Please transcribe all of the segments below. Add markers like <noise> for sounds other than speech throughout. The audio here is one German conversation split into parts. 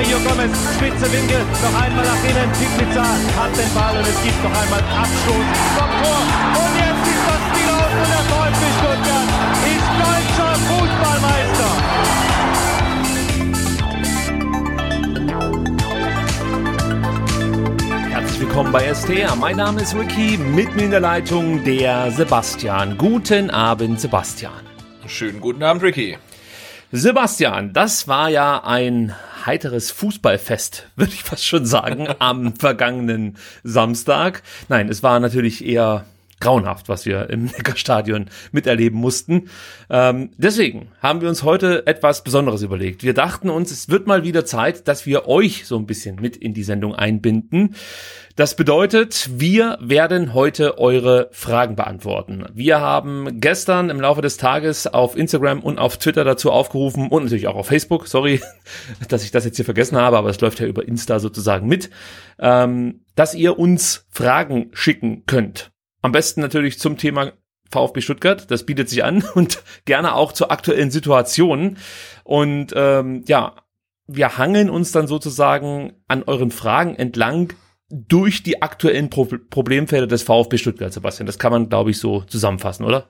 Mario Gomez, spitze Winkel, noch einmal nach innen. Pizza hat den Ball und es gibt noch einmal Abstoß vom Tor. Und jetzt ist das Spiel aus und der VfB Stuttgart ist deutscher Fußballmeister. Herzlich willkommen bei STR. Mein Name ist Ricky, mit mir in der Leitung der Sebastian. Guten Abend, Sebastian. Schönen guten Abend, Ricky. Sebastian, das war ja ein heiteres Fußballfest, <laughs> würde ich fast schon sagen, am vergangenen Samstag. Nein, es war natürlich eher grauenhaft, was wir im <laughs> Neckarstadion miterleben mussten. Ähm, deswegen haben wir uns heute etwas Besonderes überlegt. Wir dachten uns, es wird mal wieder Zeit, dass wir euch so ein bisschen mit in die Sendung einbinden. Das bedeutet, wir werden heute eure Fragen beantworten. Wir haben gestern im Laufe des Tages auf Instagram und auf Twitter dazu aufgerufen und natürlich auch auf Facebook, sorry, <laughs> dass ich das jetzt hier vergessen habe, aber es läuft ja über Insta sozusagen mit, ähm, dass ihr uns Fragen schicken könnt. Am besten natürlich zum Thema VfB Stuttgart, das bietet sich an <laughs> und gerne auch zur aktuellen Situation. Und ähm, ja, wir hangeln uns dann sozusagen an euren Fragen entlang durch die aktuellen Pro Problemfelder des VfB Stuttgart, Sebastian. Das kann man, glaube ich, so zusammenfassen, oder?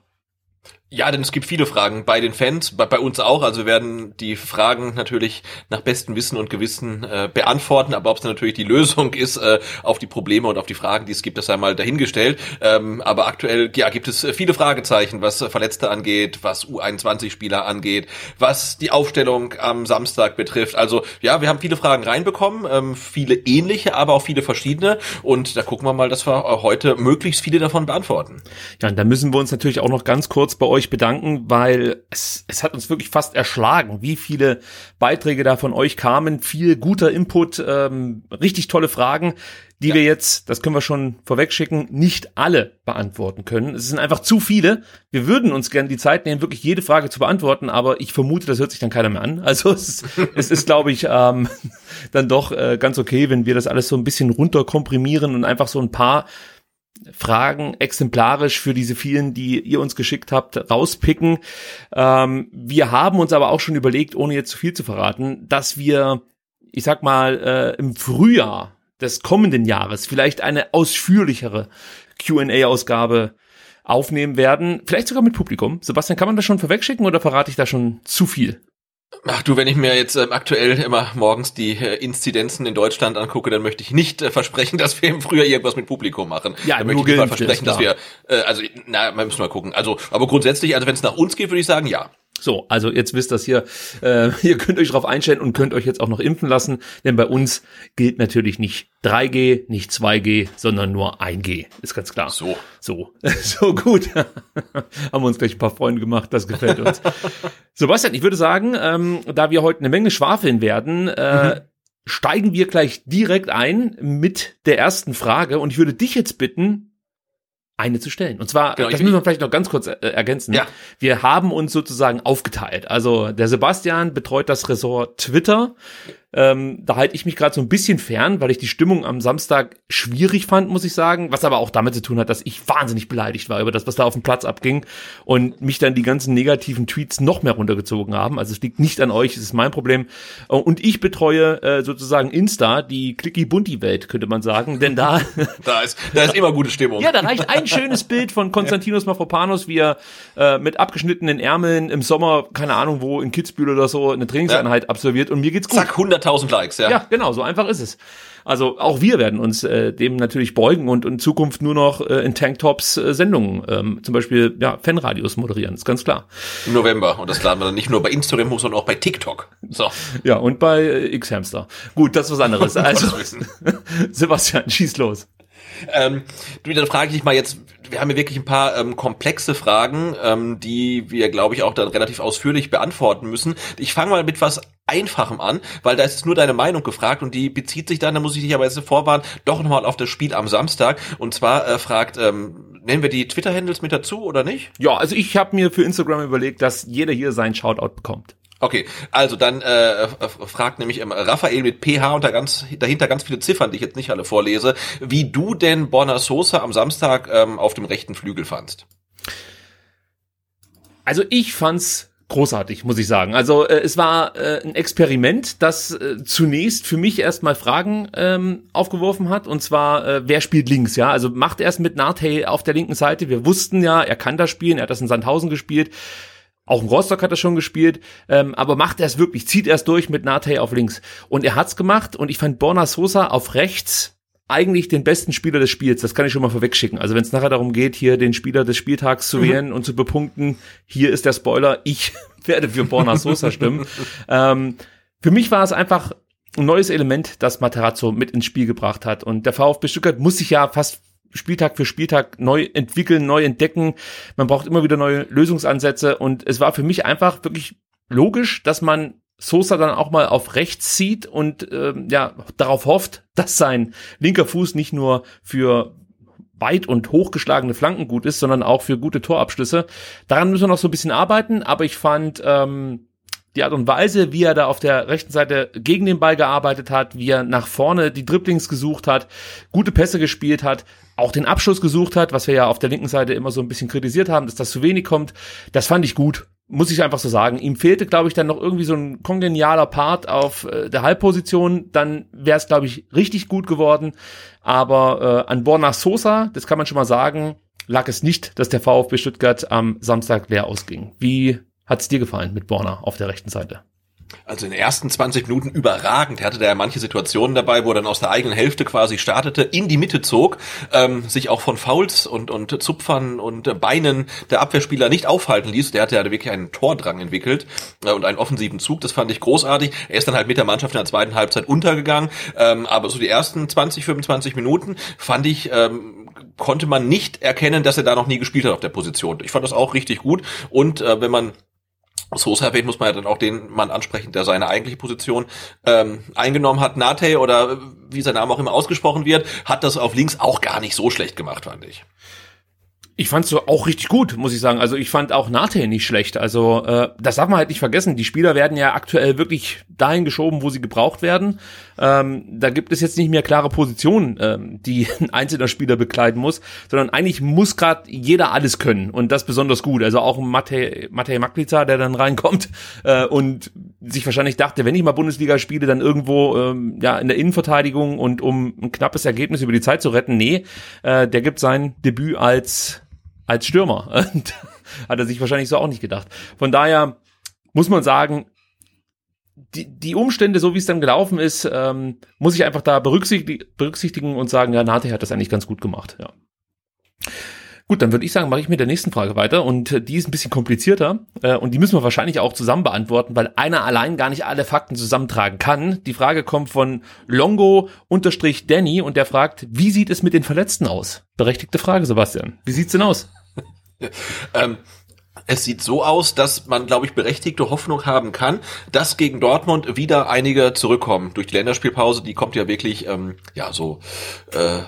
Ja, denn es gibt viele Fragen bei den Fans, bei, bei uns auch. Also wir werden die Fragen natürlich nach bestem Wissen und Gewissen äh, beantworten. Aber ob es natürlich die Lösung <laughs> ist äh, auf die Probleme und auf die Fragen, die es gibt, das einmal dahingestellt. Ähm, aber aktuell ja, gibt es viele Fragezeichen, was Verletzte angeht, was U21-Spieler angeht, was die Aufstellung am Samstag betrifft. Also ja, wir haben viele Fragen reinbekommen, ähm, viele ähnliche, aber auch viele verschiedene. Und da gucken wir mal, dass wir heute möglichst viele davon beantworten. Ja, und da müssen wir uns natürlich auch noch ganz kurz bei euch bedanken, weil es, es hat uns wirklich fast erschlagen, wie viele Beiträge da von euch kamen, viel guter Input, ähm, richtig tolle Fragen, die ja. wir jetzt, das können wir schon vorwegschicken, nicht alle beantworten können. Es sind einfach zu viele. Wir würden uns gerne die Zeit nehmen, wirklich jede Frage zu beantworten, aber ich vermute, das hört sich dann keiner mehr an. Also es ist, <laughs> es ist glaube ich, ähm, <laughs> dann doch äh, ganz okay, wenn wir das alles so ein bisschen runterkomprimieren und einfach so ein paar Fragen exemplarisch für diese vielen, die ihr uns geschickt habt, rauspicken. Ähm, wir haben uns aber auch schon überlegt, ohne jetzt zu viel zu verraten, dass wir, ich sag mal, äh, im Frühjahr des kommenden Jahres vielleicht eine ausführlichere Q&A-Ausgabe aufnehmen werden. Vielleicht sogar mit Publikum. Sebastian, kann man das schon vorwegschicken oder verrate ich da schon zu viel? Ach du, wenn ich mir jetzt ähm, aktuell immer morgens die äh, Inzidenzen in Deutschland angucke, dann möchte ich nicht äh, versprechen, <laughs> dass wir im Frühjahr irgendwas mit Publikum machen. Ja, dann möchte ich mal versprechen, dass wir, äh, also, na, wir müssen mal gucken. Also, aber grundsätzlich, also wenn es nach uns geht, würde ich sagen, ja. So, also jetzt wisst das hier, äh, <laughs> ihr könnt euch darauf einstellen und könnt euch jetzt auch noch impfen lassen, denn bei uns gilt natürlich nicht 3G, nicht 2G, sondern nur 1G, ist ganz klar. So. So, <laughs> so gut. <laughs> Haben wir uns gleich ein paar Freunde gemacht, das gefällt uns. Sebastian, ich würde sagen, ähm, da wir heute eine Menge schwafeln werden, äh, mhm. steigen wir gleich direkt ein mit der ersten Frage und ich würde dich jetzt bitten, eine zu stellen. Und zwar, genau, das müssen wir vielleicht noch ganz kurz äh, ergänzen. Ja. Wir haben uns sozusagen aufgeteilt. Also der Sebastian betreut das Ressort Twitter. Ähm, da halte ich mich gerade so ein bisschen fern, weil ich die Stimmung am Samstag schwierig fand, muss ich sagen. Was aber auch damit zu tun hat, dass ich wahnsinnig beleidigt war über das, was da auf dem Platz abging und mich dann die ganzen negativen Tweets noch mehr runtergezogen haben. Also es liegt nicht an euch, es ist mein Problem. Und ich betreue äh, sozusagen Insta, die Clicky-Bunti-Welt, könnte man sagen. Denn da... <laughs> da, ist, da ist immer gute Stimmung. ja, da reicht ein schönes Bild von Konstantinos Mafropanos, wie er äh, mit abgeschnittenen Ärmeln im Sommer, keine Ahnung wo, in Kitzbühel oder so, eine Trainingseinheit ja. absolviert. Und mir geht's gut. Zack, 100 100.000 Likes, ja. Ja, genau, so einfach ist es. Also auch wir werden uns äh, dem natürlich beugen und in Zukunft nur noch äh, in Tanktops äh, Sendungen, ähm, zum Beispiel ja, Fanradios moderieren, ist ganz klar. Im November. Und das laden wir dann nicht nur bei Instagram hoch, sondern auch bei TikTok. So. Ja, und bei äh, X-Hamster. Gut, das ist was anderes. <laughs> Also, <laughs> Sebastian, schieß los. Ähm, du, dann frage ich dich mal jetzt, wir haben hier wirklich ein paar ähm, komplexe Fragen, ähm, die wir, glaube ich, auch dann relativ ausführlich beantworten müssen. Ich fange mal mit was Einfachem an, weil da ist nur deine Meinung gefragt und die bezieht sich dann, da muss ich dich aber jetzt vorwarnen, doch nochmal auf das Spiel am Samstag. Und zwar äh, fragt, ähm, nennen wir die Twitter-Handles mit dazu oder nicht? Ja, also ich habe mir für Instagram überlegt, dass jeder hier seinen Shoutout bekommt. Okay, also dann äh, fragt nämlich ähm, Raphael mit PH und da ganz, dahinter ganz viele Ziffern, die ich jetzt nicht alle vorlese, wie du denn Borna Sosa am Samstag ähm, auf dem rechten Flügel fandst. Also ich fand's großartig, muss ich sagen. Also äh, es war äh, ein Experiment, das äh, zunächst für mich erstmal Fragen ähm, aufgeworfen hat. Und zwar, äh, wer spielt links? Ja, also macht erst mit Nate auf der linken Seite. Wir wussten ja, er kann das spielen. Er hat das in Sandhausen gespielt. Auch in Rostock hat er schon gespielt, ähm, aber macht er es wirklich, zieht er es durch mit Nate auf links. Und er hat's gemacht und ich fand Borna Sosa auf rechts eigentlich den besten Spieler des Spiels. Das kann ich schon mal vorwegschicken. Also wenn es nachher darum geht, hier den Spieler des Spieltags zu mhm. wählen mhm. und zu bepunkten, hier ist der Spoiler, ich <laughs> werde für Borna Sosa stimmen. <laughs> ähm, für mich war es einfach ein neues Element, das Materazzo mit ins Spiel gebracht hat. Und der VfB Stuttgart muss sich ja fast Spieltag für Spieltag neu entwickeln, neu entdecken. Man braucht immer wieder neue Lösungsansätze und es war für mich einfach wirklich logisch, dass man Sosa dann auch mal auf rechts zieht und ähm, ja darauf hofft, <laughs> dass sein linker Fuß nicht nur für weit und hochgeschlagene Flanken gut ist, sondern auch für gute Torabschlüsse. Daran müssen wir noch so ein bisschen arbeiten, aber ich fand ähm, die Art und Weise, wie er da auf der rechten Seite gegen den Ball gearbeitet hat, wie er nach vorne die Dribblings gesucht hat, gute Pässe gespielt hat, auch den Abschluss gesucht hat, was wir ja auf der linken Seite immer so ein bisschen kritisiert haben, dass das zu wenig kommt. Das fand ich gut, muss ich einfach so sagen. Ihm fehlte, glaube ich, dann noch irgendwie so ein kongenialer Part auf äh, der Halbposition. Dann wäre es, glaube ich, richtig gut geworden. Aber äh, an Borna Sosa, das kann man schon mal sagen, lag es nicht, dass der VfB Stuttgart am Samstag leer ausging. Wie hat's dir gefallen mit Borna auf der rechten Seite? Also in den ersten 20 Minuten überragend. Er hatte da ja manche Situationen dabei, wo er dann aus der eigenen Hälfte quasi startete, in die Mitte zog, ähm, sich auch von Fouls und, und Zupfern und Beinen der Abwehrspieler nicht aufhalten ließ. Der hatte ja wirklich einen Tordrang entwickelt äh, und einen offensiven Zug. Das fand ich großartig. Er ist dann halt mit der Mannschaft in der zweiten Halbzeit untergegangen. Ähm, aber so die ersten 20, 25 Minuten fand ich, ähm, konnte man nicht erkennen, dass er da noch nie gespielt hat auf der Position. Ich fand das auch richtig gut. Und äh, wenn man Sosa erwähnt, muss man ja dann auch den Mann ansprechen, der seine eigentliche Position ähm, eingenommen hat. Nate oder wie sein Name auch immer ausgesprochen wird, hat das auf links auch gar nicht so schlecht gemacht, fand ich. Ich fand so auch richtig gut, muss ich sagen. Also ich fand auch Nate nicht schlecht. Also äh, das darf man halt nicht vergessen. Die Spieler werden ja aktuell wirklich dahin geschoben, wo sie gebraucht werden. Ähm, da gibt es jetzt nicht mehr klare Positionen, ähm, die <laughs> ein einzelner Spieler bekleiden muss, sondern eigentlich muss gerade jeder alles können und das besonders gut. Also auch Matej Matej Maklica, der dann reinkommt äh, und sich wahrscheinlich dachte, wenn ich mal Bundesliga spiele, dann irgendwo ähm, ja in der Innenverteidigung und um ein knappes Ergebnis über die Zeit zu retten. Nee, äh, der gibt sein Debüt als als Stürmer. <laughs> Und hat er sich wahrscheinlich so auch nicht gedacht. Von daher muss man sagen, die, die Umstände, so wie es dann gelaufen ist, ähm, muss ich einfach da berücksichtigen, berücksichtigen und sagen, ja, Nate hat das eigentlich ganz gut gemacht, ja. Gut, dann würde ich sagen, mache ich mit der nächsten Frage weiter und äh, die ist ein bisschen komplizierter äh, und die müssen wir wahrscheinlich auch zusammen beantworten, weil einer allein gar nicht alle Fakten zusammentragen kann. Die Frage kommt von Longo-Danny und der fragt, wie sieht es mit den Verletzten aus? Berechtigte Frage, Sebastian. Wie sieht's denn aus? <laughs> ähm, es sieht so aus, dass man, glaube ich, berechtigte Hoffnung haben kann, dass gegen Dortmund wieder einige zurückkommen. Durch die Länderspielpause, die kommt ja wirklich, ähm, ja, so äh,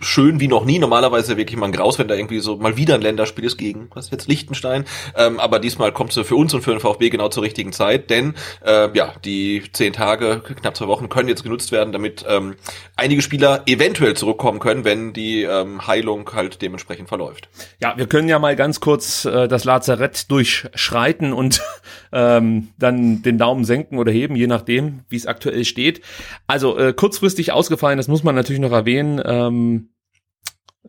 schön wie noch nie. Normalerweise wirklich mal ein Graus, wenn da irgendwie so mal wieder ein Länderspiel ist gegen, was jetzt, Liechtenstein. Ähm, aber diesmal kommt es für uns und für den VfB genau zur richtigen Zeit, denn äh, ja, die zehn Tage, knapp zwei Wochen können jetzt genutzt werden, damit ähm, einige Spieler eventuell zurückkommen können, wenn die ähm, Heilung halt dementsprechend verläuft. Ja, wir können ja mal ganz kurz äh, das Lazarett durchschreiten und <laughs> ähm, dann den Daumen senken oder heben, je nachdem, wie es aktuell steht. Also äh, kurzfristig ausgefallen, das muss man natürlich noch erwähnen. Ähm,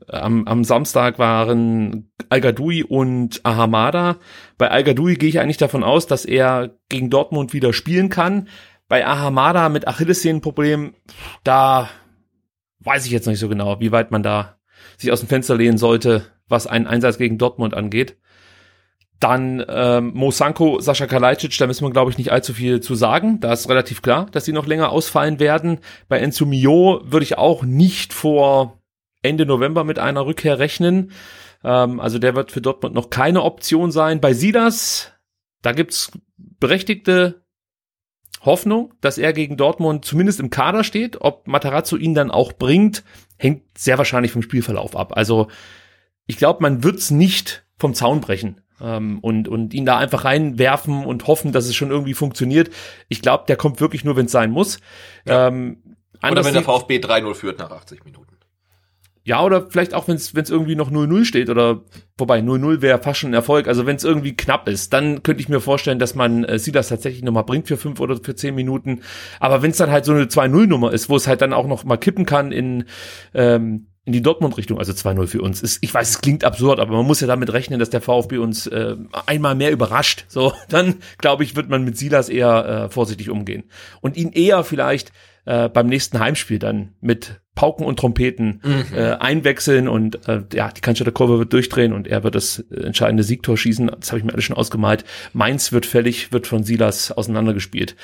am, am Samstag waren al und Ahamada. Bei al gehe ich eigentlich davon aus, dass er gegen Dortmund wieder spielen kann. Bei Ahamada mit Achillessehnenproblem, da weiß ich jetzt nicht so genau, wie weit man da sich aus dem Fenster lehnen sollte, was einen Einsatz gegen Dortmund angeht. Dann ähm, Mo Sanko, Sascha Kalajdzic, da müssen wir, glaube ich, nicht allzu viel zu sagen. Da ist relativ klar, dass sie noch länger ausfallen werden. Bei Enzo Mio würde ich auch nicht vor Ende November mit einer Rückkehr rechnen. Ähm, also der wird für Dortmund noch keine Option sein. Bei Silas, da gibt's berechtigte Hoffnung, dass er gegen Dortmund zumindest im Kader steht. Ob Matarazzo ihn dann auch bringt, hängt sehr wahrscheinlich vom Spielverlauf ab. Also ich glaube, man wird's nicht vom Zaun brechen ähm, und, und ihn da einfach reinwerfen und hoffen, dass es schon irgendwie funktioniert. Ich glaube, der kommt wirklich nur, wenn es sein muss. Ja. Ähm, Oder wenn der VfB 3-0 führt nach 80 Minuten. Ja, oder vielleicht auch, wenn es irgendwie noch 0-0 steht oder wobei 0-0 wäre fast schon ein Erfolg. Also wenn es irgendwie knapp ist, dann könnte ich mir vorstellen, dass man äh, Silas tatsächlich nochmal bringt für fünf oder für zehn Minuten. Aber wenn es dann halt so eine 2-0-Nummer ist, wo es halt dann auch noch mal kippen kann in ähm, in die Dortmund-Richtung, also 2-0 für uns. Ist, ich weiß, es klingt absurd, aber man muss ja damit rechnen, dass der VfB uns äh, einmal mehr überrascht. So, <laughs> dann glaube ich, wird man mit Silas eher äh, vorsichtig umgehen und ihn eher vielleicht äh, beim nächsten Heimspiel dann mit Pauken und Trompeten mhm. äh, einwechseln und äh, ja, die Cannstatter Kurve wird durchdrehen und er wird das entscheidende Siegtor schießen. Das habe ich mir alles schon ausgemalt. Mainz wird fällig, wird von Silas auseinandergespielt.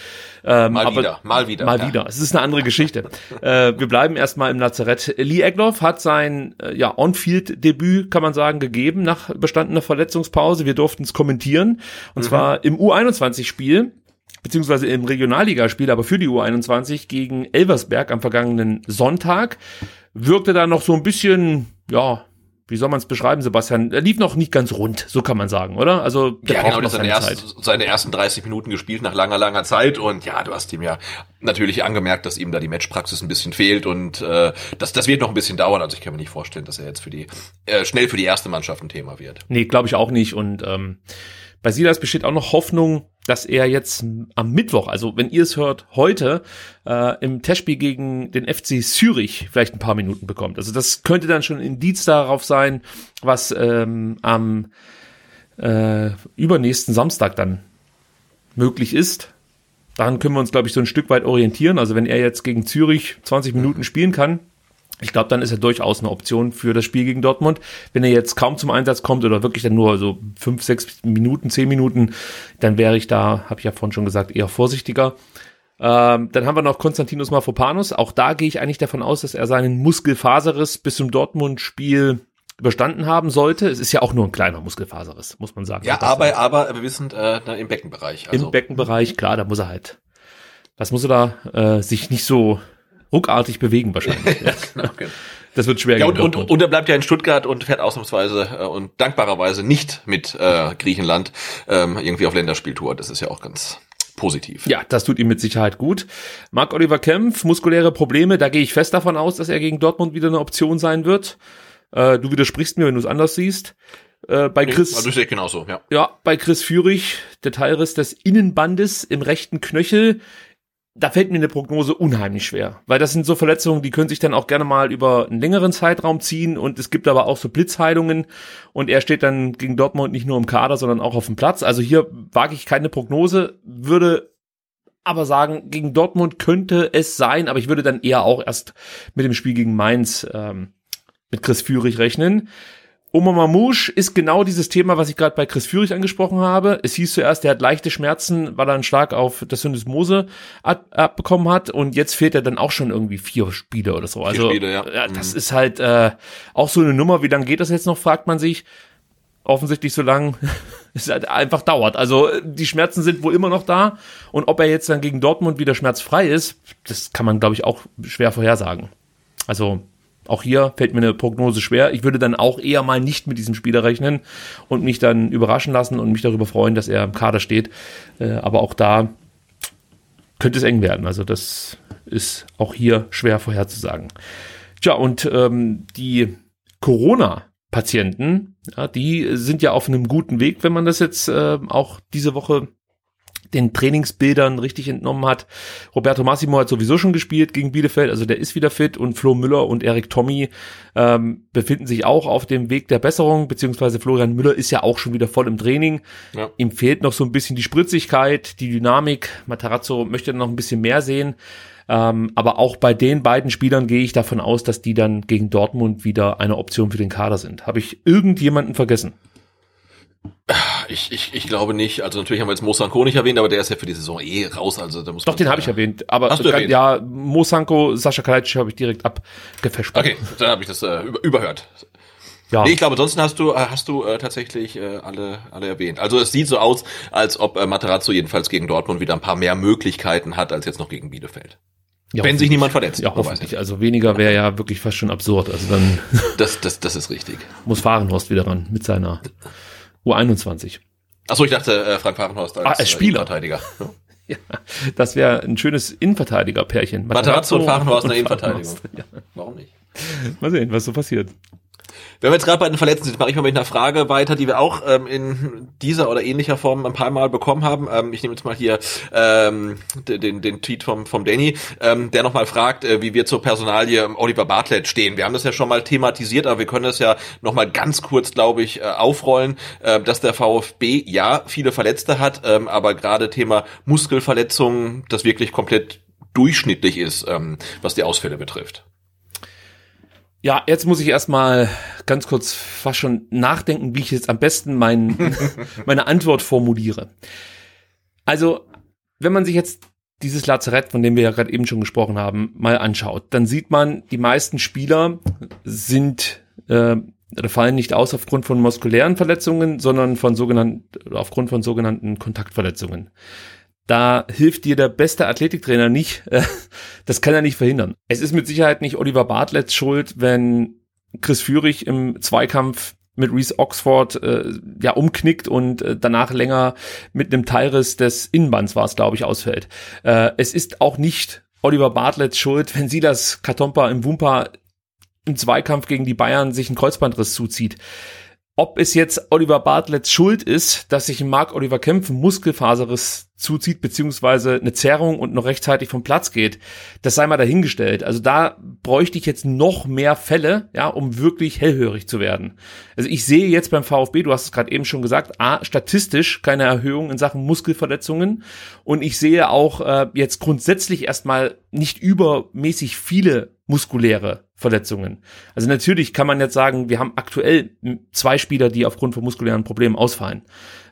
Ähm, mal aber, wieder, mal wieder. Mal ja. wieder. Es ist eine andere Geschichte. <laughs> äh, wir bleiben erstmal im Lazarett. Lee Egloff hat sein äh, ja, On-Field-Debüt, kann man sagen, gegeben nach bestandener Verletzungspause. Wir durften es kommentieren. Und mhm. zwar im U21-Spiel beziehungsweise im Regionalligaspiel, aber für die U21 gegen Elversberg am vergangenen Sonntag, wirkte da noch so ein bisschen, ja, wie soll man es beschreiben, Sebastian? Er lief noch nicht ganz rund, so kann man sagen, oder? Also der ja, genau, noch seine, erste, seine ersten 30 Minuten gespielt nach langer, langer Zeit und ja, du hast ihm ja natürlich angemerkt, dass ihm da die Matchpraxis ein bisschen fehlt und äh, das, das wird noch ein bisschen dauern. Also ich kann mir nicht vorstellen, dass er jetzt für die äh, schnell für die erste Mannschaft ein Thema wird. Nee, glaube ich auch nicht und ähm, bei Silas besteht auch noch Hoffnung, dass er jetzt am Mittwoch, also wenn ihr es hört, heute äh, im Testspiel gegen den FC Zürich vielleicht ein paar Minuten bekommt. Also das könnte dann schon ein Indiz darauf sein, was ähm, am äh, übernächsten Samstag dann möglich ist. Daran können wir uns, glaube ich, so ein Stück weit orientieren. Also wenn er jetzt gegen Zürich 20 Minuten spielen kann, ich glaube, dann ist er durchaus eine Option für das Spiel gegen Dortmund. Wenn er jetzt kaum zum Einsatz kommt oder wirklich dann nur so fünf, sechs Minuten, zehn Minuten, dann wäre ich da, habe ich ja vorhin schon gesagt, eher vorsichtiger. Ähm, dann haben wir noch Konstantinos Mafropanus. Auch da gehe ich eigentlich davon aus, dass er seinen Muskelfaserriss bis zum Dortmund-Spiel überstanden haben sollte. Es ist ja auch nur ein kleiner Muskelfaserriss, muss man sagen. Ja, aber, aber wir sind äh, im Beckenbereich. Also. Im Beckenbereich, klar, da muss er halt. Was muss er da äh, sich nicht so ruckartig bewegen wahrscheinlich. <laughs> ja, genau, genau. Das wird schwer. Ja, und, und, und er bleibt ja in Stuttgart und fährt ausnahmsweise äh, und dankbarerweise nicht mit äh, Griechenland ähm, irgendwie auf Länderspieltour. Das ist ja auch ganz positiv. Ja, das tut ihm mit Sicherheit gut. Marc Oliver Kempf, muskuläre Probleme, da gehe ich fest davon aus, dass er gegen Dortmund wieder eine Option sein wird. Äh, du widersprichst mir, wenn du es anders siehst. Äh, bei Chris, also ich genauso, ja. Ja, bei Chris Führig, der Teilriss des Innenbandes im rechten Knöchel da fällt mir eine Prognose unheimlich schwer, weil das sind so Verletzungen, die können sich dann auch gerne mal über einen längeren Zeitraum ziehen und es gibt aber auch so Blitzheilungen und er steht dann gegen Dortmund nicht nur im Kader, sondern auch auf dem Platz. Also hier wage ich keine Prognose, würde aber sagen, gegen Dortmund könnte es sein, aber ich würde dann eher auch erst mit dem Spiel gegen Mainz ähm, mit Chris Führig rechnen. Oma Mamouche ist genau dieses Thema, was ich gerade bei Chris Führig angesprochen habe. Es hieß zuerst, er hat leichte Schmerzen, weil er einen Schlag auf das Syndesmose ab abbekommen hat und jetzt fehlt er dann auch schon irgendwie vier Spiele oder so. Also Spiele, ja. ja. das mhm. ist halt äh, auch so eine Nummer. Wie lange geht das jetzt noch, fragt man sich. Offensichtlich so lang <laughs> es halt einfach dauert. Also die Schmerzen sind wohl immer noch da und ob er jetzt dann gegen Dortmund wieder schmerzfrei ist, das kann man glaube ich auch schwer vorhersagen. Also auch hier fällt mir eine Prognose schwer. Ich würde dann auch eher mal nicht mit diesem Spieler rechnen und mich dann überraschen lassen und mich darüber freuen, dass er im Kader steht. Äh, aber auch da könnte es eng werden. Also das ist auch hier schwer vorherzusagen. Tja, und ähm, die Corona-Patienten, ja, die sind ja auf einem guten Weg, wenn man das jetzt äh, auch diese Woche den Trainingsbildern richtig entnommen hat. Roberto Massimo hat sowieso schon gespielt gegen Bielefeld, also der ist wieder fit und Flo Müller und Erik Tommy ähm, befinden sich auch auf dem Weg der Besserung, beziehungsweise Florian Müller ist ja auch schon wieder voll im Training. Ja. Ihm fehlt noch so ein bisschen die Spritzigkeit, die Dynamik. Matarazzo möchte noch ein bisschen mehr sehen. Ähm, aber auch bei den beiden Spielern gehe ich davon aus, dass die dann gegen Dortmund wieder eine Option für den Kader sind. Habe ich irgendjemanden vergessen? Ich, ich, ich glaube nicht. Also natürlich haben wir jetzt Mosanko nicht erwähnt, aber der ist ja für die Saison eh raus. Also da muss Doch, den habe ich erwähnt. Aber Hast du erwähnt? ja, Mosanko, Sascha Kalajdzic habe ich direkt abgefasht. Okay, dann habe ich das äh, über, überhört. Ja. Nee, ich glaube, ansonsten hast du äh, hast du äh, tatsächlich äh, alle alle erwähnt. Also es sieht so aus, als ob äh, Materazzo jedenfalls gegen Dortmund wieder ein paar mehr Möglichkeiten hat als jetzt noch gegen Bielefeld. Ja, Wenn sich niemand verletzt. Ja, hoffentlich. Also weniger wäre ja wirklich fast schon absurd. Also dann. Das, das, das ist richtig. <laughs> Muss Fahrenhorst wieder ran mit seiner U21. Achso, ich dachte äh, Frank Fahrenhorst als, ah, als Spieler. Verteidiger. <laughs> Ja, das wäre ein schönes Innenverteidiger-Pärchen. Materazzo und Fahrenhorst in der Innenverteidigung. Ja. Warum nicht? Mal sehen, was so passiert. Wenn wir jetzt gerade bei den Verletzten sind, mache ich mal mit einer Frage weiter, die wir auch ähm, in dieser oder ähnlicher Form ein paar Mal bekommen haben. Ähm, ich nehme jetzt mal hier ähm, den, den Tweet vom, vom Danny, ähm, der nochmal fragt, äh, wie wir zur Personalie Oliver Bartlett stehen. Wir haben das ja schon mal thematisiert, aber wir können das ja nochmal ganz kurz, glaube ich, äh, aufrollen, äh, dass der VfB ja viele Verletzte hat, ähm, aber gerade Thema Muskelverletzungen, das wirklich komplett durchschnittlich ist, ähm, was die Ausfälle betrifft. Ja, jetzt muss ich erstmal ganz kurz fast schon nachdenken, wie ich jetzt am besten mein, <laughs> meine Antwort formuliere. Also, wenn man sich jetzt dieses Lazarett, von dem wir ja gerade eben schon gesprochen haben, mal anschaut, dann sieht man, die meisten Spieler sind äh, oder fallen nicht aus aufgrund von muskulären Verletzungen, sondern von sogenannten aufgrund von sogenannten Kontaktverletzungen. Da hilft dir der beste Athletiktrainer nicht. <laughs> Das kann er nicht verhindern. Es ist mit Sicherheit nicht Oliver Bartletts Schuld, wenn Chris Führig im Zweikampf mit Reese Oxford äh, ja umknickt und äh, danach länger mit einem Teilriss des Innenbands war es, glaube ich, ausfällt. Äh, es ist auch nicht Oliver Bartletts Schuld, wenn Silas Katompa im Wumpa im Zweikampf gegen die Bayern sich einen Kreuzbandriss zuzieht. Ob es jetzt Oliver Bartletts Schuld ist, dass sich Mark Oliver Kempf Muskelfaserriss zuzieht, beziehungsweise eine Zerrung und noch rechtzeitig vom Platz geht, das sei mal dahingestellt. Also da bräuchte ich jetzt noch mehr Fälle, ja, um wirklich hellhörig zu werden. Also ich sehe jetzt beim VfB, du hast es gerade eben schon gesagt, A, statistisch keine Erhöhung in Sachen Muskelverletzungen und ich sehe auch äh, jetzt grundsätzlich erstmal nicht übermäßig viele muskuläre Verletzungen. Also natürlich kann man jetzt sagen, wir haben aktuell zwei Spieler, die aufgrund von muskulären Problemen ausfallen.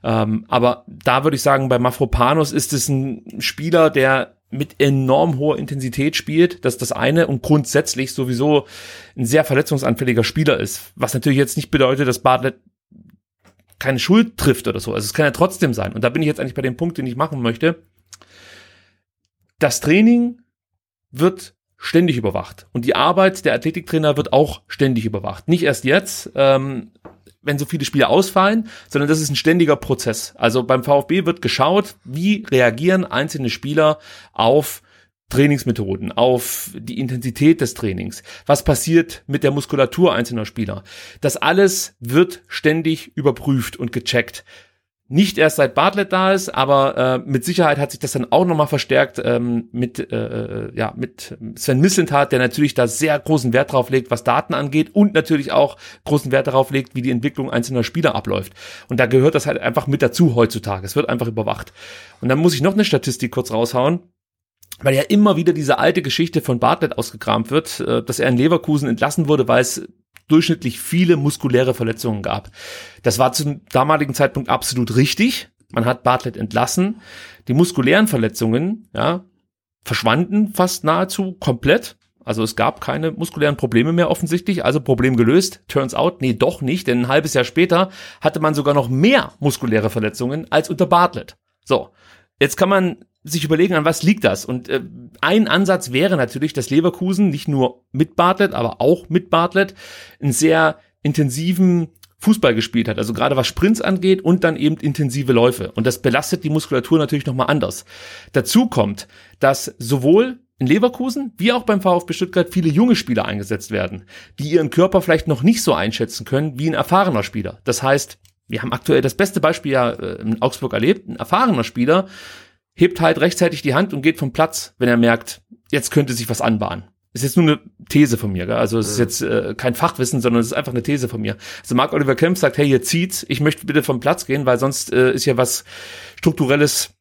Ähm, aber da würde ich sagen, bei Mafropanos ist es ein Spieler, der mit enorm hoher Intensität spielt, das ist das eine und grundsätzlich sowieso ein sehr verletzungsanfälliger Spieler ist, was natürlich jetzt nicht bedeutet, dass Bartlett keine Schuld trifft oder so. Also es kann ja trotzdem sein. Und da bin ich jetzt eigentlich bei dem Punkt, den ich machen möchte. Das Training wird ständig überwacht. Und die Arbeit der Athletiktrainer wird auch ständig überwacht. Nicht erst jetzt, ähm, wenn so viele Spiele ausfallen, sondern das ist ein ständiger Prozess. Also beim VfB wird geschaut, wie reagieren einzelne Spieler auf Trainingsmethoden, auf die Intensität des Trainings. Was passiert mit der Muskulatur einzelner Spieler? Das alles wird ständig überprüft und gecheckt nicht erst seit Bartlett da ist, aber äh, mit Sicherheit hat sich das dann auch nochmal verstärkt ähm, mit, äh, äh, ja, mit Sven Mislintat, der natürlich da sehr großen Wert drauf legt, was Daten angeht und natürlich auch großen Wert darauf legt, wie die Entwicklung einzelner Spieler abläuft. Und da gehört das halt einfach mit dazu heutzutage. Es wird einfach überwacht. Und dann muss ich noch eine Statistik kurz raushauen weil ja immer wieder diese alte Geschichte von Bartlett ausgekramt wird, äh, dass er in Leverkusen entlassen wurde, weil es durchschnittlich viele muskuläre Verletzungen gab. Das war zum damaligen Zeitpunkt absolut richtig. Man hat Bartlett entlassen. Die muskulären Verletzungen, ja, verschwanden fast nahezu komplett. Also es gab keine muskulären Probleme mehr offensichtlich, also Problem gelöst. Turns out, nee, doch nicht, denn ein halbes Jahr später hatte man sogar noch mehr muskuläre Verletzungen als unter Bartlett. So, jetzt kann man sich überlegen, an was liegt das? Und äh, ein Ansatz wäre natürlich, dass Leverkusen nicht nur mit Bartlett, aber auch mit Bartlett einen sehr intensiven Fußball gespielt hat, also gerade was Sprints angeht und dann eben intensive Läufe. Und das belastet die Muskulatur natürlich nochmal anders. Dazu kommt, dass sowohl in Leverkusen wie auch beim VfB Stuttgart viele junge Spieler eingesetzt werden, die ihren Körper vielleicht noch nicht so einschätzen können wie ein erfahrener Spieler. Das heißt, wir haben aktuell das beste Beispiel ja äh, in Augsburg erlebt, ein erfahrener Spieler, hebt halt rechtzeitig die Hand und geht vom Platz, wenn er merkt, jetzt könnte sich was anbahnen. Ist jetzt nur eine These von mir, gell? also es ist jetzt äh, kein Fachwissen, sondern es ist einfach eine These von mir. Also Mark Oliver Kemp sagt, hey, ihr zieht's, ich möchte bitte vom Platz gehen, weil sonst äh, ist ja was strukturelles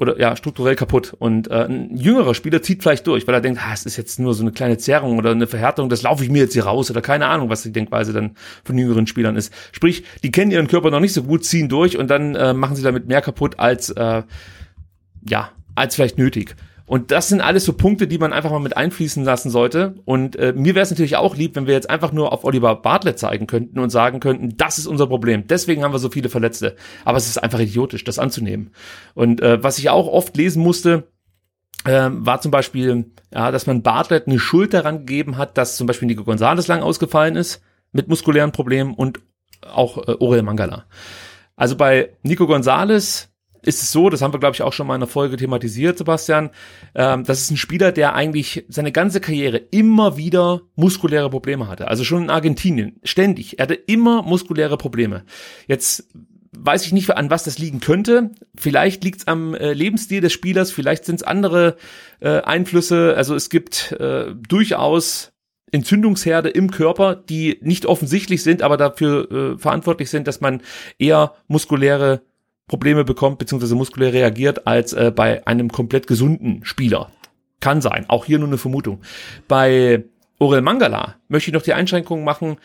oder ja, strukturell kaputt. Und äh, ein jüngerer Spieler zieht vielleicht durch, weil er denkt, ah, es ist jetzt nur so eine kleine Zerrung oder eine Verhärtung, das laufe ich mir jetzt hier raus oder keine Ahnung, was die Denkweise dann von jüngeren Spielern ist. Sprich, die kennen ihren Körper noch nicht so gut, ziehen durch und dann äh, machen sie damit mehr kaputt als äh, ja, als vielleicht nötig. Und das sind alles so Punkte, die man einfach mal mit einfließen lassen sollte. Und äh, mir wäre es natürlich auch lieb, wenn wir jetzt einfach nur auf Oliver Bartlett zeigen könnten und sagen könnten, das ist unser Problem. Deswegen haben wir so viele Verletzte. Aber es ist einfach idiotisch, das anzunehmen. Und äh, was ich auch oft lesen musste, äh, war zum Beispiel, ja, dass man Bartlett eine Schuld daran gegeben hat, dass zum Beispiel Nico Gonzalez lang ausgefallen ist mit muskulären Problemen und auch äh, Orel Mangala. Also bei Nico Gonzalez ist es so, das haben wir, glaube ich, auch schon mal in einer Folge thematisiert, Sebastian, ähm, das ist ein Spieler, der eigentlich seine ganze Karriere immer wieder muskuläre Probleme hatte. Also schon in Argentinien, ständig. Er hatte immer muskuläre Probleme. Jetzt weiß ich nicht, an was das liegen könnte. Vielleicht liegt es am äh, Lebensstil des Spielers, vielleicht sind es andere äh, Einflüsse. Also es gibt äh, durchaus Entzündungsherde im Körper, die nicht offensichtlich sind, aber dafür äh, verantwortlich sind, dass man eher muskuläre Probleme bekommt, beziehungsweise muskulär reagiert, als äh, bei einem komplett gesunden Spieler. Kann sein. Auch hier nur eine Vermutung. Bei Orel Mangala möchte ich noch die Einschränkung machen,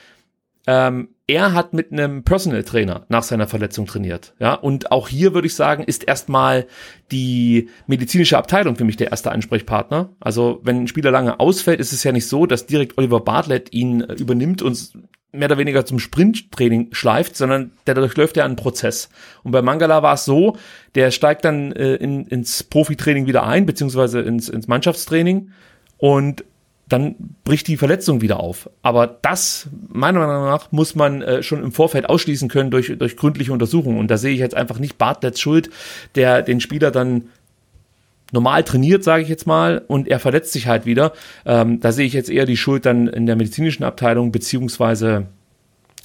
ähm, er hat mit einem Personal Trainer nach seiner Verletzung trainiert. Ja, und auch hier würde ich sagen, ist erstmal die medizinische Abteilung für mich der erste Ansprechpartner. Also, wenn ein Spieler lange ausfällt, ist es ja nicht so, dass direkt Oliver Bartlett ihn äh, übernimmt und mehr oder weniger zum Sprinttraining schleift, sondern der durchläuft ja einen Prozess. Und bei Mangala war es so, der steigt dann äh, in, ins Profitraining wieder ein, beziehungsweise ins, ins Mannschaftstraining und dann bricht die Verletzung wieder auf. Aber das, meiner Meinung nach, muss man äh, schon im Vorfeld ausschließen können durch, durch gründliche Untersuchungen. Und da sehe ich jetzt einfach nicht Bartletts Schuld, der den Spieler dann normal trainiert, sage ich jetzt mal, und er verletzt sich halt wieder. Ähm, da sehe ich jetzt eher die Schuld dann in der medizinischen Abteilung, beziehungsweise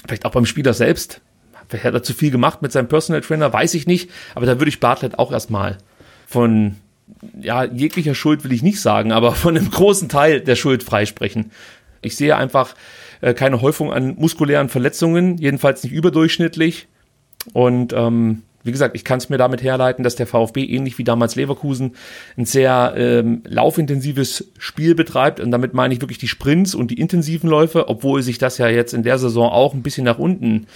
vielleicht auch beim Spieler selbst. Vielleicht hat er zu viel gemacht mit seinem Personal Trainer, weiß ich nicht. Aber da würde ich Bartlett auch erstmal von ja, jeglicher Schuld will ich nicht sagen, aber von einem großen Teil der Schuld freisprechen. Ich sehe einfach äh, keine Häufung an muskulären Verletzungen, jedenfalls nicht überdurchschnittlich. Und ähm, wie gesagt, ich kann es mir damit herleiten, dass der VfB ähnlich wie damals Leverkusen ein sehr ähm, laufintensives Spiel betreibt. Und damit meine ich wirklich die Sprints und die intensiven Läufe, obwohl sich das ja jetzt in der Saison auch ein bisschen nach unten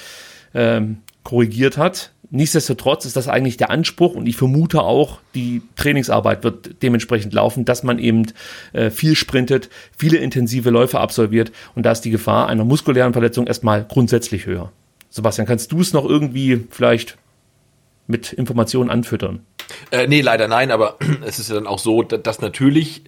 ähm, korrigiert hat. Nichtsdestotrotz ist das eigentlich der Anspruch und ich vermute auch, die Trainingsarbeit wird dementsprechend laufen, dass man eben äh, viel sprintet, viele intensive Läufe absolviert und da ist die Gefahr einer muskulären Verletzung erstmal grundsätzlich höher. Sebastian, kannst du es noch irgendwie vielleicht mit Informationen anfüttern. Äh, nee, leider nein, aber <clears throat> es ist ja dann auch so, dass natürlich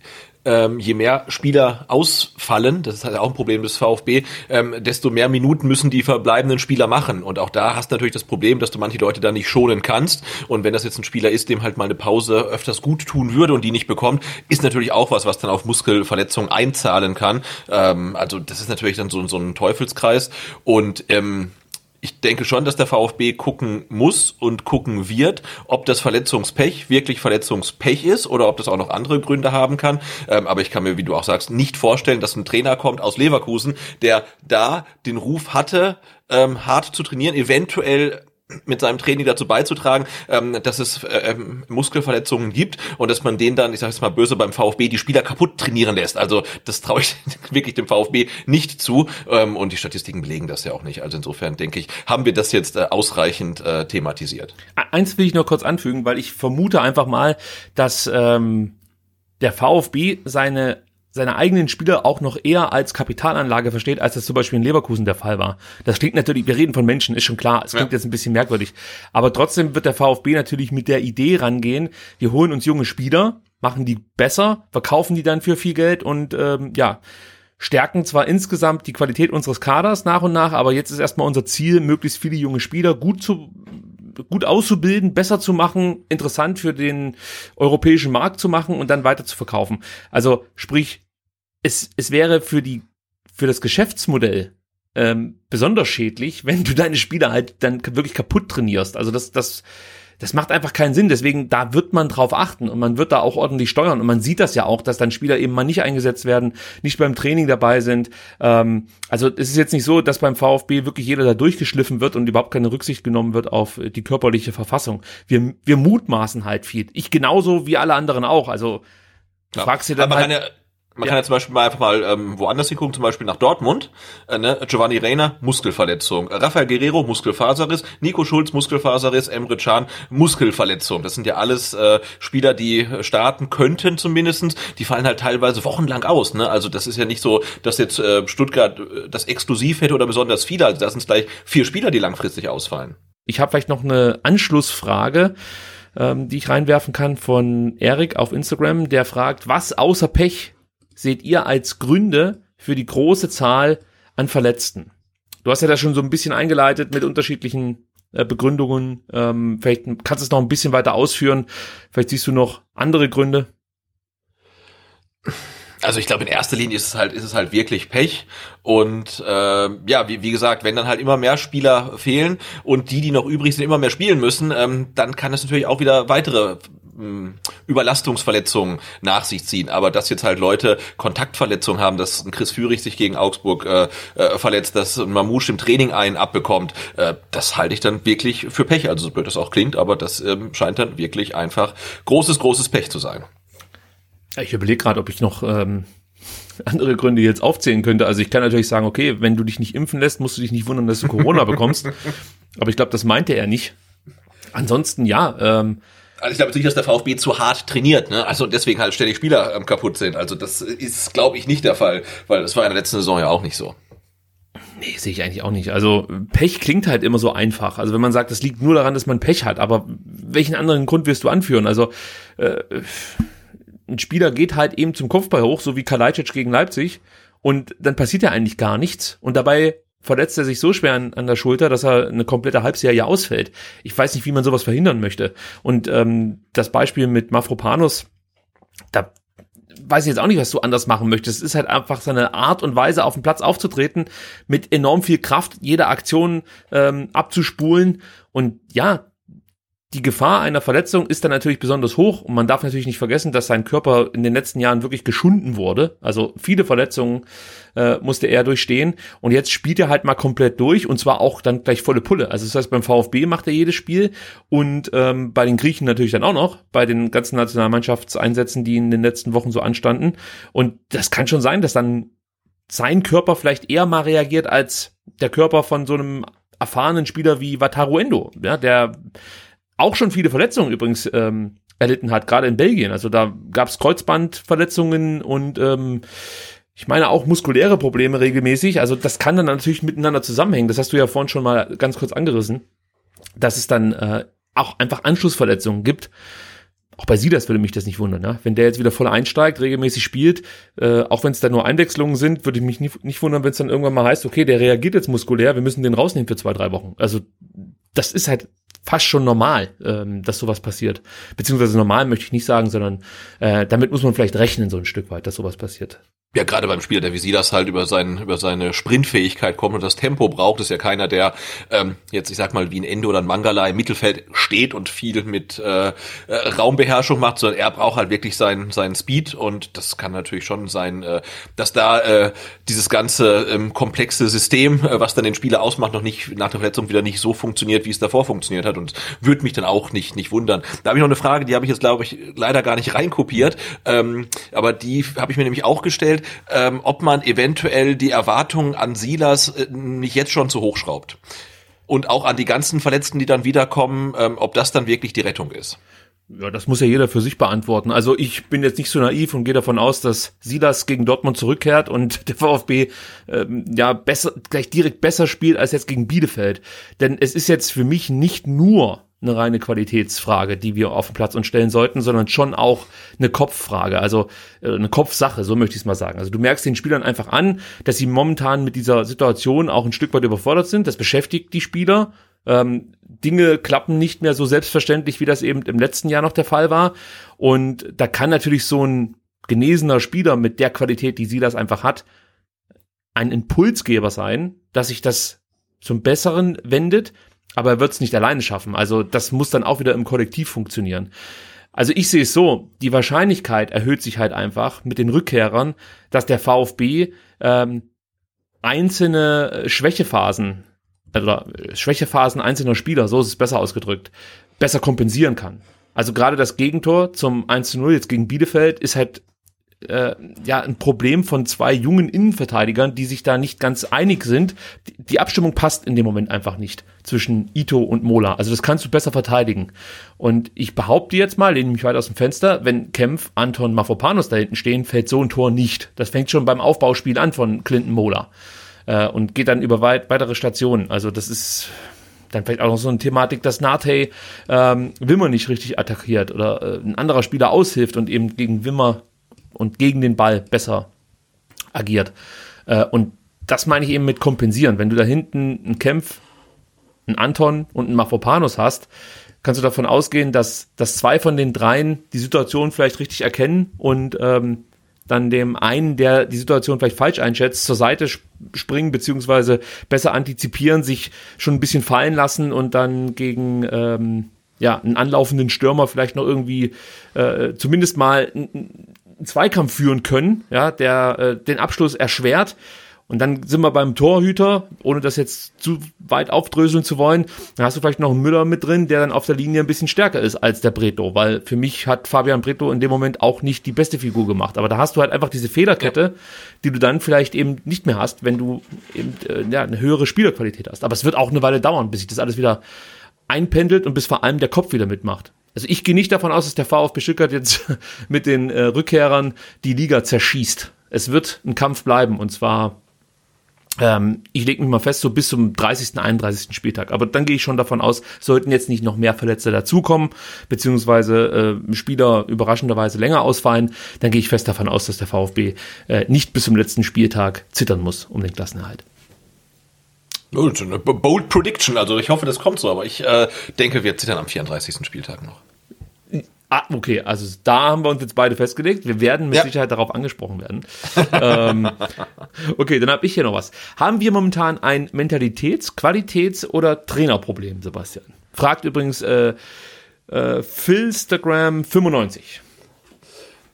ähm, je mehr Spieler ausfallen, das ist halt auch ein Problem des VfB, ähm, desto mehr Minuten müssen die verbleibenden Spieler machen. Und auch da hast du natürlich das Problem, dass du manche Leute da nicht schonen kannst. Und wenn das jetzt ein Spieler ist, dem halt mal eine Pause öfters gut tun würde und die nicht bekommt, ist natürlich auch was, was dann auf Muskelverletzungen einzahlen kann. Ähm, also das ist natürlich dann so, so ein Teufelskreis. Und ähm, ich denke schon, dass der VfB gucken muss und gucken wird, ob das Verletzungspech wirklich Verletzungspech ist oder ob das auch noch andere Gründe haben kann. Ähm, aber ich kann mir, wie du auch sagst, nicht vorstellen, dass ein Trainer kommt aus Leverkusen, der da den Ruf hatte, ähm, hart zu trainieren, eventuell mit seinem Training dazu beizutragen, ähm, dass es äh, ähm, Muskelverletzungen gibt und dass man den dann, ich sage jetzt mal böse, beim VfB die Spieler kaputt trainieren lässt. Also das traue ich <laughs> wirklich dem VfB nicht zu ähm, und die Statistiken belegen das ja auch nicht. Also insofern denke ich, haben wir das jetzt äh, ausreichend äh, thematisiert. Eins will ich nur kurz anfügen, weil ich vermute einfach mal, dass ähm, der VfB seine seine eigenen Spieler auch noch eher als Kapitalanlage versteht, als das zum Beispiel in Leverkusen der Fall war. Das klingt natürlich, wir reden von Menschen, ist schon klar, es klingt ja. jetzt ein bisschen merkwürdig. Aber trotzdem wird der VfB natürlich mit der Idee rangehen, wir holen uns junge Spieler, machen die besser, verkaufen die dann für viel Geld und ähm, ja, stärken zwar insgesamt die Qualität unseres Kaders nach und nach, aber jetzt ist erstmal unser Ziel, möglichst viele junge Spieler gut zu gut auszubilden, besser zu machen, interessant für den europäischen Markt zu machen und dann weiter zu verkaufen. Also sprich, es, es wäre für die, für das Geschäftsmodell ähm, besonders schädlich, wenn du deine Spieler halt dann wirklich kaputt trainierst. Also das, das, das macht einfach keinen Sinn. Deswegen, da wird man drauf achten und man wird da auch ordentlich steuern. Und man sieht das ja auch, dass dann Spieler eben mal nicht eingesetzt werden, nicht beim Training dabei sind. Ähm, also es ist jetzt nicht so, dass beim VfB wirklich jeder da durchgeschliffen wird und überhaupt keine Rücksicht genommen wird auf die körperliche Verfassung. Wir, wir mutmaßen halt viel. Ich genauso wie alle anderen auch. Also du fragst dir dann Aber halt, man kann ja, kann ja zum Beispiel mal einfach mal ähm, woanders hingucken, zum Beispiel nach Dortmund. Äh, ne? Giovanni Reina, Muskelverletzung. Rafael Guerrero, Muskelfaserriss. Nico Schulz, Muskelfaserriss. Emre Can, Muskelverletzung. Das sind ja alles äh, Spieler, die starten könnten zumindestens. Die fallen halt teilweise wochenlang aus. Ne? Also das ist ja nicht so, dass jetzt äh, Stuttgart äh, das exklusiv hätte oder besonders viele. Also das sind gleich vier Spieler, die langfristig ausfallen. Ich habe vielleicht noch eine Anschlussfrage, ähm, die ich reinwerfen kann von Erik auf Instagram, der fragt, was außer Pech seht ihr als Gründe für die große Zahl an Verletzten? Du hast ja da schon so ein bisschen eingeleitet mit unterschiedlichen äh, Begründungen. Ähm, vielleicht kannst du es noch ein bisschen weiter ausführen. Vielleicht siehst du noch andere Gründe. Also ich glaube, in erster Linie ist es halt, ist es halt wirklich Pech. Und äh, ja, wie, wie gesagt, wenn dann halt immer mehr Spieler fehlen und die, die noch übrig sind, immer mehr spielen müssen, ähm, dann kann es natürlich auch wieder weitere Überlastungsverletzungen nach sich ziehen. Aber dass jetzt halt Leute Kontaktverletzungen haben, dass ein Chris Führig sich gegen Augsburg äh, äh, verletzt, dass ein Mamouche im Training einen abbekommt, äh, das halte ich dann wirklich für Pech. Also so blöd das auch klingt, aber das ähm, scheint dann wirklich einfach großes, großes Pech zu sein. Ich überlege gerade, ob ich noch ähm, <laughs> andere Gründe jetzt aufzählen könnte. Also ich kann natürlich sagen, okay, wenn du dich nicht impfen lässt, musst du dich nicht wundern, dass du Corona bekommst. <laughs> Aber ich glaube, das meinte er nicht. Ansonsten ja, ähm, Also ich glaube nicht, dass der VfB zu hart trainiert, ne? Also deswegen halt ständig Spieler ähm, kaputt sind. Also das ist, glaube ich, nicht der Fall, weil das war in der letzten Saison ja auch nicht so. Nee, sehe ich eigentlich auch nicht. Also Pech klingt halt immer so einfach. Also wenn man sagt, das liegt nur daran, dass man Pech hat, aber welchen anderen Grund wirst du anführen? Also äh, ein Spieler geht halt eben zum Kopfball hoch, so wie Kalajdzic gegen Leipzig, und dann passiert ja eigentlich gar nichts. Und dabei verletzt er sich so schwer an, an der Schulter, dass er eine komplette Halbserie ausfällt. Ich weiß nicht, wie man sowas verhindern möchte. Und ähm, das Beispiel mit Mafropanos, da weiß ich jetzt auch nicht, was du anders machen möchtest. Es ist halt einfach seine Art und Weise, auf dem Platz aufzutreten, mit enorm viel Kraft, jede Aktion ähm, abzuspulen. Und ja, die Gefahr einer Verletzung ist dann natürlich besonders hoch und man darf natürlich nicht vergessen, dass sein Körper in den letzten Jahren wirklich geschunden wurde. Also viele Verletzungen äh, musste er durchstehen und jetzt spielt er halt mal komplett durch und zwar auch dann gleich volle Pulle. Also das heißt, beim VfB macht er jedes Spiel und ähm, bei den Griechen natürlich dann auch noch, bei den ganzen Nationalmannschaftseinsätzen, die in den letzten Wochen so anstanden. Und das kann schon sein, dass dann sein Körper vielleicht eher mal reagiert als der Körper von so einem erfahrenen Spieler wie Wataru Endo, ja, der auch schon viele Verletzungen übrigens ähm, erlitten hat, gerade in Belgien. Also da gab es Kreuzbandverletzungen und ähm, ich meine auch muskuläre Probleme regelmäßig. Also das kann dann natürlich miteinander zusammenhängen. Das hast du ja vorhin schon mal ganz kurz angerissen, dass es dann äh, auch einfach Anschlussverletzungen gibt. Auch bei Silas würde mich das nicht wundern, ne? wenn der jetzt wieder voll einsteigt, regelmäßig spielt, äh, auch wenn es dann nur Einwechslungen sind, würde ich mich nicht, nicht wundern, wenn es dann irgendwann mal heißt, okay, der reagiert jetzt muskulär, wir müssen den rausnehmen für zwei, drei Wochen. Also das ist halt fast schon normal, ähm, dass sowas passiert. Beziehungsweise normal möchte ich nicht sagen, sondern äh, damit muss man vielleicht rechnen, so ein Stück weit, dass sowas passiert. Ja, gerade beim Spieler, der wie sie das halt über, sein, über seine Sprintfähigkeit kommt und das Tempo braucht, ist ja keiner, der ähm, jetzt, ich sag mal, wie ein Endo oder ein Mangala im Mittelfeld steht und viel mit äh, äh, Raumbeherrschung macht, sondern er braucht halt wirklich seinen, seinen Speed und das kann natürlich schon sein, äh, dass da äh, dieses ganze ähm, komplexe System, äh, was dann den Spieler ausmacht, noch nicht nach der Verletzung wieder nicht so funktioniert, wie es davor funktioniert hat und würde mich dann auch nicht, nicht wundern. Da habe ich noch eine Frage, die habe ich jetzt, glaube ich, leider gar nicht reinkopiert, ähm, aber die habe ich mir nämlich auch gestellt, ähm, ob man eventuell die Erwartungen an Silas äh, nicht jetzt schon zu hoch schraubt. Und auch an die ganzen Verletzten, die dann wiederkommen, ähm, ob das dann wirklich die Rettung ist. Ja, das muss ja jeder für sich beantworten. Also ich bin jetzt nicht so naiv und gehe davon aus, dass Silas gegen Dortmund zurückkehrt und <laughs> der VfB ähm, ja besser gleich direkt besser spielt als jetzt gegen Bielefeld. Denn es ist jetzt für mich nicht nur eine reine Qualitätsfrage, die wir auf den Platz uns stellen sollten, sondern schon auch eine Kopffrage, also äh, eine Kopfsache, so möchte ich es mal sagen. Also du merkst den Spielern einfach an, dass sie momentan mit dieser Situation auch ein Stück weit überfordert sind. Das beschäftigt die Spieler. Ähm, Dinge klappen nicht mehr so selbstverständlich, wie das eben im letzten Jahr noch der Fall war. Und da kann natürlich so ein genesener Spieler mit der Qualität, die sie das einfach hat, ein Impulsgeber sein, dass sich das zum Besseren wendet. Aber er wird es nicht alleine schaffen. Also das muss dann auch wieder im Kollektiv funktionieren. Also ich sehe es so, die Wahrscheinlichkeit erhöht sich halt einfach mit den Rückkehrern, dass der VfB ähm, einzelne Schwächephasen oder Schwächephasen einzelner Spieler, so ist es besser ausgedrückt, besser kompensieren kann. Also gerade das Gegentor zum 1 zu 0 jetzt gegen Bielefeld ist halt äh, ja ein Problem von zwei jungen Innenverteidigern, die sich da nicht ganz einig sind. Die, die Abstimmung passt in dem Moment einfach nicht zwischen Ito und Mola. Also das kannst du besser verteidigen. Und ich behaupte jetzt mal, lehne mich weit aus dem Fenster, wenn Kempf, Anton, Mafopanos da hinten stehen, fällt so ein Tor nicht. Das fängt schon beim Aufbauspiel an von Clinton Mola äh, und geht dann über weit, weitere Stationen. Also das ist dann vielleicht auch noch so eine Thematik, dass Nate ähm, Wimmer nicht richtig attackiert oder äh, ein anderer Spieler aushilft und eben gegen Wimmer und gegen den Ball besser agiert. Äh, und das meine ich eben mit kompensieren. Wenn du da hinten einen Kämpf, einen Anton und einen Mafopanos hast, kannst du davon ausgehen, dass, dass zwei von den dreien die Situation vielleicht richtig erkennen und ähm, dann dem einen, der die Situation vielleicht falsch einschätzt, zur Seite springen, beziehungsweise besser antizipieren, sich schon ein bisschen fallen lassen und dann gegen ähm, ja, einen anlaufenden Stürmer vielleicht noch irgendwie äh, zumindest mal einen Zweikampf führen können, ja, der äh, den Abschluss erschwert. Und dann sind wir beim Torhüter, ohne das jetzt zu weit aufdröseln zu wollen. Dann hast du vielleicht noch einen Müller mit drin, der dann auf der Linie ein bisschen stärker ist als der Breto, weil für mich hat Fabian Breto in dem Moment auch nicht die beste Figur gemacht. Aber da hast du halt einfach diese Fehlerkette, die du dann vielleicht eben nicht mehr hast, wenn du eben äh, ja, eine höhere Spielerqualität hast. Aber es wird auch eine Weile dauern, bis sich das alles wieder einpendelt und bis vor allem der Kopf wieder mitmacht. Also ich gehe nicht davon aus, dass der VfB Stuttgart jetzt <laughs> mit den äh, Rückkehrern die Liga zerschießt. Es wird ein Kampf bleiben und zwar ähm, ich lege mich mal fest, so bis zum 30., 31. Spieltag. Aber dann gehe ich schon davon aus, sollten jetzt nicht noch mehr Verletzte dazukommen, beziehungsweise äh, Spieler überraschenderweise länger ausfallen, dann gehe ich fest davon aus, dass der VfB äh, nicht bis zum letzten Spieltag zittern muss um den Klassenerhalt. Eine bold Prediction, also ich hoffe, das kommt so, aber ich äh, denke, wir zittern am 34. Spieltag noch. Ah, okay, also da haben wir uns jetzt beide festgelegt. Wir werden mit ja. Sicherheit darauf angesprochen werden. <laughs> ähm, okay, dann habe ich hier noch was. Haben wir momentan ein Mentalitäts-, Qualitäts- oder Trainerproblem, Sebastian? Fragt übrigens äh, äh, Philstagram95.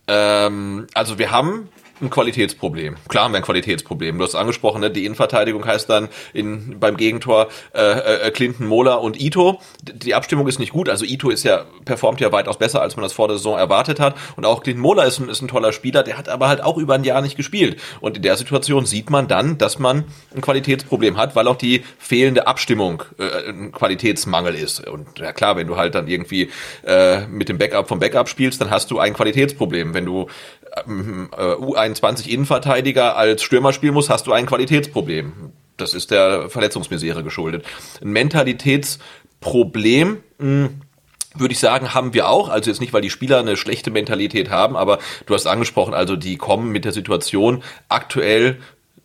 Ähm, also wir haben ein Qualitätsproblem. Klar haben wir ein Qualitätsproblem. Du hast angesprochen, ne? die Innenverteidigung heißt dann in, beim Gegentor äh, äh, Clinton, Mola und Ito. Die Abstimmung ist nicht gut. Also Ito ist ja performt ja weitaus besser, als man das vor der Saison erwartet hat. Und auch Clinton Mola ist ein, ist ein toller Spieler. Der hat aber halt auch über ein Jahr nicht gespielt. Und in der Situation sieht man dann, dass man ein Qualitätsproblem hat, weil auch die fehlende Abstimmung äh, ein Qualitätsmangel ist. Und ja klar, wenn du halt dann irgendwie äh, mit dem Backup vom Backup spielst, dann hast du ein Qualitätsproblem. Wenn du ähm, äh, U21 Innenverteidiger als Stürmer spielen muss, hast du ein Qualitätsproblem. Das ist der Verletzungsmisere geschuldet. Ein Mentalitätsproblem, mh, hm, würde ich sagen, haben wir auch. Also jetzt nicht, weil die Spieler eine schlechte Mentalität haben, aber du hast angesprochen, also die kommen mit der Situation aktuell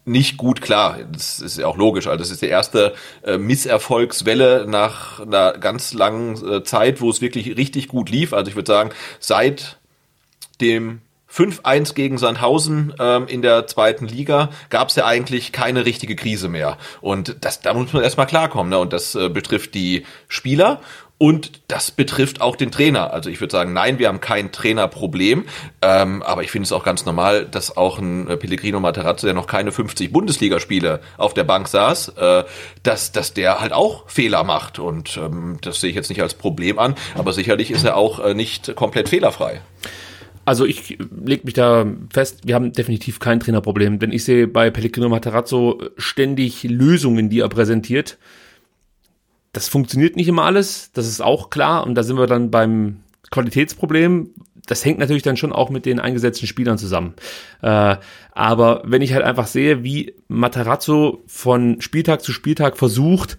nicht gut klar. Das ist ja auch logisch. Also das ist die erste äh, Misserfolgswelle nach einer ganz langen äh, Zeit, wo es wirklich richtig gut lief. Also ich würde sagen, seit dem 5-1 gegen Sandhausen ähm, in der zweiten Liga gab es ja eigentlich keine richtige Krise mehr. Und das, da muss man erstmal klarkommen. Ne? Und das äh, betrifft die Spieler und das betrifft auch den Trainer. Also ich würde sagen, nein, wir haben kein Trainerproblem. Ähm, aber ich finde es auch ganz normal, dass auch ein äh, Pellegrino Materazzo, der noch keine 50 Bundesligaspiele auf der Bank saß, äh, dass, dass der halt auch Fehler macht. Und ähm, das sehe ich jetzt nicht als Problem an. Aber sicherlich ist er auch äh, nicht komplett fehlerfrei. Also ich leg mich da fest, wir haben definitiv kein Trainerproblem, denn ich sehe bei Pellegrino Matarazzo ständig Lösungen, die er präsentiert. Das funktioniert nicht immer alles, das ist auch klar und da sind wir dann beim Qualitätsproblem. Das hängt natürlich dann schon auch mit den eingesetzten Spielern zusammen. Äh, aber wenn ich halt einfach sehe, wie Matarazzo von Spieltag zu Spieltag versucht,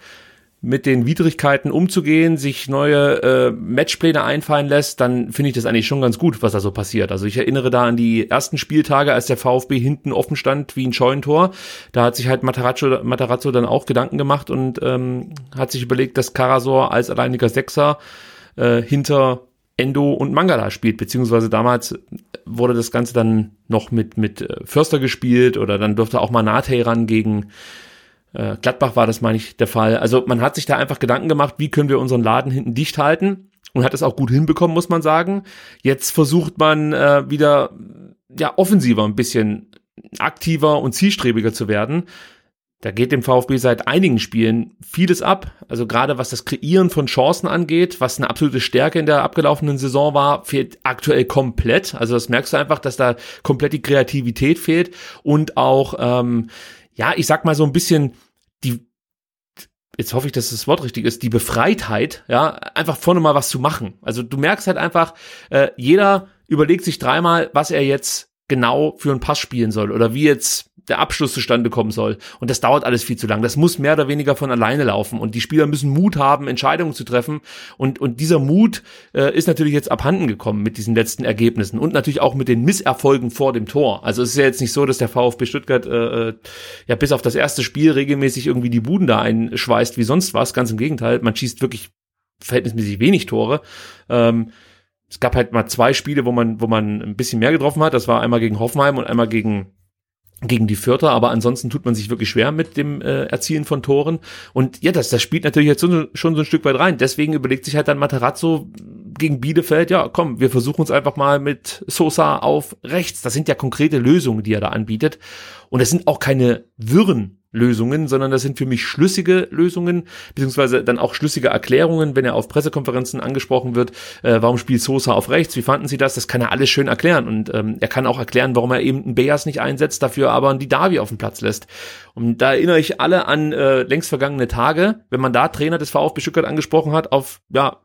mit den Widrigkeiten umzugehen, sich neue äh, Matchpläne einfallen lässt, dann finde ich das eigentlich schon ganz gut, was da so passiert. Also ich erinnere da an die ersten Spieltage, als der VfB hinten offen stand wie ein Scheunentor. Da hat sich halt Matarazzo, Matarazzo dann auch Gedanken gemacht und ähm, hat sich überlegt, dass Karasor als alleiniger Sechser äh, hinter Endo und Mangala spielt, beziehungsweise damals wurde das Ganze dann noch mit, mit äh, Förster gespielt oder dann durfte auch mal Nate ran gegen Äh, Gladbach war das, meine ich, der Fall. Also man hat sich da einfach Gedanken gemacht, wie können wir unseren Laden hinten dicht halten und hat es auch gut hinbekommen, muss man sagen. Jetzt versucht man äh, wieder ja offensiver ein bisschen aktiver und zielstrebiger zu werden. Da geht dem VfB seit einigen Spielen vieles ab. Also gerade was das Kreieren von Chancen angeht, was eine absolute Stärke in der abgelaufenen Saison war, fehlt aktuell komplett. Also das merkst du einfach, dass da komplett die Kreativität fehlt und auch, ähm, ja, ich sag mal so ein bisschen die, jetzt hoffe ich, dass das Wort richtig ist, die Befreitheit, ja, einfach vorne mal was zu machen. Also du merkst halt einfach, äh, jeder überlegt sich dreimal, was er jetzt genau für einen Pass spielen soll oder wie jetzt der Abschluss zustande kommen soll. Und das dauert alles viel zu lang. Das muss mehr oder weniger von alleine laufen. Und die Spieler müssen Mut haben, Entscheidungen zu treffen. Und, und dieser Mut äh, ist natürlich jetzt abhanden gekommen mit diesen letzten Ergebnissen und natürlich auch mit den Misserfolgen vor dem Tor. Also es ist ja jetzt nicht so, dass der VfB Stuttgart äh, äh, ja bis auf das erste Spiel regelmäßig irgendwie die Buden da einschweißt wie sonst was. Ganz im Gegenteil, man schießt wirklich verhältnismäßig wenig Tore. Ähm, es gab halt mal zwei Spiele, wo man, wo man ein bisschen mehr getroffen hat. Das war einmal gegen Hoffenheim und einmal gegen gegen die Vierter, aber ansonsten tut man sich wirklich schwer mit dem äh, Erzielen von Toren. Und ja, das, das spielt natürlich jetzt schon so ein Stück weit rein. Deswegen überlegt sich halt dann Materazzo gegen Bielefeld, ja, komm, wir versuchen uns einfach mal mit Sosa auf rechts. Das sind ja konkrete Lösungen, die er da anbietet. Und es sind auch keine wirren Lösungen, sondern das sind für mich schlüssige Lösungen, beziehungsweise dann auch schlüssige Erklärungen, wenn er auf Pressekonferenzen angesprochen wird, äh, warum spielt Sosa auf rechts, wie fanden Sie das? Das kann er alles schön erklären und ähm, er kann auch erklären, warum er eben einen Beas nicht einsetzt, dafür aber einen Didavi auf den Platz lässt. Und da erinnere ich alle an äh, längst vergangene Tage, wenn man da Trainer des VfB Stuttgart angesprochen hat, auf ja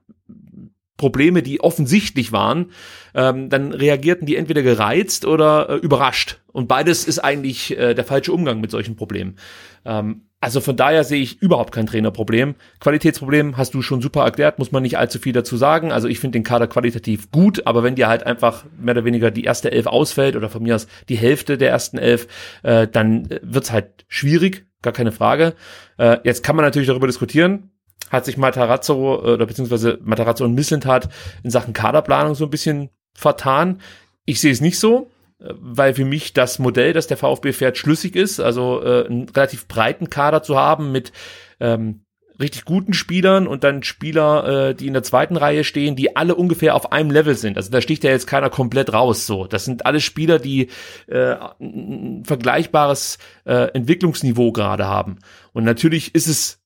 Probleme, die offensichtlich waren, ähm, dann reagierten die entweder gereizt oder äh, überrascht. Und beides ist eigentlich äh, der falsche Umgang mit solchen Problemen. Ähm, also von daher sehe ich überhaupt kein Trainerproblem. Qualitätsproblem hast du schon super erklärt, muss man nicht allzu viel dazu sagen. Also ich finde den Kader qualitativ gut, aber wenn dir halt einfach mehr oder weniger die erste Elf ausfällt oder von mir aus die Hälfte der ersten Elf, äh, dann wird's halt schwierig, gar keine Frage. Äh, jetzt kann man natürlich darüber diskutieren, hat sich Matarazzo oder beziehungsweise Matarazzo und Missentat in Sachen Kaderplanung so ein bisschen vertan. Ich sehe es nicht so, weil für mich das Modell, das der VfB fährt, schlüssig ist. Also äh, einen relativ breiten Kader zu haben mit ähm, richtig guten Spielern und dann Spieler, äh, die in der zweiten Reihe stehen, die alle ungefähr auf einem Level sind. Also da sticht ja jetzt keiner komplett raus. So, das sind alle Spieler, die äh, ein vergleichbares äh, Entwicklungsniveau gerade haben. Und natürlich ist es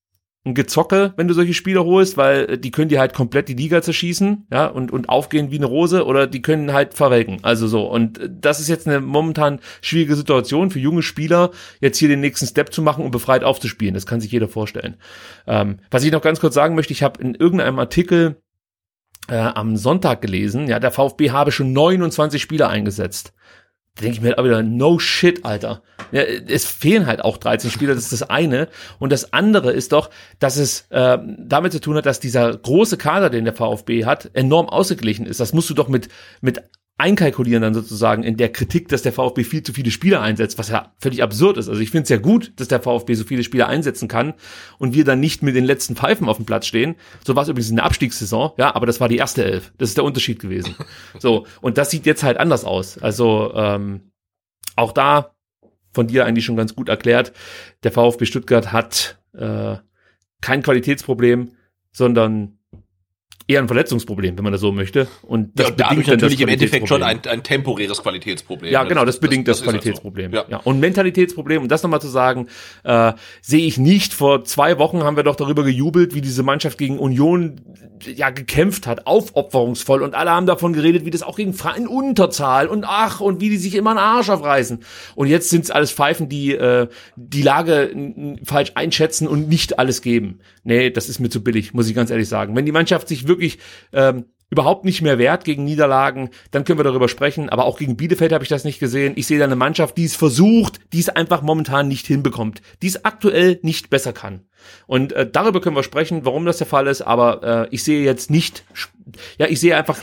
ein Gezocke, wenn du solche Spieler holst, weil äh, die können dir halt komplett die Liga zerschießen, ja, und, und aufgehen wie eine Rose oder die können halt verwelken. Also so. Und äh, das ist jetzt eine momentan schwierige Situation für junge Spieler, jetzt hier den nächsten Step zu machen und befreit aufzuspielen. Das kann sich jeder vorstellen. Ähm, was ich noch ganz kurz sagen möchte, ich habe in irgendeinem Artikel äh, am Sonntag gelesen, ja, der VfB habe schon 29 Spieler eingesetzt denke ich mir halt wieder, no shit, Alter. Ja, es fehlen halt auch 13 Spieler, das ist das eine. Und das andere ist doch, dass es äh, damit zu tun hat, dass dieser große Kader, den der VfB hat, enorm ausgeglichen ist. Das musst du doch mit, mit einkalkulieren dann sozusagen in der Kritik, dass der VfB viel zu viele Spieler einsetzt, was ja völlig absurd ist. Also ich finde es ja gut, dass der VfB so viele Spieler einsetzen kann und wir dann nicht mit den letzten Pfeifen auf dem Platz stehen. So war es übrigens in der Abstiegssaison, ja, aber das war die erste Elf. Das ist der Unterschied gewesen. <laughs> So, und das sieht jetzt halt anders aus. Also ähm, auch da von dir eigentlich schon ganz gut erklärt, der VfB Stuttgart hat äh, kein Qualitätsproblem, sondern eher ein Verletzungsproblem, wenn man das so möchte. Und das ja, bedingt natürlich im Endeffekt schon ein, ein temporäres Qualitätsproblem. Ja, genau, das, bedingt das, das, das Qualitätsproblem. So. Ja. ja. Und Mentalitätsproblem, um das nochmal zu sagen, äh, sehe ich nicht. Vor zwei Wochen haben wir doch darüber gejubelt, wie diese Mannschaft gegen Union ja gekämpft hat, aufopferungsvoll und alle haben davon geredet, wie das auch gegen Fra in Unterzahl und ach und wie die sich immer einen Arsch aufreißen. Und jetzt sind es alles Pfeifen, die äh, die Lage falsch einschätzen und nicht alles geben. Nee, das ist mir zu billig, muss ich ganz ehrlich sagen. Wenn die Mannschaft sich wirklich ähm, überhaupt nicht mehr wert gegen Niederlagen, dann können wir darüber sprechen. Aber auch gegen Bielefeld habe ich das nicht gesehen. Ich sehe da eine Mannschaft, die es versucht, die es einfach momentan nicht hinbekommt, die es aktuell nicht besser kann. Und äh, darüber können wir sprechen, warum das der Fall ist, aber äh, ich sehe jetzt nicht, ja, ich sehe einfach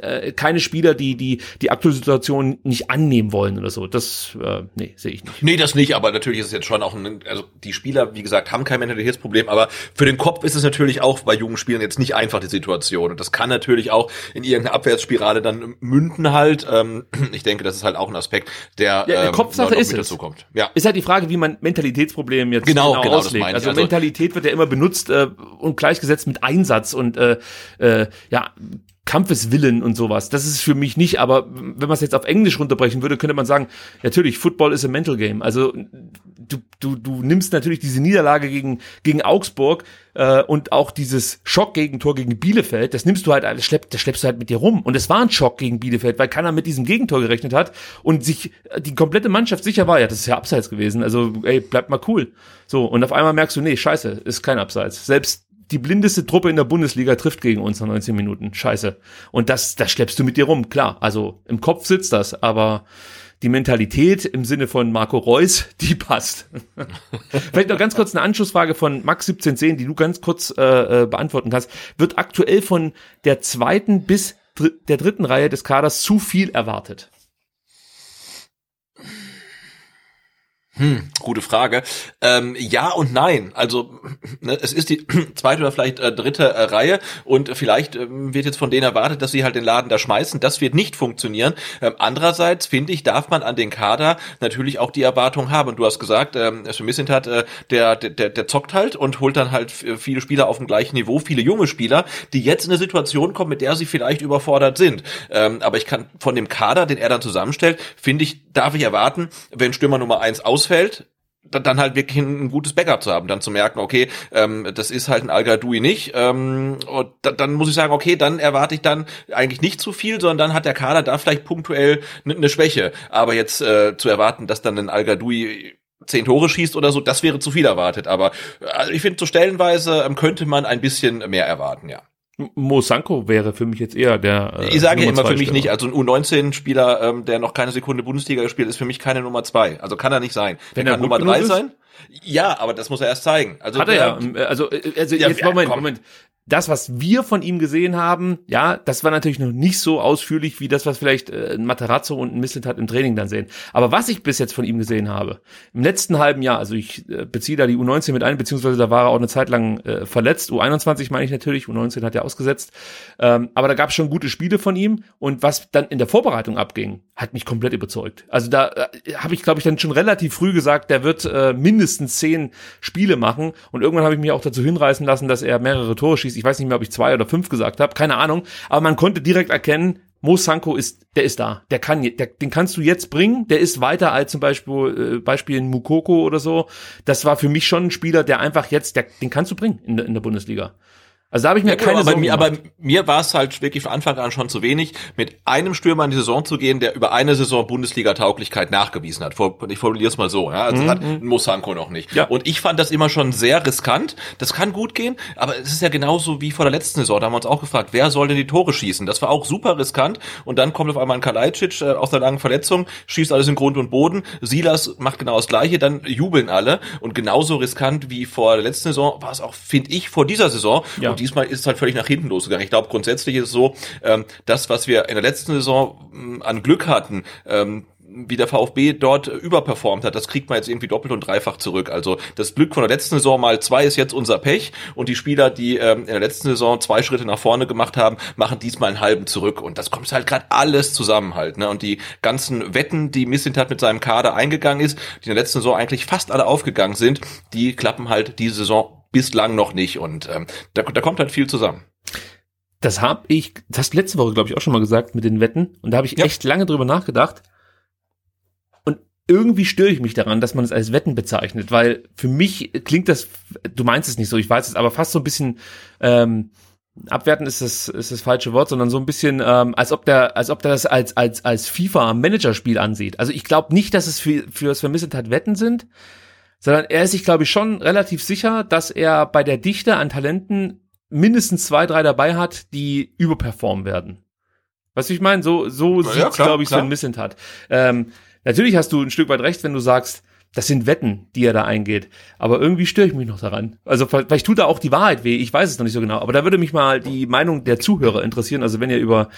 äh, keine Spieler, die die die aktuelle Situation nicht annehmen wollen oder so. Das äh, nee, sehe ich nicht. Nee, das nicht, aber natürlich ist es jetzt schon auch ein, also die Spieler, wie gesagt, haben kein Mentalitätsproblem, aber für den Kopf ist es natürlich auch bei jungen Spielern jetzt nicht einfach die Situation und das kann natürlich auch in irgendeine Abwärtsspirale dann münden halt. Ähm, ich denke, das ist halt auch ein Aspekt, der, ja, der ähm, Kopfsache ist mit es. dazu kommt. Ja. Ist halt die Frage, wie man Mentalitätsproblem jetzt Genau, genau, genau, auslegt. Also, Also- Mentalität wird ja immer benutzt äh, und gleichgesetzt mit Einsatz und äh, äh, ja Kampfeswillen und sowas. Das ist für mich nicht, aber wenn man es jetzt auf Englisch runterbrechen würde, könnte man sagen, natürlich, Football ist a mental game. Also du, du, du nimmst natürlich diese Niederlage gegen, gegen Augsburg äh, und auch dieses Schockgegentor gegen Bielefeld, das nimmst du halt, das, schlepp, das schleppst du halt mit dir rum. Und es war ein Schock gegen Bielefeld, weil keiner mit diesem Gegentor gerechnet hat und sich äh, die komplette Mannschaft sicher war, ja, das ist ja abseits gewesen. Also, ey, bleib mal cool. So, und auf einmal merkst du, nee, scheiße, ist kein Abseits. Selbst die blindeste Truppe in der Bundesliga trifft gegen uns nach 19 Minuten. Scheiße. Und das, das schleppst du mit dir rum, klar. Also im Kopf sitzt das, aber die Mentalität im Sinne von Marco Reus, <laughs> die passt. <laughs> Vielleicht noch ganz kurz eine Anschlussfrage von Max 1710, die du ganz kurz äh, äh, beantworten kannst. Wird aktuell von der zweiten bis dr der dritten Reihe des Kaders zu viel erwartet? Hm, gute Frage. Ähm, ja und nein. Also ne, es ist die <clears throat> zweite oder vielleicht äh, dritte äh, Reihe und vielleicht ähm, wird jetzt von denen erwartet, dass sie halt den Laden da schmeißen. Das wird nicht funktionieren. Ähm, andererseits finde ich, darf man an den Kader natürlich auch die Erwartung haben. Und du hast gesagt, ähm, Smith hat, äh, der, der, der zockt halt und holt dann halt f- viele Spieler auf dem gleichen Niveau, viele junge Spieler, die jetzt in eine Situation kommen, mit der sie vielleicht überfordert sind. Ähm, aber ich kann von dem Kader, den er dann zusammenstellt, finde ich, darf ich erwarten, wenn Stürmer Nummer eins ausfällt, da- dann halt wirklich ein, gutes Backup zu haben, dann zu merken, okay, ähm, das ist halt ein al nicht. Ähm, und da, dann muss ich sagen, okay, dann erwarte ich dann eigentlich nicht zu viel, sondern dann hat der Kader da vielleicht punktuell eine ne Schwäche. Aber jetzt äh, zu erwarten, dass dann ein al zehn Tore schießt oder so, das wäre zu viel erwartet. Aber also ich finde, so stellenweise ähm, könnte man ein bisschen mehr erwarten, ja. Mo Sanko wäre für mich jetzt eher der. Äh, Ich sage ja Nummer immer zwei für mich Stürmer. nicht, also ein U19-Spieler, ähm, der noch keine Sekunde Bundesliga gespielt, ist für mich keine Nummer zwei. Also kann er nicht sein. Wenn der er kann gut Nummer drei ist? sein. Ja, aber das muss er erst zeigen. Also Hat er ja. der- Also, äh, also Ja, jetzt ja, Moment, komm. Moment. Das, was wir von ihm gesehen haben, ja, das war natürlich noch nicht so ausführlich wie das, was vielleicht äh, ein Materazzo und ein Misseltat im Training dann sehen. Aber was ich bis jetzt von ihm gesehen habe, im letzten halben Jahr, also ich äh, beziehe da die U19 mit ein, beziehungsweise da war er auch eine Zeit lang äh, verletzt. U21 meine ich natürlich, U19 hat er ausgesetzt. Ähm, aber da gab es schon gute Spiele von ihm und was dann in der Vorbereitung abging, hat mich komplett überzeugt. Also da äh, habe ich, glaube ich, dann schon relativ früh gesagt, der wird äh, mindestens zehn Spiele machen und irgendwann habe ich mich auch dazu hinreißen lassen, dass er mehrere Tore schießt. Ich weiß nicht mehr, ob ich zwei oder fünf gesagt habe, keine Ahnung. Aber man konnte direkt erkennen, Mo Sanko ist, der ist da. Der kann, der, den kannst du jetzt bringen. Der ist weiter als zum Beispiel, äh, Beispiel in Mukoko oder so. Das war für mich schon ein Spieler, der einfach jetzt, der, den kannst du bringen in, der- in der Bundesliga. Also da habe ich mir Ja, keine aber, Sorgen mir, gemacht. aber mir war es halt wirklich von Anfang an schon zu wenig, mit einem Stürmer in die Saison zu gehen, der über eine Saison Bundesliga-Tauglichkeit nachgewiesen hat. Ich formuliere es mal so, ja. Also hat Mosanko noch nicht. Mhm, Ja. Und ich fand das immer schon sehr riskant. Das kann gut gehen, aber es ist ja genauso wie vor der letzten Saison. Da haben wir uns auch gefragt, wer soll denn die Tore schießen? Das war auch super riskant. Und dann kommt auf einmal ein Kalajdzic äh, aus einer langen Verletzung, schießt alles in Grund und Boden. Silas macht genau das Gleiche, dann jubeln alle. Und genauso riskant wie vor der letzten Saison war es auch, finde ich, vor dieser Saison. Ja. Und diesmal ist es halt völlig nach hinten losgegangen. Ich glaube, grundsätzlich ist es so, ähm, das, was wir in der letzten Saison ähm, an Glück hatten, ähm, wie der VfB dort überperformt hat, das kriegt man jetzt irgendwie doppelt und dreifach zurück. Also das Glück von der letzten Saison mal zwei ist jetzt unser Pech und die Spieler, die ähm, in der letzten Saison zwei Schritte nach vorne gemacht haben, machen diesmal einen halben zurück und das kommt halt gerade alles zusammen halt. Ne? Und die ganzen Wetten, die Missintat mit seinem Kader eingegangen ist, die in der letzten Saison eigentlich fast alle aufgegangen sind, die klappen halt diese Saison bislang noch nicht und ähm, da, da kommt halt viel zusammen. Das habe ich, das hast du letzte Woche, glaube ich, auch schon mal gesagt mit den Wetten. Und da habe ich Ja. echt lange drüber nachgedacht. Und irgendwie störe ich mich daran, dass man es als Wetten bezeichnet, weil für mich klingt das, du meinst es nicht so, ich weiß es, aber fast so ein bisschen ähm, abwerten ist das ist das falsche Wort, sondern so ein bisschen ähm, als ob der als ob der das als als als FIFA Managerspiel ansieht. Also ich glaube nicht, dass es für für das vermisselt hat Wetten sind, sondern er ist sich glaube ich schon relativ sicher, dass er bei der Dichte an Talenten mindestens zwei, drei dabei hat, die überperformen werden. Weißt du, wie ich meine? So, so ja, sieht's, klar, glaube ich, klar. Sven Missent hat. Ähm, natürlich hast du ein Stück weit recht, wenn du sagst, das sind Wetten, die er da eingeht. Aber irgendwie störe ich mich noch daran. Also vielleicht tut da auch die Wahrheit weh, ich weiß es noch nicht so genau. Aber da würde mich mal die Meinung der Zuhörer interessieren. Also wenn ihr über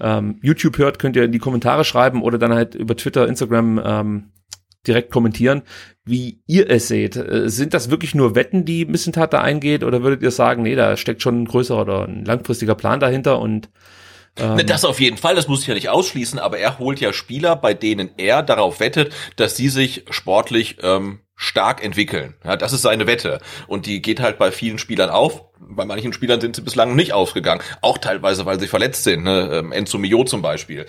ähm, YouTube hört, könnt ihr in die Kommentare schreiben oder dann halt über Twitter, Instagram ähm, direkt kommentieren, wie ihr es seht. Äh, sind das wirklich nur Wetten, die Missentat da eingeht? Oder würdet ihr sagen, nee, da steckt schon ein größerer oder ein langfristiger Plan dahinter und ähm, das auf jeden Fall, das muss ich ja nicht ausschließen, aber er holt ja Spieler, bei denen er darauf wettet, dass sie sich sportlich ähm, stark entwickeln. Ja, das ist seine Wette. Und die geht halt bei vielen Spielern auf. Bei manchen Spielern sind sie bislang nicht aufgegangen. Auch teilweise, weil sie verletzt sind. Ne? Ähm, Enzo Mio zum Beispiel.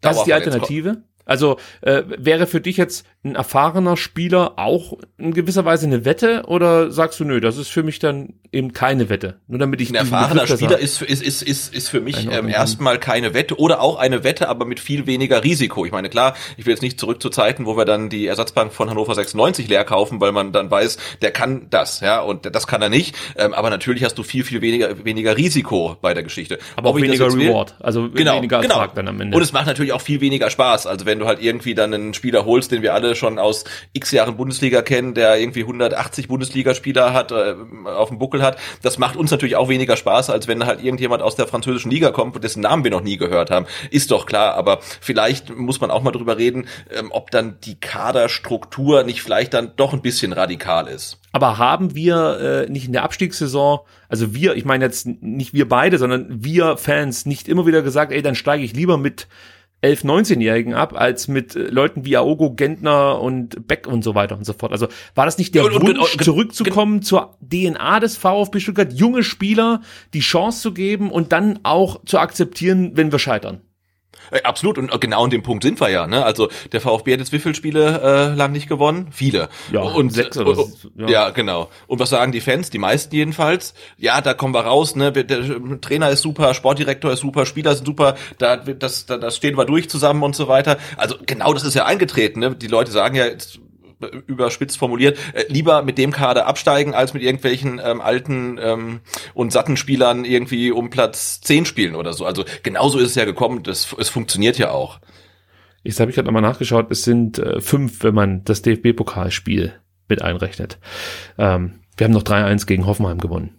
Das ist die Alternative? Also äh, wäre für dich jetzt ein erfahrener Spieler auch in gewisser Weise eine Wette oder sagst du, nö, das ist für mich dann eben keine Wette? Nur damit ich ein erfahrener Spieler ist, ist, ist, ist, ist für mich ähm, erstmal keine Wette oder auch eine Wette, aber mit viel weniger Risiko. Ich meine, klar, ich will jetzt nicht zurück zu Zeiten, wo wir dann die Ersatzbank von Hannover 96 leer kaufen, weil man dann weiß, der kann das, ja, und das kann er nicht. Ähm, aber natürlich hast du viel, viel weniger, weniger Risiko bei der Geschichte. Aber Ob auch weniger Reward, also genau, weniger Ertrag genau. dann am Ende. Und es macht natürlich auch viel weniger Spaß. Also wenn du halt irgendwie dann einen Spieler holst, den wir alle schon aus x Jahren Bundesliga kennen, der irgendwie 180 Bundesligaspieler hat, äh, auf dem Buckel hat, das macht uns natürlich auch weniger Spaß, als wenn halt irgendjemand aus der französischen Liga kommt, dessen Namen wir noch nie gehört haben. Ist doch klar, aber vielleicht muss man auch mal drüber reden, ähm, ob dann die Kaderstruktur nicht vielleicht dann doch ein bisschen radikal ist. Aber haben wir äh, nicht in der Abstiegssaison, also wir, ich meine jetzt nicht wir beide, sondern wir Fans nicht immer wieder gesagt, ey, dann steige ich lieber mit 11-, 19-Jährigen ab, als mit äh, Leuten wie Aogo, Gentner und Beck und so weiter und so fort. Also war das nicht der und, Wunsch, und, zurückzukommen zur DNA des VfB Stuttgart, junge Spieler die Chance zu geben und dann auch zu akzeptieren, wenn wir scheitern? Äh, absolut, und genau an dem Punkt sind wir ja. Ne? Also der VfB hat jetzt wie viele Spiele äh, lang nicht gewonnen? Viele. Ja, und sechs oder so. Ja. ja, genau. Und was sagen die Fans? Die meisten jedenfalls. Ja, da kommen wir raus. Ne? Der Trainer ist super, Sportdirektor ist super, Spieler sind super. Da, das, da, das stehen wir durch zusammen und so weiter. Also genau das ist ja eingetreten. Ne? Die Leute sagen ja, jetzt, überspitzt formuliert, äh, lieber mit dem Kader absteigen, als mit irgendwelchen ähm, alten ähm, und satten Spielern irgendwie um Platz 10 spielen oder so. Also genauso ist es ja gekommen, das, es funktioniert ja auch. Jetzt habe ich gerade nochmal nachgeschaut, es sind äh, fünf, wenn man das DFB-Pokalspiel mit einrechnet. Ähm, wir haben noch 3-1 gegen Hoffenheim gewonnen.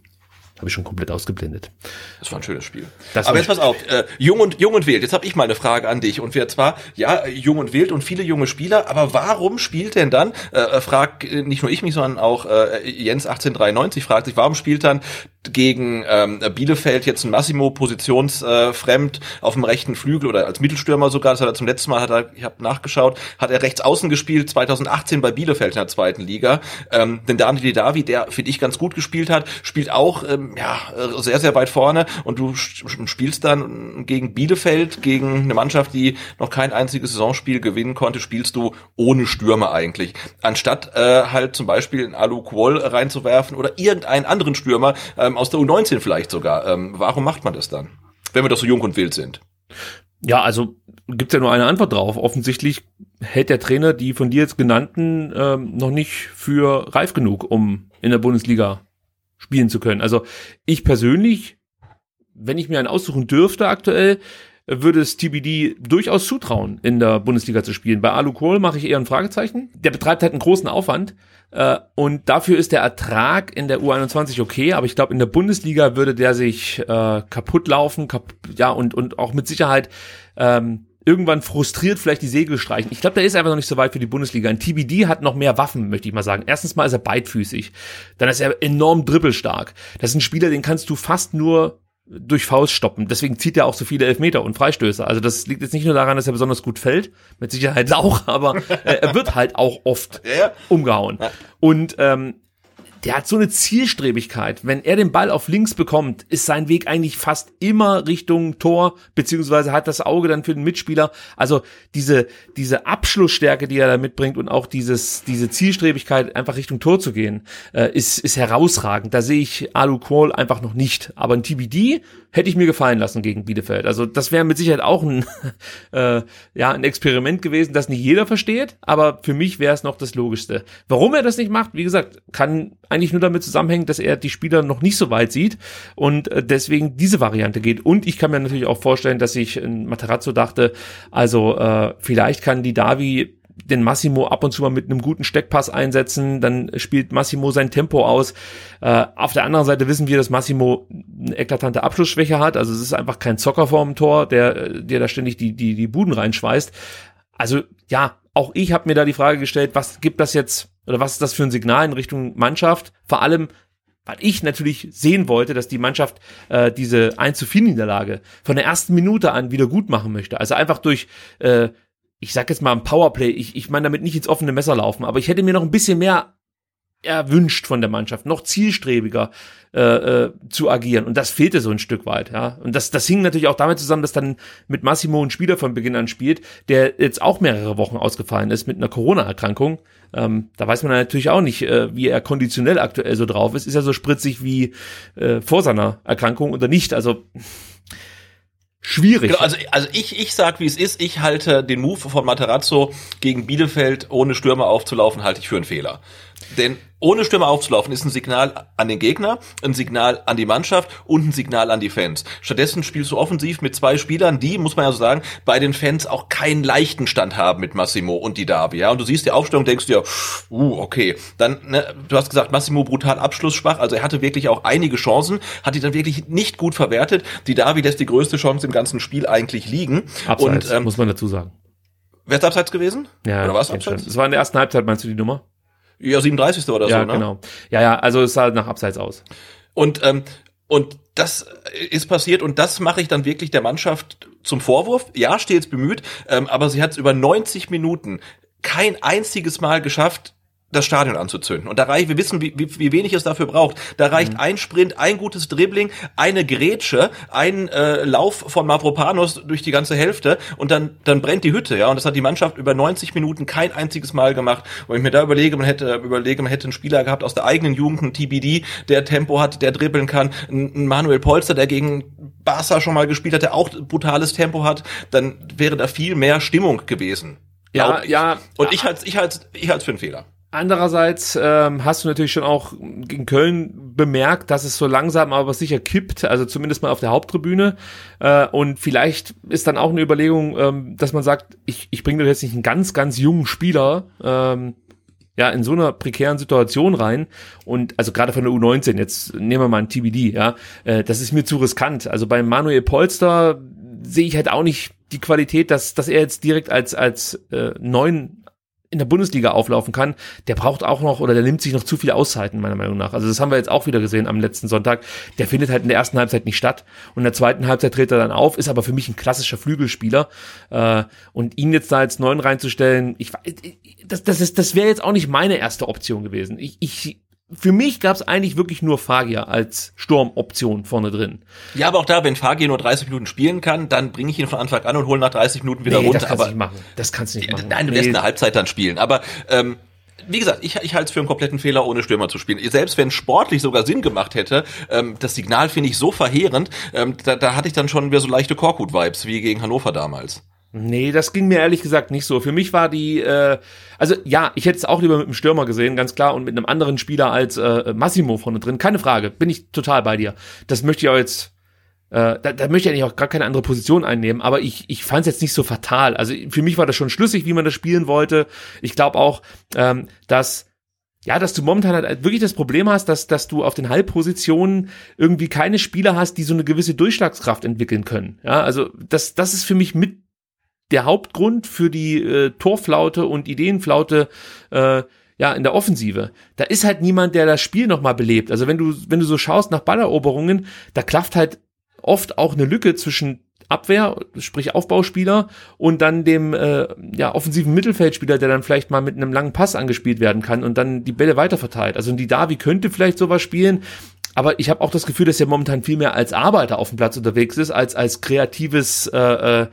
Habe ich schon komplett ausgeblendet. Das war ein schönes Spiel. Das Aber jetzt pass auf, äh, jung und jung und wild. Jetzt habe ich mal eine Frage an dich. Und wir zwar, ja, jung und wild und viele junge Spieler, aber warum spielt denn dann, äh, äh fragt äh, nicht nur ich mich, sondern auch äh, Jens 1893 fragt sich, warum spielt dann gegen ähm, Bielefeld jetzt ein Massimo positionsfremd äh, auf dem rechten Flügel oder als Mittelstürmer sogar, das hat er zum letzten Mal, hat er, ich habe nachgeschaut, hat er rechts außen gespielt, 2018 bei Bielefeld in der zweiten Liga. Ähm, denn Daniel Davi, der finde ich ganz gut gespielt hat, spielt auch ähm, ja sehr, sehr weit vorne und du spielst dann gegen Bielefeld, gegen eine Mannschaft, die noch kein einziges Saisonspiel gewinnen konnte, spielst du ohne Stürmer eigentlich. Anstatt äh, halt zum Beispiel einen Alu Quol reinzuwerfen oder irgendeinen anderen Stürmer, äh, ähm, aus der U19 vielleicht sogar. Ähm, warum macht man das dann, wenn wir doch so jung und wild sind? Ja, also gibt's ja nur eine Antwort drauf. Offensichtlich hält der Trainer die von dir jetzt genannten ähm, noch nicht für reif genug, um in der Bundesliga spielen zu können. Also ich persönlich, wenn ich mir einen aussuchen dürfte aktuell, würde es TBD durchaus zutrauen, in der Bundesliga zu spielen. Bei Alu Kohl mache ich eher ein Fragezeichen. Der betreibt halt einen großen Aufwand. Äh, und dafür ist der Ertrag in der U21 okay, aber ich glaube, in der Bundesliga würde der sich äh, kaputt laufen, kap ja, und, und auch mit Sicherheit ähm, irgendwann frustriert vielleicht die Segel streichen. Ich glaube, der ist einfach noch nicht so weit für die Bundesliga. Ein TBD hat noch mehr Waffen, möchte ich mal sagen. Erstens mal ist er beidfüßig. Dann ist er enorm dribbelstark. Das ist ein Spieler, den kannst du fast nur durch Faust stoppen. Deswegen zieht er auch so viele Elfmeter und Freistöße. Also das liegt jetzt nicht nur daran, dass er besonders gut fällt, mit Sicherheit <laughs> auch, aber äh, er wird halt auch oft ja. umgehauen. Und ähm, der hat so eine Zielstrebigkeit. Wenn er den Ball auf links bekommt, ist sein Weg eigentlich fast immer Richtung Tor, beziehungsweise hat das Auge dann für den Mitspieler. Also diese, diese Abschlussstärke, die er da mitbringt und auch dieses, diese Zielstrebigkeit, einfach Richtung Tor zu gehen, äh, ist, ist herausragend. Da sehe ich Alu Qual einfach noch nicht. Aber ein TBD hätte ich mir gefallen lassen gegen Bielefeld. Also das wäre mit Sicherheit auch ein, <laughs> äh, ja, ein Experiment gewesen, das nicht jeder versteht, aber für mich wäre es noch das Logischste. Warum er das nicht macht, wie gesagt, kann eigentlich nur damit zusammenhängen, dass er die Spieler noch nicht so weit sieht und äh, deswegen diese Variante geht. Und ich kann mir natürlich auch vorstellen, dass ich in Materazzo dachte, also äh, vielleicht kann die Davi den Massimo ab und zu mal mit einem guten Steckpass einsetzen, dann spielt Massimo sein Tempo aus. Äh, auf der anderen Seite wissen wir, dass Massimo eine eklatante Abschlussschwäche hat. Also es ist einfach kein Zocker vorm Tor, der, der da ständig die, die, die Buden reinschweißt. Also ja, auch ich habe mir da die Frage gestellt, was gibt das jetzt oder was ist das für ein Signal in Richtung Mannschaft? Vor allem, weil ich natürlich sehen wollte, dass die Mannschaft äh, diese 1 zu 4 Niederlage von der ersten Minute an wieder gut machen möchte. Also einfach durch äh, ich sag jetzt mal ein Powerplay, ich, ich meine damit nicht ins offene Messer laufen, aber ich hätte mir noch ein bisschen mehr erwünscht von der Mannschaft, noch zielstrebiger äh, äh, zu agieren. Und das fehlte so ein Stück weit, ja. Und das, das hing natürlich auch damit zusammen, dass dann mit Massimo ein Spieler von Beginn an spielt, der jetzt auch mehrere Wochen ausgefallen ist mit einer Corona-Erkrankung. Ähm, da weiß man natürlich auch nicht, äh, wie er konditionell aktuell so drauf ist. Ist er so spritzig wie äh, vor seiner Erkrankung oder nicht? Also schwierig. Genau, also, also ich, ich sag, wie es ist. Ich halte den Move von Materazzo gegen Bielefeld ohne Stürmer aufzulaufen, halte ich für einen Fehler. Denn ohne Stürmer aufzulaufen ist ein Signal an den Gegner, ein Signal an die Mannschaft und ein Signal an die Fans. Stattdessen spielst du offensiv mit zwei Spielern, die, muss man ja so sagen, bei den Fans auch keinen leichten Stand haben mit Massimo und die Davi. Ja? Und du siehst die Aufstellung, denkst dir, uh, okay. Dann, ne, du hast gesagt, Massimo brutal abschlussschwach, also er hatte wirklich auch einige Chancen, hat die dann wirklich nicht gut verwertet. Die Davi lässt die größte Chance im ganzen Spiel eigentlich liegen. Abseits, und, ähm, muss man dazu sagen. Wer ist abseits gewesen? Ja, Oder was abseits? Es war in der ersten Halbzeit, meinst du die Nummer? Ja, 37. oder ja, so, ne? genau. Ja, ja, also es sah nach Abseits aus. Und, ähm, und das ist passiert und das mache ich dann wirklich der Mannschaft zum Vorwurf. Ja, stets bemüht, ähm, aber sie hat es über 90 Minuten kein einziges Mal geschafft, das Stadion anzuzünden. Und da reicht, wir wissen, wie, wie, wie wenig es dafür braucht. Da reicht mhm. ein Sprint, ein gutes Dribbling, eine Grätsche, ein äh, Lauf von Mavropanos durch die ganze Hälfte und dann, dann brennt die Hütte, ja. Und das hat die Mannschaft über 90 Minuten kein einziges Mal gemacht. Und ich mir da überlege, man hätte, überlege, man hätte einen Spieler gehabt aus der eigenen Jugend, einen TBD, der Tempo hat, der dribbeln kann, ein Manuel Polster, der gegen Barca schon mal gespielt hat, der auch brutales Tempo hat, dann wäre da viel mehr Stimmung gewesen. Ja, ja. Und ich halte ich halte ich halte für einen Fehler. Andererseits ähm, hast du natürlich schon auch in Köln bemerkt, dass es so langsam aber sicher kippt, also zumindest mal auf der Haupttribüne. Äh, und vielleicht ist dann auch eine Überlegung, ähm, dass man sagt, ich, ich bringe doch jetzt nicht einen ganz, ganz jungen Spieler ähm, ja in so einer prekären Situation rein. Und also gerade von der U19, jetzt nehmen wir mal ein TBD, ja, äh, das ist mir zu riskant. Also bei Manuel Polster sehe ich halt auch nicht die Qualität, dass, dass er jetzt direkt als, als äh, neuen in der Bundesliga auflaufen kann, der braucht auch noch oder der nimmt sich noch zu viele Auszeiten, meiner Meinung nach. Also das haben wir jetzt auch wieder gesehen am letzten Sonntag. Der findet halt in der ersten Halbzeit nicht statt und in der zweiten Halbzeit tritt er dann auf, ist aber für mich ein klassischer Flügelspieler. Äh, und ihn jetzt da als neuen reinzustellen, ich, das, das, ist, das wäre jetzt auch nicht meine erste Option gewesen. Ich, ich für mich gab es eigentlich wirklich nur Fagier als Sturmoption vorne drin. Ja, aber auch da, wenn Fagier nur 30 Minuten spielen kann, dann bringe ich ihn von Anfang an und hole nach 30 Minuten wieder nee, runter. Das kannst aber, du nicht machen. Das kannst du nicht machen. Nein, du nee. lässt eine Halbzeit dann spielen. Aber ähm, wie gesagt, ich, ich halte es für einen kompletten Fehler, ohne Stürmer zu spielen. Selbst wenn sportlich sogar Sinn gemacht hätte, ähm, das Signal finde ich so verheerend, ähm, da, da hatte ich dann schon wieder so leichte Korkut-Vibes, wie gegen Hannover damals. Nee, das ging mir ehrlich gesagt nicht so. Für mich war die, äh, also ja, ich hätte es auch lieber mit einem Stürmer gesehen, ganz klar, und mit einem anderen Spieler als äh, Massimo vorne drin. Keine Frage, bin ich total bei dir. Das möchte ich auch jetzt, äh, da, da möchte ich eigentlich auch gar keine andere Position einnehmen, aber ich, ich fand es jetzt nicht so fatal. Also für mich war das schon schlüssig, wie man das spielen wollte. Ich glaube auch, ähm, dass ja, dass du momentan halt wirklich das Problem hast, dass, dass du auf den Halbpositionen irgendwie keine Spieler hast, die so eine gewisse Durchschlagskraft entwickeln können. Ja, also das, das ist für mich mit der Hauptgrund für die äh, Torflaute und Ideenflaute äh, ja in der Offensive. Da ist halt niemand, der das Spiel nochmal belebt. Also wenn du wenn du so schaust nach Balleroberungen, da klafft halt oft auch eine Lücke zwischen Abwehr, sprich Aufbauspieler und dann dem äh, ja, offensiven Mittelfeldspieler, der dann vielleicht mal mit einem langen Pass angespielt werden kann und dann die Bälle weiterverteilt. Also die Davi könnte vielleicht sowas spielen, aber ich habe auch das Gefühl, dass er momentan viel mehr als Arbeiter auf dem Platz unterwegs ist, als als kreatives äh, äh,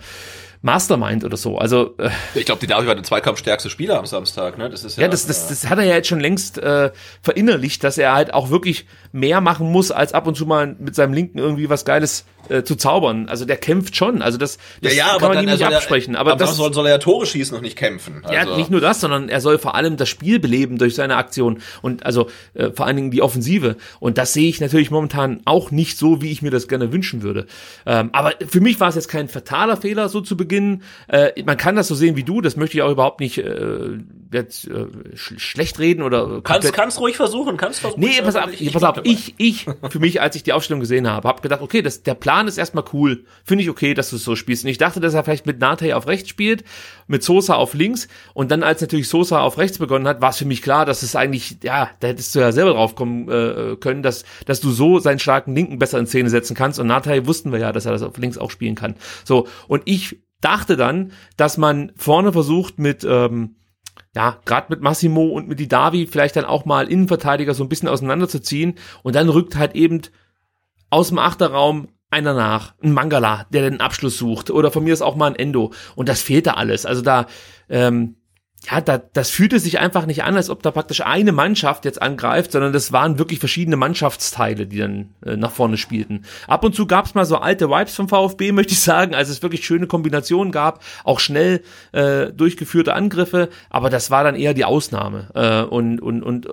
Mastermind oder so. Also äh, ich glaube, die Davi war der zweikampfstärkste Spieler am Samstag. Ne? Das ist ja, ja das, das, das hat er ja jetzt schon längst äh, verinnerlicht, dass er halt auch wirklich mehr machen muss, als ab und zu mal mit seinem Linken irgendwie was Geiles äh, zu zaubern. Also der kämpft schon. Also das, das ja, ja, kann man ihm nicht absprechen. Er, aber, aber das soll, soll er ja Tore schießen und nicht kämpfen. Also. Ja, nicht nur das, sondern er soll vor allem das Spiel beleben durch seine Aktion und also äh, vor allen Dingen die Offensive. Und das sehe ich natürlich momentan auch nicht so, wie ich mir das gerne wünschen würde. Ähm, aber für mich war es jetzt kein fataler Fehler so zu Beginn. Äh, man kann das so sehen wie du, das möchte ich auch überhaupt nicht äh, jetzt, äh, sch schlecht reden oder kannst kannst ruhig versuchen, kannst versuchen. Nee, pass auf, ich, pass auf, ich ich für mich, als ich die Aufstellung gesehen habe, habe gedacht, okay, das der Plan ist erstmal cool. Finde ich okay, dass du es so spielst. Und ich dachte, dass er vielleicht mit Nate auf rechts spielt, mit Sosa auf links. Und dann als natürlich Sosa auf rechts begonnen hat, war es für mich klar, dass es eigentlich ja, da hättest du ja selber drauf kommen äh, können, dass dass du so seinen starken linken besser in Szene setzen kannst. Und Nate wussten wir ja, dass er das auf links auch spielen kann. So, und ich dachte dann, dass man vorne versucht mit, ähm, ja, gerade mit Massimo und mit Didavi vielleicht dann auch mal Innenverteidiger so ein bisschen auseinanderzuziehen. Und dann rückt halt eben aus dem Achterraum einer nach, ein Mangala, der den Abschluss sucht oder von mir ist auch mal ein Endo und das fehlt da alles. Also da ähm, ja, da, das fühlte sich einfach nicht an, als ob da praktisch eine Mannschaft jetzt angreift, sondern das waren wirklich verschiedene Mannschaftsteile, die dann äh, nach vorne spielten. Ab und zu gab es mal so alte Vibes vom VfB, <laughs> möchte ich sagen, als es wirklich schöne Kombinationen gab, auch schnell äh, durchgeführte Angriffe, aber das war dann eher die Ausnahme. Äh, und, und, und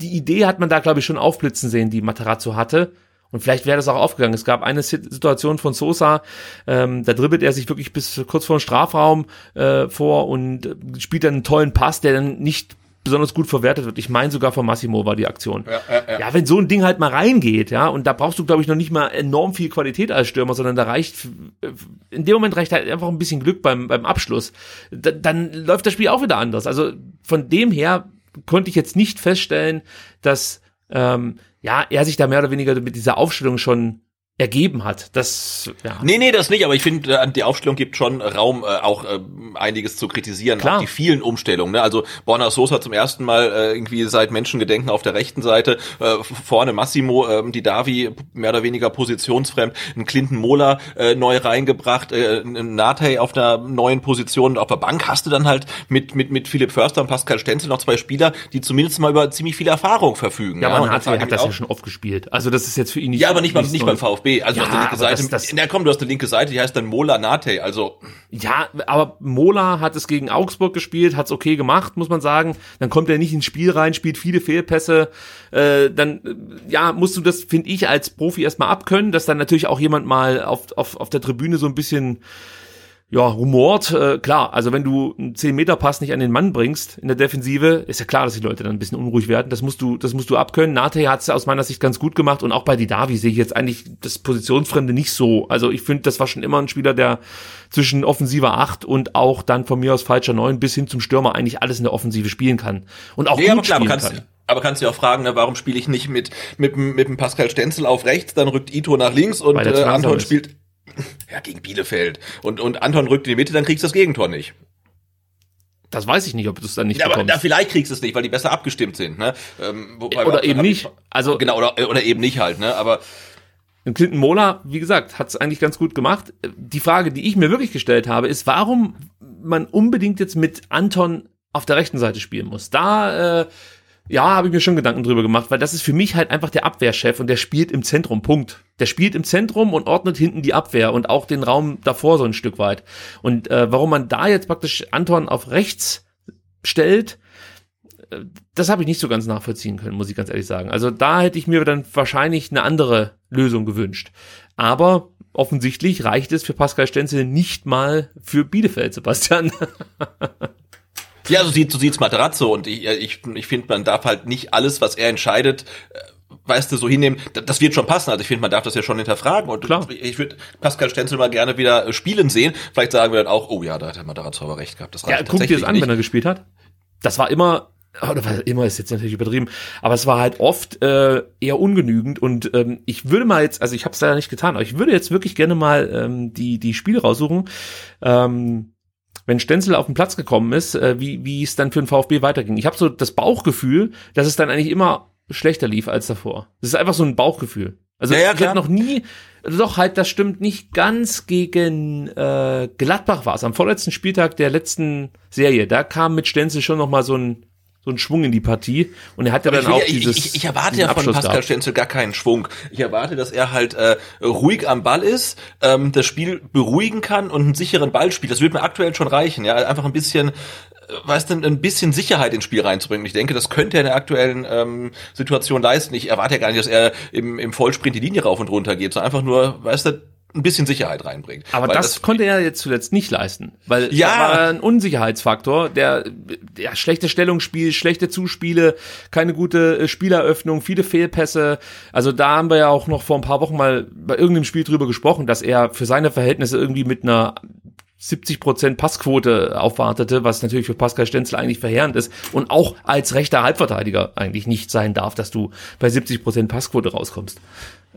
die Idee hat man da, glaube ich, schon aufblitzen sehen, die Materazzo hatte. Und vielleicht wäre das auch aufgegangen. Es gab eine Situation von Sosa, ähm, da dribbelt er sich wirklich bis kurz vor den Strafraum äh, vor und spielt dann einen tollen Pass, der dann nicht besonders gut verwertet wird. Ich meine sogar von Massimo war die Aktion. Ja, ja, ja. ja, wenn so ein Ding halt mal reingeht, ja, und da brauchst du, glaube ich, noch nicht mal enorm viel Qualität als Stürmer, sondern da reicht, in dem Moment reicht halt einfach ein bisschen Glück beim, beim Abschluss. Da, dann läuft das Spiel auch wieder anders. Also von dem her konnte ich jetzt nicht feststellen, dass ähm, ja, er sich da mehr oder weniger mit dieser Aufstellung schon ergeben hat. Das ja. Nee, nee, das nicht, aber ich finde, äh, die Aufstellung gibt schon Raum, äh, auch äh, einiges zu kritisieren, Klar. auch die vielen Umstellungen. Ne? Also Borna Sosa zum ersten Mal äh, irgendwie seit Menschengedenken auf der rechten Seite, äh, vorne Massimo, äh, die Davi mehr oder weniger positionsfremd, ein Clinton Mola äh, neu reingebracht, äh, ein Nate auf einer neuen Position und auf der Bank hast du dann halt mit mit mit Philipp Förster und Pascal Stenzel noch zwei Spieler, die zumindest mal über ziemlich viel Erfahrung verfügen. Ja, ja? aber Nate hat das ja schon oft gespielt. Also das ist jetzt für ihn nicht Ja, aber nicht, beim, nicht beim VfB also ja, du hast die linke Seite. Das, das, Na komm, du hast eine linke Seite, die heißt dann Mola Nate, also. Ja, aber Mola hat es gegen Augsburg gespielt, hat's okay gemacht, muss man sagen. Dann kommt er nicht ins Spiel rein, spielt viele Fehlpässe. Äh, dann, äh, ja, musst du das, finde ich, als Profi erstmal abkönnen, dass dann natürlich auch jemand mal auf, auf, auf der Tribüne so ein bisschen ja, rumort, äh, klar, also wenn du einen 10-Meter-Pass nicht an den Mann bringst in der Defensive, ist ja klar, dass die Leute dann ein bisschen unruhig werden. Das musst du, das musst du abkönnen. Nate hat es aus meiner Sicht ganz gut gemacht und auch bei Didavi sehe ich jetzt eigentlich das Positionsfremde nicht so. Also ich finde, das war schon immer ein Spieler, der zwischen offensiver 8 und auch dann von mir aus falscher 9 bis hin zum Stürmer eigentlich alles in der Offensive spielen kann. Und auch nee, gut klar, spielen kannst, kann. Aber kannst du auch fragen, ne, warum spiele ich nicht mit, mit, mit dem Pascal Stenzel auf rechts, dann rückt Ito nach links und äh, Anton spielt <laughs> ja, gegen Bielefeld. Und, und Anton rückt in die Mitte, dann kriegst du das Gegentor nicht. Das weiß ich nicht, ob du es dann nicht ja, bekommst. Aber da vielleicht kriegst du es nicht, weil die besser abgestimmt sind. Ne? Ähm, wobei, oder eben nicht. Ich, also genau oder, oder eben nicht halt. Ne? Aber Clinton Mola, wie gesagt, hat es eigentlich ganz gut gemacht. Die Frage, die ich mir wirklich gestellt habe, ist, warum man unbedingt jetzt mit Anton auf der rechten Seite spielen muss. Da äh, ja, habe ich mir schon Gedanken drüber gemacht, weil das ist für mich halt einfach der Abwehrchef und der spielt im Zentrum, Punkt. Der spielt im Zentrum und ordnet hinten die Abwehr und auch den Raum davor so ein Stück weit. Und äh, warum man da jetzt praktisch Anton auf rechts stellt, äh, das habe ich nicht so ganz nachvollziehen können, muss ich ganz ehrlich sagen. Also da hätte ich mir dann wahrscheinlich eine andere Lösung gewünscht. Aber offensichtlich reicht es für Pascal Stenzel nicht mal für Bielefeld, Sebastian. <laughs> Ja, so sieht so sieht's Materazzo und ich ich, ich finde, man darf halt nicht alles, was er entscheidet, äh, weißt du, so hinnehmen, das wird schon passen. Also ich finde, man darf das ja schon hinterfragen. Und Klar. ich würde Pascal Stenzel mal gerne wieder äh, spielen sehen. Vielleicht sagen wir dann auch, oh ja, da hat der Materazzo aber recht gehabt. Das reicht ja, guck dir das an, nicht. wenn er gespielt hat. Das war immer oder was immer ist jetzt natürlich übertrieben, aber es war halt oft äh, eher ungenügend und ähm, ich würde mal jetzt, also ich habe es leider nicht getan, aber ich würde jetzt wirklich gerne mal ähm, die die Spiele raussuchen. Ähm, wenn Stenzel auf den Platz gekommen ist, äh, wie, wie es dann für den VfB weiterging. Ich habe so das Bauchgefühl, dass es dann eigentlich immer schlechter lief als davor. Das ist einfach so ein Bauchgefühl. Also ja, ja, ich habe noch nie, doch halt, das stimmt nicht ganz gegen äh, Gladbach war es am vorletzten Spieltag der letzten Serie. Da kam mit Stenzel schon noch mal so ein so einen Schwung in die Partie und er hat ja dann auch ich, dieses ich, ich erwarte ja von Pascal. Stenzel gar keinen Schwung. Ich erwarte, dass er halt äh, ruhig am Ball ist, ähm, das Spiel beruhigen kann und einen sicheren Ball spielt. Das würde mir aktuell schon reichen, ja, einfach ein bisschen äh, weißt du, ein bisschen Sicherheit ins Spiel reinzubringen. Ich denke, das könnte er in der aktuellen ähm, Situation leisten. Ich erwarte ja gar nicht, dass er im, im Vollsprint die Linie rauf und runter geht, sondern einfach nur, weißt du, ein bisschen Sicherheit reinbringt. Aber das, das, konnte er jetzt zuletzt nicht leisten, weil ja. da war ein Unsicherheitsfaktor, der, der schlechte Stellungsspiel, schlechte Zuspiele, keine gute äh, Spieleröffnung, viele Fehlpässe. Also da haben wir ja auch noch vor ein paar Wochen mal bei irgendeinem Spiel drüber gesprochen, dass er für seine Verhältnisse irgendwie mit einer 70% Passquote aufwartete, was natürlich für Pascal Stenzel eigentlich verheerend ist und auch als rechter Halbverteidiger eigentlich nicht sein darf, dass du bei 70% Passquote rauskommst.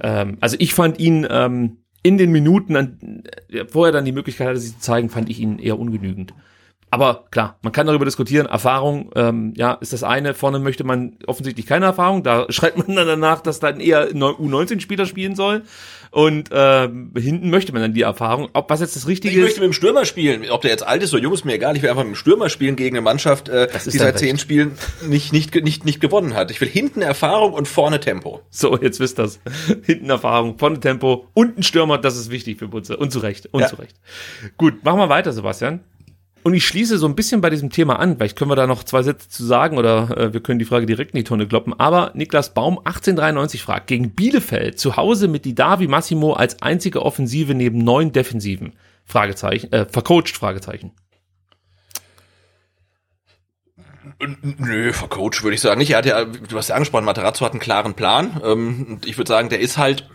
Ähm, also ich fand ihn ähm, in den Minuten, an, wo er dann die Möglichkeit hatte, sich zu zeigen, fand ich ihn eher ungenügend. Aber klar, man kann darüber diskutieren. Erfahrung, ähm, ja, ist das eine. Vorne möchte man offensichtlich keine Erfahrung. Da <laughs> schreibt man dann danach, dass dann eher U19-Spieler spielen soll. Und äh, hinten möchte man dann die Erfahrung. Ob was jetzt das Richtige ist. Ich möchte mit dem Stürmer spielen. Ob der jetzt alt ist oder jung ist mir egal. Ich will einfach mit dem Stürmer spielen gegen eine Mannschaft, äh, die seit zehn Spielen nicht, nicht, nicht, nicht gewonnen hat. Ich will hinten Erfahrung und vorne Tempo. So, jetzt wisst das. <laughs> hinten Erfahrung, vorne Tempo und ein Stürmer, das ist wichtig für Butze. Und zu Recht. Und ja. zu Recht. Gut, machen wir weiter, Sebastian. Und ich schließe so ein bisschen bei diesem Thema an, vielleicht können wir da noch zwei Sätze zu sagen oder äh, wir können die Frage direkt in die Tonne kloppen. Aber Niklas Baum 1893 fragt, gegen Bielefeld zu Hause mit Didavi Massimo als einzige Offensive neben neun Defensiven? Fragezeichen, äh, vercoacht, Fragezeichen. Nö, vercoacht würde ich sagen nicht. Er hat ja, du hast ja angesprochen, Materazzo hat einen klaren Plan. Ähm, ich würde sagen, der ist halt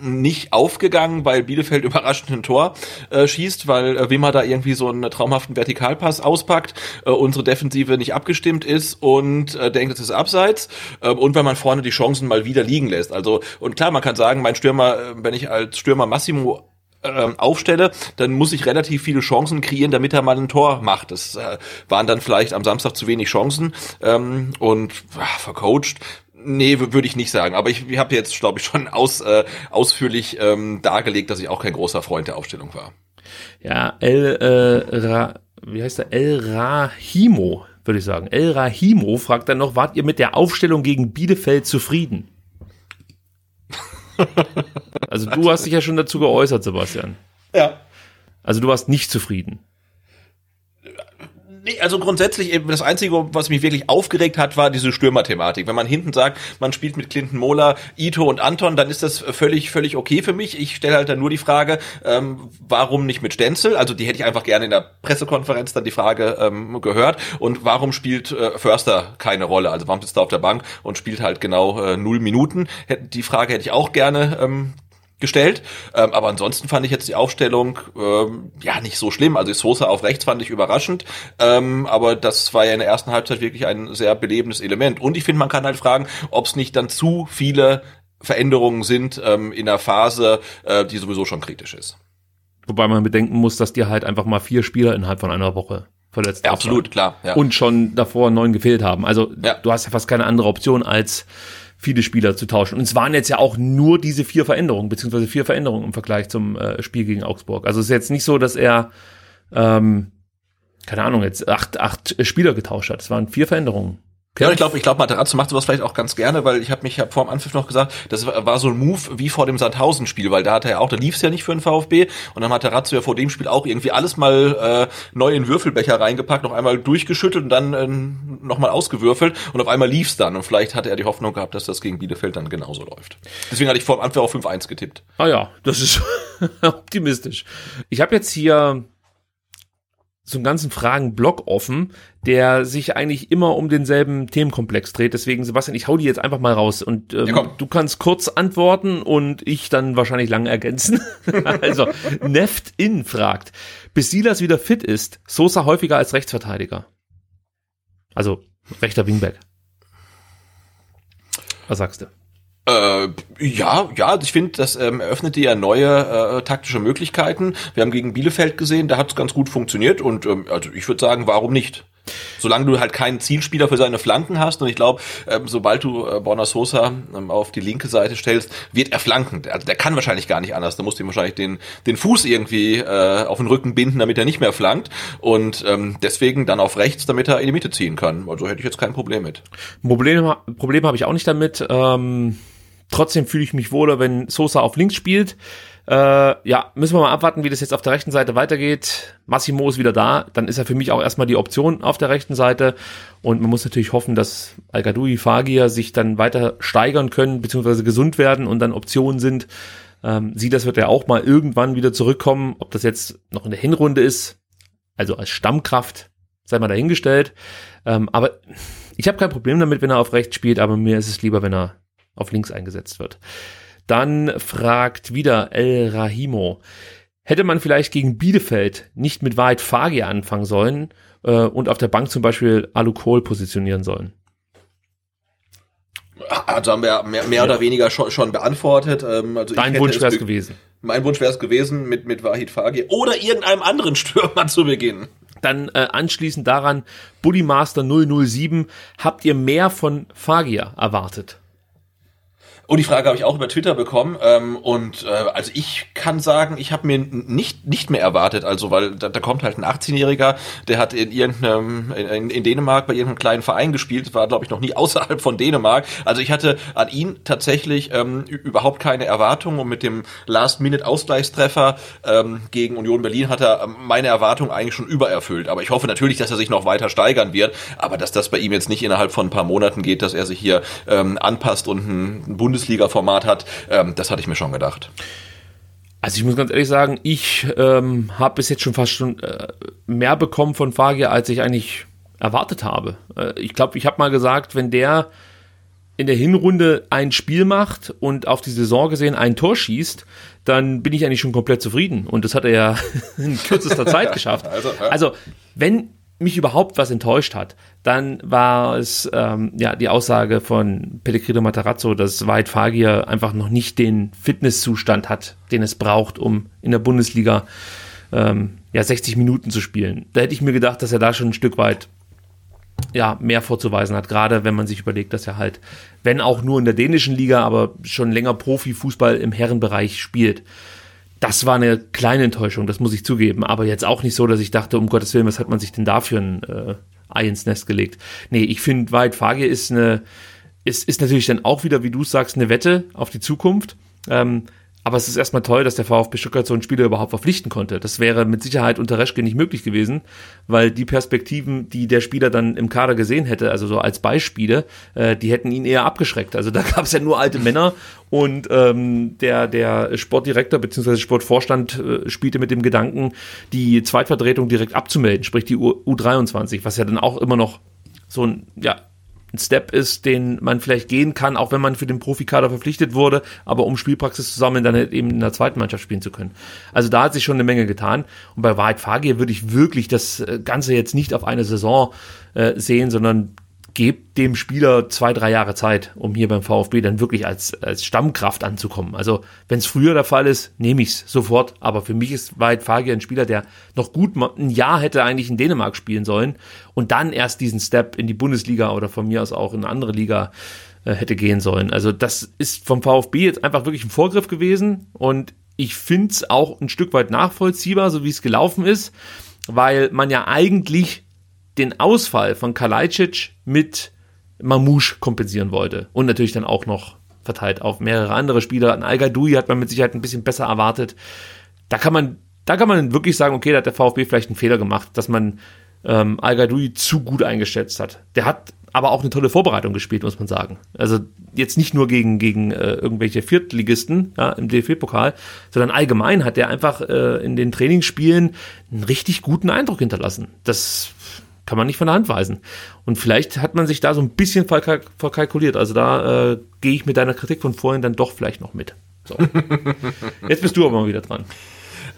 nicht aufgegangen, weil Bielefeld <laughs> überraschend ein Tor äh, schießt, weil äh, Wimmer da irgendwie so einen traumhaften Vertikalpass auspackt, äh, unsere Defensive nicht abgestimmt ist und äh, denkt, es ist abseits äh, und wenn man vorne die Chancen mal wieder liegen lässt. Also und klar, man kann sagen, mein Stürmer, äh, wenn ich als Stürmer Massimo ähm, aufstelle, dann muss ich relativ viele Chancen kreieren, damit er mal ein Tor macht. Das äh, waren dann vielleicht am Samstag zu wenig Chancen ähm, und ach, vercoacht Nee, würde ich nicht sagen. Aber ich, ich habe jetzt, glaube ich, schon aus, äh, ausführlich ähm, dargelegt, dass ich auch kein großer Freund der Aufstellung war. Ja, El, äh, Ra, wie heißt der? El Rahimo, würde ich sagen. El Rahimo fragt dann noch, wart ihr mit der Aufstellung gegen Bielefeld zufrieden? <laughs> also du hast dich ja schon dazu geäußert, Sebastian. Ja. Also du warst nicht zufrieden. Nee, also grundsätzlich, das Einzige, was mich wirklich aufgeregt hat, war diese Stürmer-Thematik. Wenn man hinten sagt, man spielt mit Clinton Mola, Ito und Anton, dann ist das völlig, völlig okay für mich. Ich stelle halt dann nur die Frage, ähm, warum nicht mit Stenzel? Also die hätte ich einfach gerne in der Pressekonferenz dann die Frage ähm, gehört. Und warum spielt äh, Förster keine Rolle? Also warum sitzt er auf der Bank und spielt halt genau äh, null Minuten? Die Frage hätte ich auch gerne ähm, gestellt. Ähm, aber ansonsten fand ich jetzt die Aufstellung ähm, ja nicht so schlimm. Also Sosa auf rechts fand ich überraschend. Ähm, aber das war ja in der ersten Halbzeit wirklich ein sehr belebendes Element. Und ich finde, man kann halt fragen, ob es nicht dann zu viele Veränderungen sind ähm, in der Phase, äh, die sowieso schon kritisch ist. Wobei man bedenken muss, dass dir halt einfach mal vier Spieler innerhalb von einer Woche verletzt ja, Absolut, klar. Ja. Und schon davor neun gefehlt haben. Also ja. du hast ja fast keine andere Option als viele Spieler zu tauschen. Und es waren jetzt ja auch nur diese vier Veränderungen, beziehungsweise vier Veränderungen im Vergleich zum äh, Spiel gegen Augsburg. Also es ist jetzt nicht so, dass er, ähm, keine Ahnung, jetzt acht, acht Spieler getauscht hat. Es waren vier Veränderungen. Ja, ich glaube, ich glaube, Materazzo macht sowas vielleicht auch ganz gerne, weil ich habe mich hab vor dem Anpfiff noch gesagt, das war so ein Move wie vor dem Sandhausen-Spiel, weil da hat er ja auch, da lief es ja nicht für den VfB und dann hat Materazzo ja vor dem Spiel auch irgendwie alles mal äh, neu in Würfelbecher reingepackt, noch einmal durchgeschüttelt und dann äh, nochmal ausgewürfelt und auf einmal lief's dann und vielleicht hatte er die Hoffnung gehabt, dass das gegen Bielefeld dann genauso läuft. Deswegen hatte ich vor dem Anpfiff auf 5-1 getippt. Ah ja, das ist <laughs> optimistisch. Ich habe jetzt hier so einen ganzen Fragenblock offen, der sich eigentlich immer um denselben Themenkomplex dreht. Deswegen, Sebastian, ich hau die jetzt einfach mal raus und ähm, ja, du kannst kurz antworten und ich dann wahrscheinlich lang ergänzen. <laughs> also, Neft In fragt, bis Silas wieder fit ist, Sosa häufiger als Rechtsverteidiger. Also, rechter Wingback. Was sagst du? Äh, ja, ja, also ich finde, das ähm, eröffnete ja neue äh, taktische Möglichkeiten. Wir haben gegen Bielefeld gesehen, da hat es ganz gut funktioniert und ähm, also ich würde sagen, warum nicht? Solange du halt keinen Zielspieler für seine Flanken hast und ich glaube, ähm, sobald du äh, Borna Sosa ähm, auf die linke Seite stellst, wird er flanken. Also der kann wahrscheinlich gar nicht anders. Da musst du ihm wahrscheinlich den, den Fuß irgendwie äh, auf den Rücken binden, damit er nicht mehr flankt und ähm, deswegen dann auf rechts, damit er in die Mitte ziehen kann. Also hätte ich jetzt kein Problem mit. Problem, Problem habe ich auch nicht damit. Ähm Trotzdem fühle ich mich wohler, wenn Sosa auf links spielt. Äh, ja, müssen wir mal abwarten, wie das jetzt auf der rechten Seite weitergeht. Massimo ist wieder da, dann ist er für mich auch erstmal die Option auf der rechten Seite. Und man muss natürlich hoffen, dass Al-Gadoui, Fagir sich dann weiter steigern können, beziehungsweise gesund werden und dann Optionen sind. Ähm, Silas wird ja auch mal irgendwann wieder zurückkommen. Ob das jetzt noch in der Hinrunde ist, also als Stammkraft, sei mal dahingestellt. Ähm, aber ich habe kein Problem damit, wenn er auf rechts spielt, aber mir ist es lieber, wenn er auf links eingesetzt wird. Dann fragt wieder El Rahimo. Hätte man vielleicht gegen Bielefeld nicht mit Wahrheit Fagier anfangen sollen äh, und auf der Bank zum Beispiel Alu Kohl positionieren sollen? Also haben wir mehr, mehr oder weniger schon, schon beantwortet. Ähm, also Dein Wunsch wäre es gewesen. Mein Wunsch wäre es gewesen, mit, mit Wahid Fagir oder irgendeinem anderen Stürmer zu beginnen. Dann äh, anschließend daran, Bully Master 007, habt ihr mehr von Fagir erwartet? Und die Frage habe ich auch über Twitter bekommen. Ähm, und äh, also ich kann sagen, ich habe mir nicht nicht mehr erwartet. Also weil da, da kommt halt ein 18-Jähriger, der hat in irgendeinem in, in Dänemark bei irgendeinem kleinen Verein gespielt, war glaube ich noch nie <laughs> außerhalb von Dänemark. Also ich hatte an ihn tatsächlich ähm, überhaupt keine Erwartungen und mit dem Last-Minute-Ausgleichstreffer ähm, gegen Union Berlin hat er meine Erwartungen eigentlich schon übererfüllt. Aber ich hoffe natürlich, dass er sich noch weiter steigern wird. Aber dass das bei ihm jetzt nicht innerhalb von ein paar Monaten geht, dass er sich hier ähm, anpasst und ein Bundes Bundesliga-Format hat, ähm, das hatte ich mir schon gedacht. Also ich muss ganz ehrlich sagen, ich ähm, habe bis jetzt schon fast schon äh, mehr bekommen von Fagier, als ich eigentlich erwartet habe. Äh, ich glaube, ich habe mal gesagt, wenn der in der Hinrunde ein Spiel macht und auf die Saison gesehen ein Tor schießt, dann bin ich eigentlich schon komplett zufrieden. Und das hat er ja <laughs> in kürzester Zeit <laughs> geschafft. Also, ja. also wenn mich überhaupt was enttäuscht hat, dann war es ähm, ja die Aussage von Pellegrino Matarazzo, dass White Fagir einfach noch nicht den Fitnesszustand hat, den es braucht, um in der Bundesliga ähm, ja 60 Minuten zu spielen. Da hätte ich mir gedacht, dass er da schon ein Stück weit ja mehr vorzuweisen hat, gerade wenn man sich überlegt, dass er halt, wenn auch nur in der dänischen Liga, aber schon länger Profifußball im Herrenbereich spielt das war eine kleine Enttäuschung, das muss ich zugeben. Aber jetzt auch nicht so, dass ich dachte, um Gottes Willen, was hat man sich denn da für ein äh, Ei ins Nest gelegt? Nee, ich finde, Weit Fagir ist eine, ist, ist natürlich dann auch wieder, wie du sagst, eine Wette auf die Zukunft. Ähm, aber es ist erstmal toll, dass der VfB Stuttgart so einen Spieler überhaupt verpflichten konnte. Das wäre mit Sicherheit unter Reschke nicht möglich gewesen, weil die Perspektiven, die der Spieler dann im Kader gesehen hätte, also so als Beispiele, äh, die hätten ihn eher abgeschreckt. Also da <laughs> gab es ja nur alte Männer und ähm, der, der Sportdirektor bzw. Sportvorstand äh, spielte mit dem Gedanken, die Zweitvertretung direkt abzumelden, sprich die U U23, was ja dann auch immer noch so ein ja, ein Step ist, den man vielleicht gehen kann, auch wenn man für den Profikader verpflichtet wurde, aber um Spielpraxis zu sammeln, dann halt eben in der zweiten Mannschaft spielen zu können. Also da hat sich schon eine Menge getan. Und bei Wahrheit Fagier würde ich wirklich das äh, Ganze jetzt nicht auf eine Saison äh, sehen, sondern gebt dem Spieler zwei, drei Jahre Zeit, um hier beim VfB dann wirklich als, als Stammkraft anzukommen. Also wenn es früher der Fall ist, nehme ich es sofort. Aber für mich ist Weit Fagier ein Spieler, der noch gut ein Jahr hätte eigentlich in Dänemark spielen sollen und dann erst diesen Step in die Bundesliga oder von mir aus auch in eine andere Liga äh, hätte gehen sollen. Also das ist vom VfB jetzt einfach wirklich ein Vorgriff gewesen und ich finde es auch ein Stück weit nachvollziehbar, so wie es gelaufen ist, weil man ja eigentlich den Ausfall von Kalajdzic mit Mamouche kompensieren wollte. Und natürlich dann auch noch verteilt auf mehrere andere Spieler. An al hat man mit Sicherheit ein bisschen besser erwartet. Da kann man, da kann man wirklich sagen, okay, da hat der VfB vielleicht einen Fehler gemacht, dass man ähm, al zu gut eingeschätzt hat. Der hat aber auch eine tolle Vorbereitung gespielt, muss man sagen. Also jetzt nicht nur gegen, gegen äh, irgendwelche Viertligisten ja, im DFB-Pokal, sondern allgemein hat er einfach äh, in den Trainingsspielen einen richtig guten Eindruck hinterlassen. Das kann man nicht von der Hand weisen. Und vielleicht hat man sich da so ein bisschen verkalkuliert. Also da äh, gehe ich mit deiner Kritik von vorhin dann doch vielleicht noch mit. So. <laughs> Jetzt bist du aber mal wieder dran.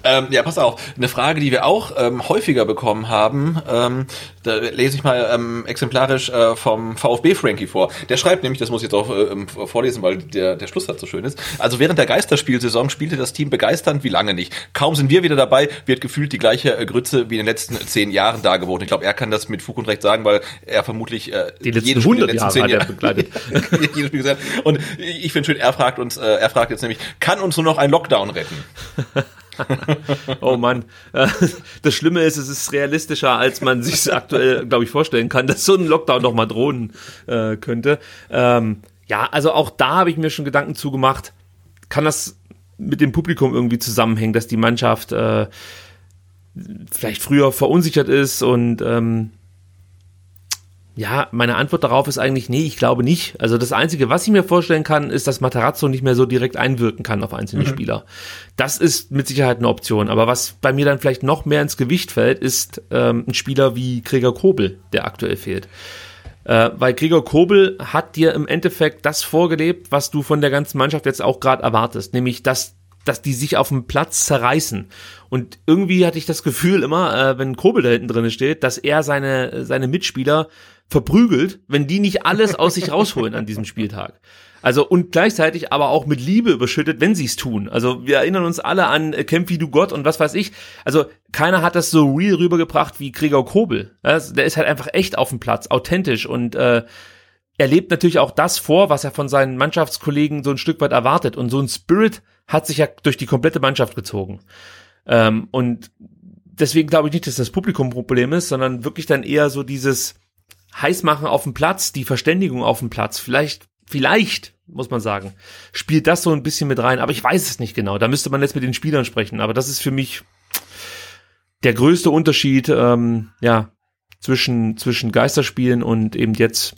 Ähm, ja, pass auf. Eine Frage, die wir auch ähm, häufiger bekommen haben, ähm, da lese ich mal ähm, exemplarisch äh, vom VfB Frankie vor. Der schreibt nämlich, das muss ich jetzt auch äh, ähm, vorlesen, weil der, der Schlusssatz so schön ist. Also während der Geisterspielsaison spielte das Team begeisternd wie lange nicht. Kaum sind wir wieder dabei, wird gefühlt die gleiche äh, Grütze wie in den letzten zehn Jahren dargeboten. Ich glaube, er kann das mit Fug und Recht sagen, weil er vermutlich äh, die letzten jedes Spiel, letzten zehn Jahre begleitet. <laughs> jedes Spiel gesagt. Und ich finde schön, er fragt uns, äh, er fragt jetzt nämlich, kann uns nur noch ein Lockdown retten? <laughs> <laughs> oh Mann. <laughs> Das Schlimme ist, es ist realistischer, als man sich aktuell, glaube ich, vorstellen kann, dass so ein Lockdown noch mal drohen äh, könnte. Ähm, ja, also auch da habe ich mir schon Gedanken zugemacht. Kann das mit dem Publikum irgendwie zusammenhängen, dass die Mannschaft äh, vielleicht früher verunsichert ist und ähm, ja, meine Antwort darauf ist eigentlich, nee, ich glaube nicht. Also das Einzige, was ich mir vorstellen kann, ist, dass Matarazzo nicht mehr so direkt einwirken kann auf einzelne mhm. Spieler. Das ist mit Sicherheit eine Option. Aber was bei mir dann vielleicht noch mehr ins Gewicht fällt, ist ähm, ein Spieler wie Gregor Kobel, der aktuell fehlt. Äh, weil Gregor Kobel hat dir im Endeffekt das vorgelebt, was du von der ganzen Mannschaft jetzt auch gerade erwartest, nämlich dass dass die sich auf dem Platz zerreißen. Und irgendwie hatte ich das Gefühl immer, äh, wenn Kobel da hinten drin steht, dass er seine, seine Mitspieler verprügelt, wenn die nicht alles aus sich rausholen an diesem Spieltag. Also und gleichzeitig aber auch mit Liebe überschüttet, wenn sie es tun. Also wir erinnern uns alle an äh, Kämpf wie du Gott und was weiß ich. Also keiner hat das so real rübergebracht wie Gregor Kobel. Also, der ist halt einfach echt auf dem Platz, authentisch und äh, er lebt natürlich auch das vor, was er von seinen Mannschaftskollegen so ein Stück weit erwartet. Und so ein Spirit hat sich ja durch die komplette Mannschaft gezogen. Ähm, und deswegen glaube ich nicht, dass das Publikum ein Problem ist, sondern wirklich dann eher so dieses Heißmachen auf dem Platz, die Verständigung auf dem Platz. Vielleicht, vielleicht, muss man sagen, spielt das so ein bisschen mit rein. Aber ich weiß es nicht genau. Da müsste man jetzt mit den Spielern sprechen. Aber das ist für mich der größte Unterschied, ähm, ja, zwischen, zwischen Geisterspielen und eben jetzt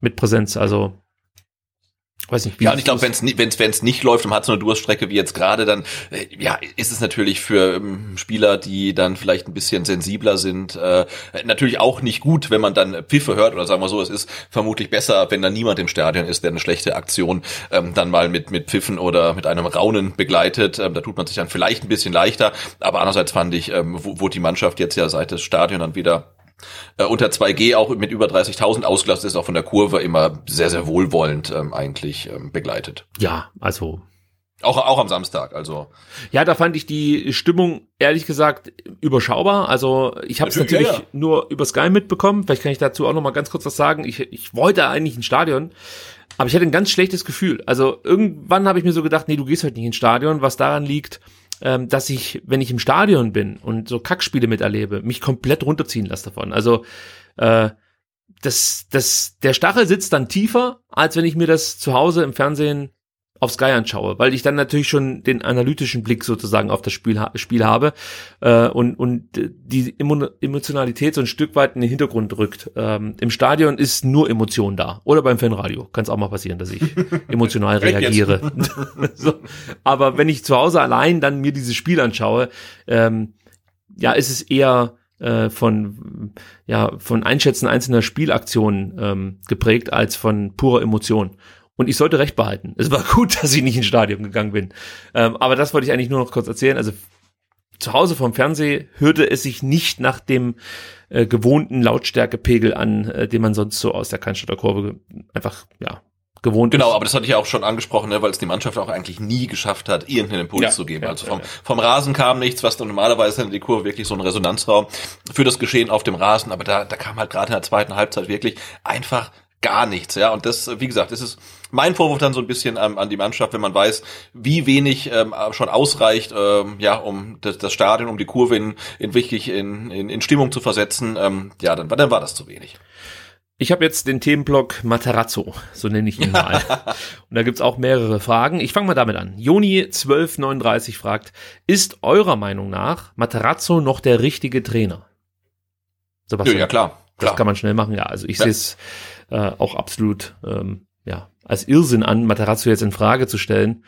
mit Präsenz. Also Weiß nicht, wie ja, und ich glaube, wenn es wenn's, wenn's nicht läuft und hat so eine Durststrecke wie jetzt gerade, dann äh, ja, ist es natürlich für ähm, Spieler, die dann vielleicht ein bisschen sensibler sind, äh, natürlich auch nicht gut, wenn man dann Pfiffe hört oder sagen wir so, es ist vermutlich besser, wenn da niemand im Stadion ist, der eine schlechte Aktion ähm, dann mal mit mit Pfiffen oder mit einem Raunen begleitet. Ähm, da tut man sich dann vielleicht ein bisschen leichter, aber andererseits fand ich, ähm, wo, wo die Mannschaft jetzt ja seit das Stadion dann wieder äh, unter 2G auch mit über 30.000 ausgelastet ist, auch von der Kurve immer sehr, sehr wohlwollend ähm, eigentlich ähm, begleitet. Ja, also auch, auch am Samstag, also. Ja, da fand ich die Stimmung ehrlich gesagt überschaubar. Also ich habe es natürlich, natürlich ja, ja. nur über Sky mitbekommen. Vielleicht kann ich dazu auch noch mal ganz kurz was sagen. Ich, ich wollte eigentlich ein Stadion, aber ich hatte ein ganz schlechtes Gefühl. Also irgendwann habe ich mir so gedacht, nee, du gehst heute nicht ins Stadion, was daran liegt, ähm, dass ich, wenn ich im Stadion bin und so Kackspiele miterlebe, mich komplett runterziehen lasse davon. Also äh, das, das, der Stachel sitzt dann tiefer, als wenn ich mir das zu Hause im Fernsehen auf Sky anschaue, weil ich dann natürlich schon den analytischen Blick sozusagen auf das Spiel, Spiel habe äh, und, und die Emotionalität so ein Stück weit in den Hintergrund rückt. Ähm, Im Stadion ist nur Emotion da. Oder beim Fanradio. Kann es auch mal passieren, dass ich <laughs> emotional reagiere. <laughs> so. Aber wenn ich zu Hause allein dann mir dieses Spiel anschaue, ähm, ja, ist es eher äh, von ja von Einschätzen einzelner Spielaktionen ähm, geprägt als von purer Emotion. Und ich sollte recht behalten. Es war <laughs> gut, dass ich nicht ins Stadion gegangen bin. Ähm, aber das wollte ich eigentlich nur noch kurz erzählen. Also zu Hause vom Fernseh hörte es sich nicht nach dem äh, gewohnten Lautstärkepegel an, äh, den man sonst so aus der Cannstatter Kurve einfach, ja, gewohnt genau, ist. aber das hatte ich ja auch schon angesprochen, ne, weil es die Mannschaft auch eigentlich nie geschafft hat, irgendeinen Impuls ja, zu geben. Ja, also vom, ja, vom Rasen kam nichts, was dann normalerweise in die Kurve wirklich so ein Resonanzraum für das Geschehen auf dem Rasen, aber da, da kam halt gerade in der zweiten Halbzeit wirklich einfach gar nichts, ja. Und das, wie gesagt, das ist mein Vorwurf dann so ein bisschen ähm, an die Mannschaft, wenn man weiß, wie wenig ähm, schon ausreicht, ähm, ja, um das, das Stadion, um die Kurve in, in wirklich in, in, in Stimmung zu versetzen. Ähm, ja, dann, dann war das zu wenig. Ich habe jetzt den Themenblock Matarazzo, so nenne ich ihn mal. <laughs> Und da gibt's auch mehrere Fragen. Ich fange mal damit an. Joni1239 fragt, ist eurer Meinung nach Matarazzo noch der richtige Trainer? Sebastian, ja, ja klar, klar. Das kann man schnell machen, ja. Also ich ja. sehe es äh, auch absolut ähm, ja, als Irrsinn an, Matarazzo jetzt in Frage zu stellen.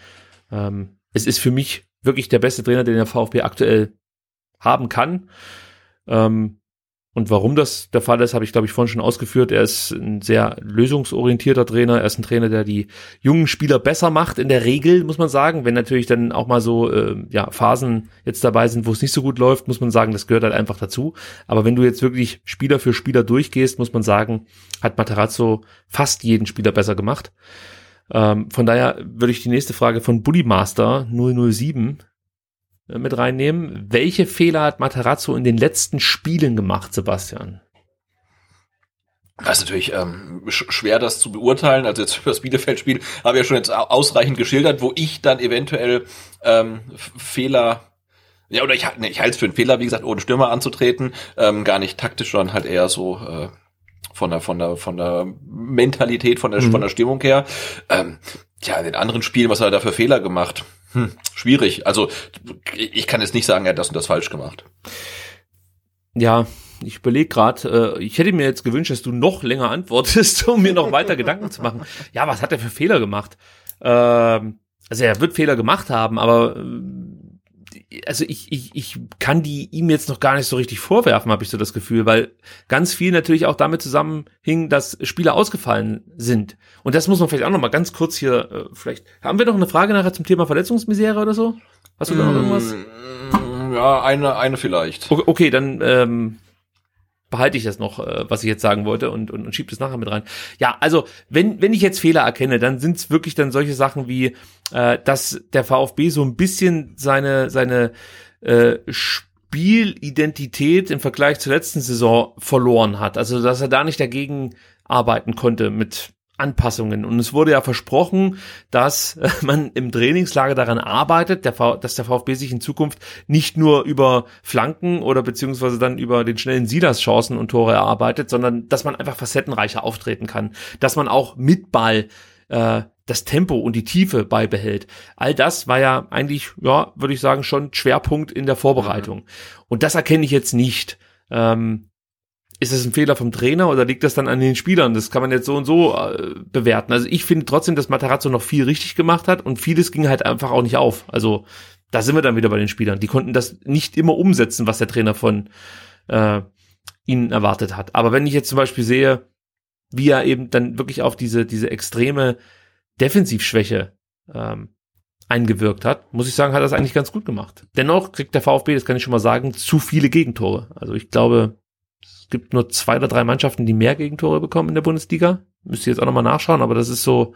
Ähm, es ist für mich wirklich der beste Trainer, den der VfB aktuell haben kann. Ähm, und warum das der Fall ist, habe ich, glaube ich, vorhin schon ausgeführt. Er ist ein sehr lösungsorientierter Trainer. Er ist ein Trainer, der die jungen Spieler besser macht, in der Regel, muss man sagen. Wenn natürlich dann auch mal so äh, ja, Phasen jetzt dabei sind, wo es nicht so gut läuft, muss man sagen, das gehört halt einfach dazu. Aber wenn du jetzt wirklich Spieler für Spieler durchgehst, muss man sagen, hat Matarazzo fast jeden Spieler besser gemacht. Ähm, von daher würde ich die nächste Frage von Bully Master 007 äh, mit reinnehmen. Welche Fehler hat Matarazzo in den letzten Spielen gemacht, Sebastian? Das ist natürlich ähm, schwer, das zu beurteilen. Also jetzt für <laughs> das Bielefeld-Spiel habe ich ja schon jetzt ausreichend geschildert, wo ich dann eventuell ähm, Fehler ja, oder ich, nee, ich halte es für einen Fehler, wie gesagt, ohne Stürmer anzutreten. Ähm, gar nicht taktisch, sondern halt eher so äh, von der, von der, von der Mentalität, von der, mhm. von der Stimmung her. Ähm, ja, in den anderen Spielen, was hat er da für Fehler gemacht? Hm, schwierig. Also ich kann jetzt nicht sagen, er hat das und das falsch gemacht. Ja, ich überlege gerade, äh, ich hätte mir jetzt gewünscht, dass du noch länger antwortest, <laughs> um mir noch weiter Gedanken zu machen. Ja, was hat er für Fehler gemacht? Ähm, also er wird Fehler gemacht haben, aber äh, also ich, ich, ich kann die ihm jetzt noch gar nicht so richtig vorwerfen, habe ich so das Gefühl, weil ganz viel natürlich auch damit zusammenhing, dass Spieler ausgefallen sind. Und das muss man vielleicht auch noch mal ganz kurz hier, äh, vielleicht, haben wir noch eine Frage nachher zum Thema Verletzungsmisere oder so? Hast du da noch irgendwas? Mm, Ja, eine, eine vielleicht. Okay, okay dann ähm, behalte ich das noch, äh, was ich jetzt sagen wollte und, und, und schieb das nachher mit rein. Ja, also wenn, wenn ich jetzt Fehler erkenne, dann sind es wirklich dann solche Sachen wie, äh, dass der VfB so ein bisschen seine, seine äh, Spielidentität im Vergleich zur letzten Saison verloren hat. Also dass er da nicht dagegen arbeiten konnte mit Anpassungen. Und es wurde ja versprochen, dass <laughs> man im Trainingslager daran arbeitet, der dass der VfB sich in Zukunft nicht nur über Flanken oder beziehungsweise dann über den schnellen Silas-Chancen und Tore erarbeitet, sondern dass man einfach facettenreicher auftreten kann. Dass man auch mit Ball äh, das Tempo und die Tiefe beibehält. All das war ja eigentlich, ja, würde ich sagen, schon Schwerpunkt in der Vorbereitung. Und das erkenne ich jetzt nicht. Ähm, ist das ein Fehler vom Trainer oder liegt das dann an den Spielern? Das kann man jetzt so und so äh, bewerten. Also ich finde trotzdem, dass Matarazzo noch viel richtig gemacht hat und vieles ging halt einfach auch nicht auf. Also da sind wir dann wieder bei den Spielern. Die konnten das nicht immer umsetzen, was der Trainer von äh, ihnen erwartet hat. Aber wenn ich jetzt zum Beispiel sehe, wie er eben dann wirklich auf diese, diese extreme Defensivschwäche ähm, eingewirkt hat, muss ich sagen, hat er das eigentlich ganz gut gemacht. Dennoch kriegt der VfB, das kann ich schon mal sagen, zu viele Gegentore. Also ich glaube, es gibt nur zwei oder drei Mannschaften, die mehr Gegentore bekommen in der Bundesliga. Müsste jetzt auch nochmal nachschauen, aber das ist so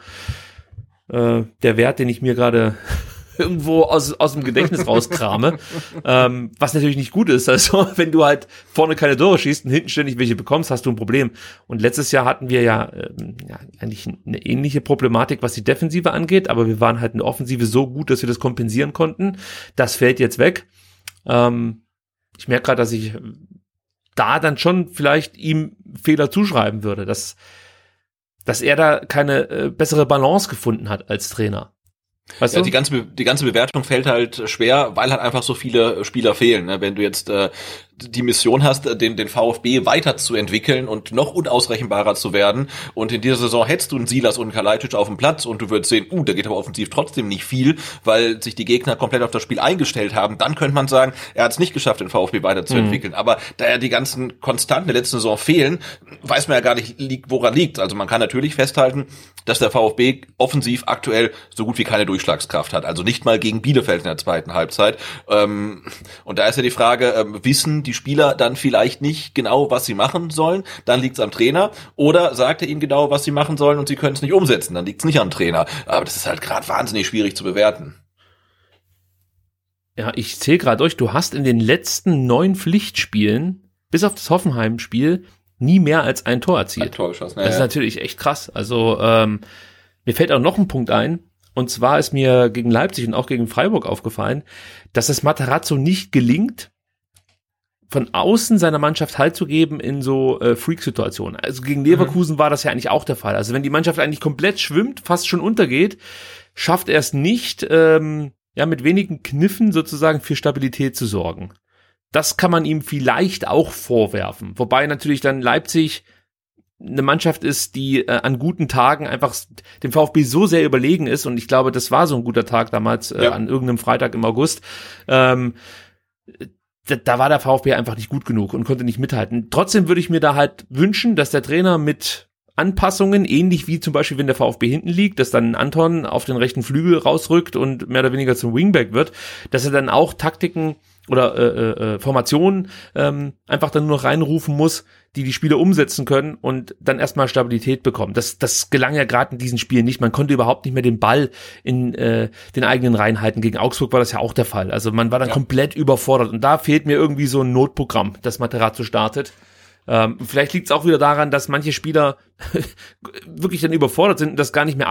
äh, der Wert, den ich mir gerade <laughs> irgendwo aus, aus dem Gedächtnis <laughs> rauskrame. ähm, was natürlich nicht gut ist. Also, <laughs> wenn du halt vorne keine Tore schießt und hinten ständig welche bekommst, hast du ein Problem. Und letztes Jahr hatten wir ja, ähm, ja eigentlich eine ähnliche Problematik, was die Defensive angeht, aber wir waren halt in der Offensive so gut, dass wir das kompensieren konnten. Das fällt jetzt weg. Ähm, ich merke gerade, dass ich da dann schon vielleicht ihm Fehler zuschreiben würde, dass, dass er da keine äh, bessere Balance gefunden hat als Trainer. Weißt ja, du? die ganze die ganze Bewertung fällt halt schwer, weil halt einfach so viele Spieler fehlen. Ne? Wenn du jetzt äh, die Mission hast, den, den VfB weiterzuentwickeln und noch unausrechenbarer zu werden. Und in dieser Saison hättest du einen Silas und einen Kalajdzic auf dem Platz und du würdest sehen, uh, da geht aber offensiv trotzdem nicht viel, weil sich die Gegner komplett auf das Spiel eingestellt haben. Dann könnte man sagen, er hat es nicht geschafft, den VfB weiterzuentwickeln. Mhm. Aber da ja die ganzen Konstanten der letzten Saison fehlen, weiß man ja gar nicht, woran liegt. Also man kann natürlich festhalten, dass der VfB offensiv aktuell so gut wie keine Durchschlagskraft hat. Also nicht mal gegen Bielefeld in der zweiten Halbzeit. Ähm, und da ist ja die Frage, ähm, wissen die Spieler dann vielleicht nicht genau, was sie machen sollen, dann liegt es am Trainer. Oder sagt er ihnen genau, was sie machen sollen und sie können es nicht umsetzen, dann liegt es nicht am Trainer. Aber das ist halt gerade wahnsinnig schwierig zu bewerten. Ja, ich zähle gerade durch, du hast in den letzten neun Pflichtspielen, bis auf das Hoffenheim-Spiel, nie mehr als ein Tor erzielt. Ein Tor geschossen, ja, das ist natürlich echt krass. Also ähm, mir fällt auch noch ein Punkt ein. Und zwar ist mir gegen Leipzig und auch gegen Freiburg aufgefallen, dass es Materazzo nicht gelingt, von außen seiner Mannschaft Halt zu geben in so äh, Freak-Situationen. Also gegen Leverkusen mhm. war das ja eigentlich auch der Fall. Also wenn die Mannschaft eigentlich komplett schwimmt, fast schon untergeht, schafft er es nicht, ähm, ja, mit wenigen Kniffen sozusagen für Stabilität zu sorgen. Das kann man ihm vielleicht auch vorwerfen. Wobei natürlich dann Leipzig eine Mannschaft ist, die äh, an guten Tagen einfach dem VfB so sehr überlegen ist. Und ich glaube, das war so ein guter Tag damals äh, ja. an irgendeinem Freitag im August. Ähm, da, da war der VfB einfach nicht gut genug und konnte nicht mithalten. Trotzdem würde ich mir da halt wünschen, dass der Trainer mit Anpassungen, ähnlich wie zum Beispiel, wenn der VfB hinten liegt, dass dann Anton auf den rechten Flügel rausrückt und mehr oder weniger zum Wingback wird, dass er dann auch Taktiken oder äh, äh, Formationen ähm, einfach dann nur noch reinrufen muss, die die Spieler umsetzen können und dann erstmal Stabilität bekommen. Das, das gelang ja gerade in diesen Spielen nicht. Man konnte überhaupt nicht mehr den Ball in äh, den eigenen Reihen halten. Gegen Augsburg war das ja auch der Fall. Also man war dann ja. komplett überfordert und da fehlt mir irgendwie so ein Notprogramm, das Materazzo startet. Ähm, vielleicht liegt es auch wieder daran, dass manche Spieler <laughs> wirklich dann überfordert sind und das gar nicht mehr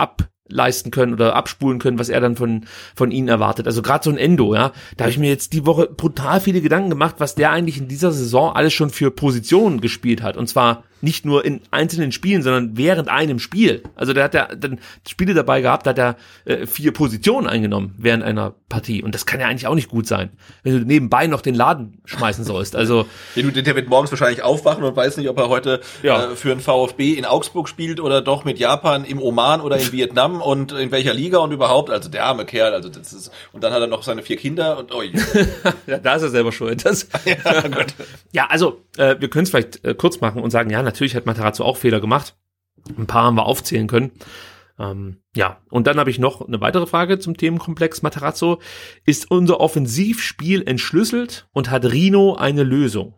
ableisten können oder abspulen können, was er dann von, von ihnen erwartet. Also gerade so ein Endo, ja, da habe ich mir jetzt die Woche brutal viele Gedanken gemacht, was der eigentlich in dieser Saison alles schon für Positionen gespielt hat. Und zwar nicht nur in einzelnen Spielen, sondern während einem Spiel. Also der hat ja dann Spiele dabei gehabt, da hat er äh, vier Positionen eingenommen während einer Partie. Und das kann ja eigentlich auch nicht gut sein, wenn du nebenbei noch den Laden schmeißen sollst. Also der wird morgens wahrscheinlich aufwachen und weiß nicht, ob er heute ja. äh, für ein VfB in Augsburg spielt oder doch mit Japan im Oman oder in Vietnam <laughs> und in welcher Liga und überhaupt. Also der arme Kerl. Also das ist und dann hat er noch seine vier Kinder und oh <laughs> ja, da ist er selber schuld. Das, <laughs> ja, ja, also äh, wir können es vielleicht äh, kurz machen und sagen, ja, natürlich hat Matarazzo auch Fehler gemacht. Ein paar haben wir aufzählen können. Ähm, ja, und dann habe ich noch eine weitere Frage zum Themenkomplex Matarazzo. Ist unser Offensivspiel entschlüsselt und hat Rino eine Lösung?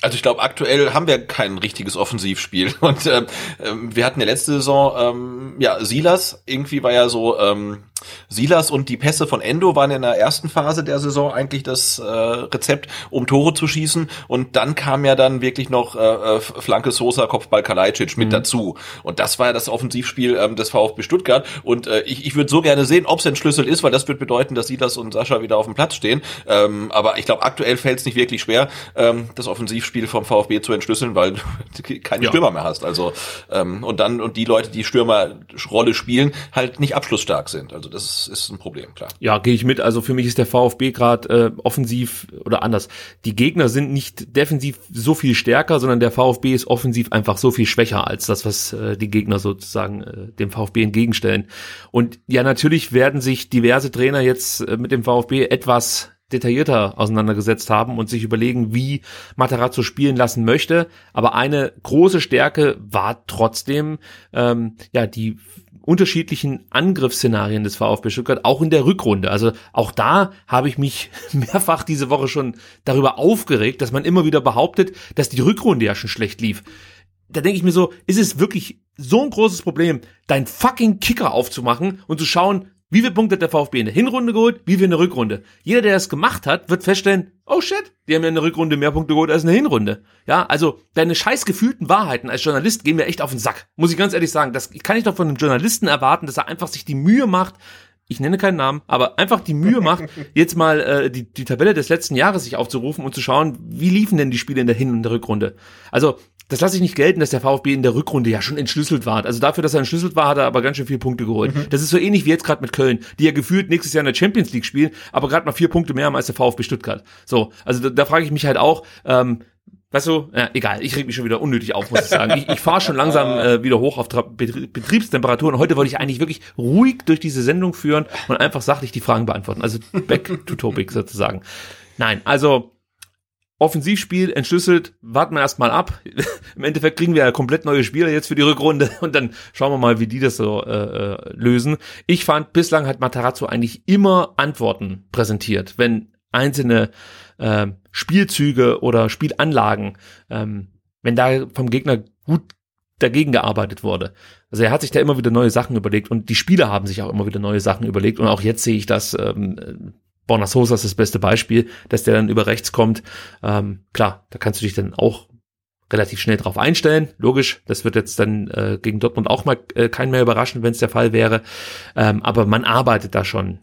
Also ich glaube, aktuell haben wir kein richtiges Offensivspiel. <laughs> Und ähm, ähm, wir hatten ja letzte Saison, ähm, ja, Silas, irgendwie war ja so, ähm, Silas und die Pässe von Endo waren in der ersten Phase der Saison eigentlich das äh, Rezept, um Tore zu schießen. Und dann kam ja dann wirklich noch äh, äh Flanke Sosa, Kopfball Kalajdzic mit mhm. dazu. Und das war ja das Offensivspiel ähm, des VfB Stuttgart. Und äh, ich, ich würde so gerne sehen, ob es entschlüsselt ist, weil das wird bedeuten, dass Silas und Sascha wieder auf dem Platz stehen. Ähm, aber ich glaube, aktuell fällt es nicht wirklich schwer, ähm, das Offensiv Spiel vom VfB zu entschlüsseln, weil du <laughs> keine ja. Stürmer mehr hast. Also ähm, und dann und die Leute, die Stürmerrolle spielen, halt nicht abschlussstark sind. Also das ist ein Problem, klar. Ja, gehe ich mit. Also für mich ist der VfB gerade äh, offensiv oder anders. Die Gegner sind nicht defensiv so viel stärker, sondern der VfB ist offensiv einfach so viel schwächer als das, was äh, die Gegner sozusagen äh, dem VfB entgegenstellen. Und ja, natürlich werden sich diverse Trainer jetzt äh, mit dem VfB etwas detaillierter auseinandergesetzt haben und sich überlegen, wie Matarazzo spielen lassen möchte. Aber eine große Stärke war trotzdem ähm, ja die unterschiedlichen Angriffsszenarien des VfB Stuttgart, auch in der Rückrunde. Also auch da habe ich mich <laughs> mehrfach diese Woche schon darüber aufgeregt, dass man immer wieder behauptet, dass die Rückrunde ja schon schlecht lief. Da denke ich mir so, ist es wirklich so ein großes Problem, dein fucking Kicker aufzumachen und zu schauen, wie viel Punkte hat der VfB in der Hinrunde geholt? Wie viel in der Rückrunde? Jeder, der das gemacht hat, wird feststellen, oh shit, die haben ja in der Rückrunde mehr Punkte geholt als in der Hinrunde. Ja, also deine scheiß gefühlten Wahrheiten als Journalist gehen mir echt auf den Sack. Muss ich ganz ehrlich sagen. Das kann ich doch von einem Journalisten erwarten, dass er einfach sich die Mühe macht, ich nenne keinen Namen, aber einfach die Mühe macht, <laughs> jetzt mal äh, die, die Tabelle des letzten Jahres sich aufzurufen und zu schauen, wie liefen denn die Spiele in der Hin- und der Rückrunde. Also das lasse ich nicht gelten, dass der VfB in der Rückrunde ja schon entschlüsselt war. Also dafür, dass er entschlüsselt war, hat er aber ganz schön viele Punkte geholt. Mhm. Das ist so ähnlich wie jetzt gerade mit Köln, die ja gefühlt nächstes Jahr in der Champions League spielen, aber gerade mal vier Punkte mehr haben als der VfB Stuttgart. So, also da, da frage ich mich halt auch, ähm, Weißt du, ja, egal, ich reg mich schon wieder unnötig auf, muss ich sagen. Ich, ich fahre schon langsam <laughs> äh, wieder hoch auf Tra Betriebstemperaturen. Heute wollte ich eigentlich wirklich ruhig durch diese Sendung führen und einfach sachlich die Fragen beantworten. Also back to topic <laughs> sozusagen. Nein, also Offensivspiel entschlüsselt, warten wir erstmal ab. <laughs> Im Endeffekt kriegen wir ja komplett neue Spieler jetzt für die Rückrunde <laughs> und dann schauen wir mal, wie die das so äh, äh, lösen. Ich fand, bislang hat Matarazzo eigentlich immer Antworten präsentiert, wenn einzelne äh, Spielzüge oder Spielanlagen, ähm, wenn da vom Gegner gut dagegen gearbeitet wurde. Also er hat sich da immer wieder neue Sachen überlegt und die Spieler haben sich auch immer wieder neue Sachen überlegt und auch jetzt sehe ich das ähm, Borna Sosa ist das beste Beispiel, dass der dann über rechts kommt. Ähm, klar, da kannst du dich dann auch relativ schnell drauf einstellen. Logisch, das wird jetzt dann äh, gegen Dortmund auch mal äh, keinen mehr überraschen, wenn es der Fall wäre. Ähm, aber man arbeitet da schon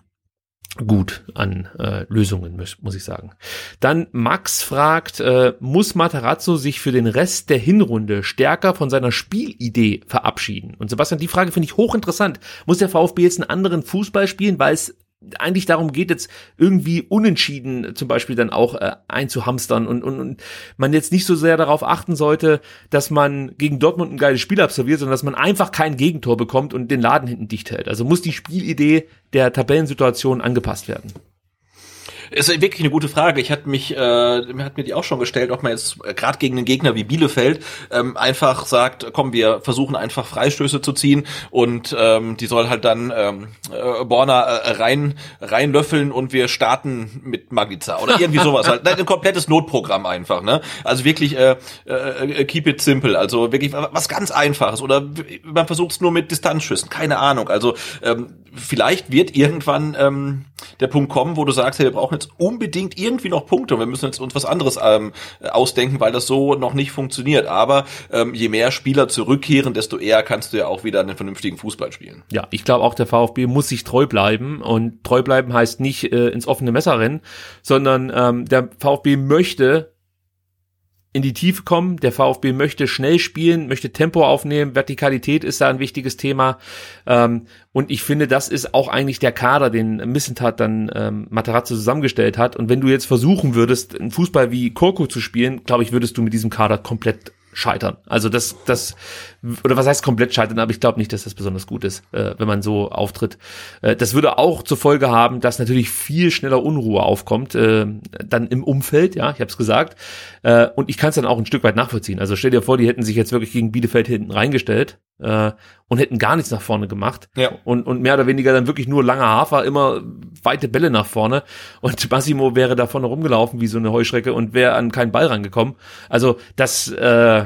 gut an äh, Lösungen, muss, muss ich sagen. Dann Max fragt, äh, muss Matarazzo sich für den Rest der Hinrunde stärker von seiner Spielidee verabschieden? Und Sebastian, die Frage finde ich hochinteressant. Muss der VfB jetzt einen anderen Fußball spielen, weil es eigentlich darum geht, jetzt irgendwie unentschieden zum Beispiel dann auch äh, einzuhamstern und, und, und man jetzt nicht so sehr darauf achten sollte, dass man gegen Dortmund ein geiles Spiel absolviert, sondern dass man einfach kein Gegentor bekommt und den Laden hinten dicht hält. Also muss die Spielidee der Tabellensituation angepasst werden. Ist wirklich eine gute Frage. Ich hatte mich, äh, hat mir die auch schon gestellt, ob man jetzt äh, gerade gegen einen Gegner wie Bielefeld ähm, einfach sagt, komm, wir versuchen einfach Freistöße zu ziehen und ähm, die soll halt dann ähm, äh, Borna äh, rein reinlöffeln und wir starten mit Magica oder irgendwie sowas. halt ein komplettes Notprogramm einfach. Ne? Also wirklich äh, äh, keep it simple. Also wirklich was ganz Einfaches oder man versucht es nur mit Distanzschüssen. Keine Ahnung. Also ähm, vielleicht wird irgendwann ähm, der Punkt kommen, wo du sagst, hey, wir brauchen jetzt unbedingt irgendwie noch Punkte und wir müssen jetzt uns was anderes ähm, ausdenken, weil das so noch nicht funktioniert. Aber ähm, je mehr Spieler zurückkehren, desto eher kannst du ja auch wieder einen vernünftigen Fußball spielen. Ja, ich glaube auch der VfB muss sich treu bleiben und treu bleiben heißt nicht äh, ins offene Messer rennen, sondern ähm, der VfB möchte in die Tiefe kommen. Der VfB möchte schnell spielen, möchte Tempo aufnehmen. Vertikalität ist da ein wichtiges Thema. Ähm, und ich finde, das ist auch eigentlich der Kader, den Missentat dann ähm, Materazzo zusammengestellt hat. Und wenn du jetzt versuchen würdest, einen Fußball wie Korko zu spielen, glaube ich, würdest du mit diesem Kader komplett scheitern. Also das, das, oder was heißt komplett scheitern, aber ich glaube nicht, dass das besonders gut ist, äh, wenn man so auftritt. Äh, das würde auch zur Folge haben, dass natürlich viel schneller Unruhe aufkommt, äh, dann im Umfeld, ja, ich habe es gesagt. Äh, und ich kann es dann auch ein Stück weit nachvollziehen. Also stell dir vor, die hätten sich jetzt wirklich gegen Bielefeld hinten reingestellt äh, und hätten gar nichts nach vorne gemacht. Ja. Und, und mehr oder weniger dann wirklich nur langer Hafer, immer weite Bälle nach vorne. Und <laughs> Massimo wäre da vorne rumgelaufen wie so eine Heuschrecke und wäre an keinen Ball rangekommen. Also das, äh,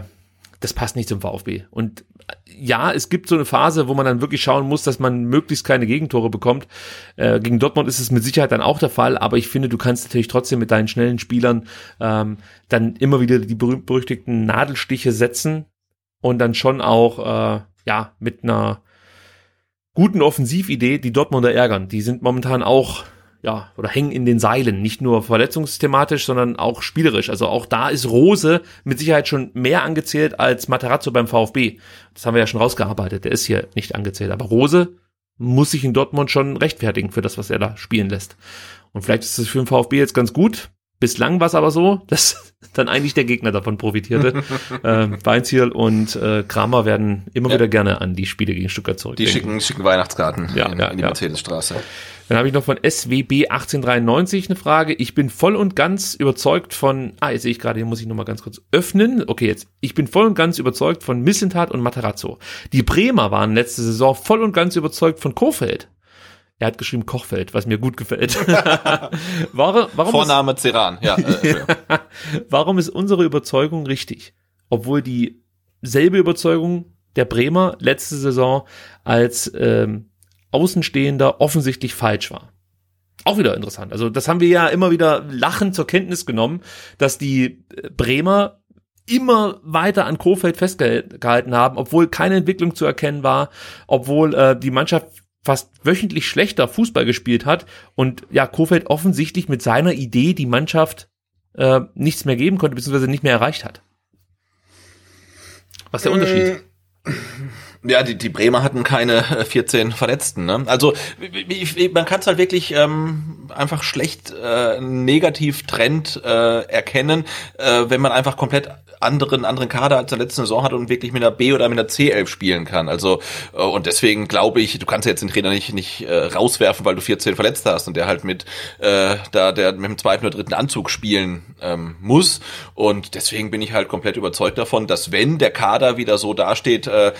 das passt nicht zum VfB. Und ja, es gibt so eine Phase, wo man dann wirklich schauen muss, dass man möglichst keine Gegentore bekommt. Äh, gegen Dortmund ist es mit Sicherheit dann auch der Fall, aber ich finde, du kannst natürlich trotzdem mit deinen schnellen Spielern ähm, dann immer wieder die berühmt-berüchtigten Nadelstiche setzen und dann schon auch äh, ja mit einer guten Offensividee die Dortmunder ärgern. Die sind momentan auch ja, oder hängen in den Seilen, nicht nur verletzungsthematisch, sondern auch spielerisch. Also auch da ist Rose mit Sicherheit schon mehr angezählt als Materazzo beim VfB. Das haben wir ja schon rausgearbeitet, der ist hier nicht angezählt. Aber Rose muss sich in Dortmund schon rechtfertigen für das, was er da spielen lässt. Und vielleicht ist es für den VfB jetzt ganz gut, Bislang war es aber so, <laughs> dass dann eigentlich der Gegner davon profitierte. <laughs> ähm, Weinziel und äh, Kramer werden immer Ja. wieder gerne an die Spiele gegen Stuttgart zurück. Die schicken, schicken Weihnachtskarten Ja, in, ja, in die ja. Mercedesstraße. Dann habe ich noch von SWB 1893 eine Frage. Ich bin voll und ganz überzeugt von, ah, jetzt sehe ich gerade, hier muss ich nochmal ganz kurz öffnen. Okay, jetzt. Ich bin voll und ganz überzeugt von Missentat und Materazzo. Die Bremer waren letzte Saison voll und ganz überzeugt von Kofeld. Er hat geschrieben Kochfeld, was mir gut gefällt. <laughs> warum, warum ist- Vorname Ceran, ja. Äh, <laughs> Warum ist unsere Überzeugung richtig? Obwohl dieselbe Überzeugung der Bremer letzte Saison als ähm, Außenstehender offensichtlich falsch war. Auch wieder interessant. Also das haben wir ja immer wieder lachend zur Kenntnis genommen, dass die äh, Bremer immer weiter an Kofeld festgehalten haben, obwohl keine Entwicklung zu erkennen war, obwohl äh, die Mannschaft fast wöchentlich schlechter Fußball gespielt hat und ja Kofeld offensichtlich mit seiner Idee die Mannschaft äh, nichts mehr geben konnte, beziehungsweise nicht mehr erreicht hat. Was ist der Unterschied? <laughs> Ja, die, die Bremer hatten keine äh, 14 Verletzten. Ne? Also ich, man kann es halt wirklich ähm, einfach schlecht äh, einen Negativtrend äh, erkennen, äh, wenn man einfach komplett anderen anderen Kader als der letzten Saison hat und wirklich mit einer B oder mit einer C11 spielen kann. Also äh, und deswegen glaube ich, du kannst ja jetzt den Trainer nicht nicht äh, rauswerfen, weil du 14 Verletzte hast und der halt mit äh, da der mit dem zweiten oder dritten Anzug spielen ähm, muss. Und deswegen bin ich halt komplett überzeugt davon, dass wenn der Kader wieder so dasteht, äh,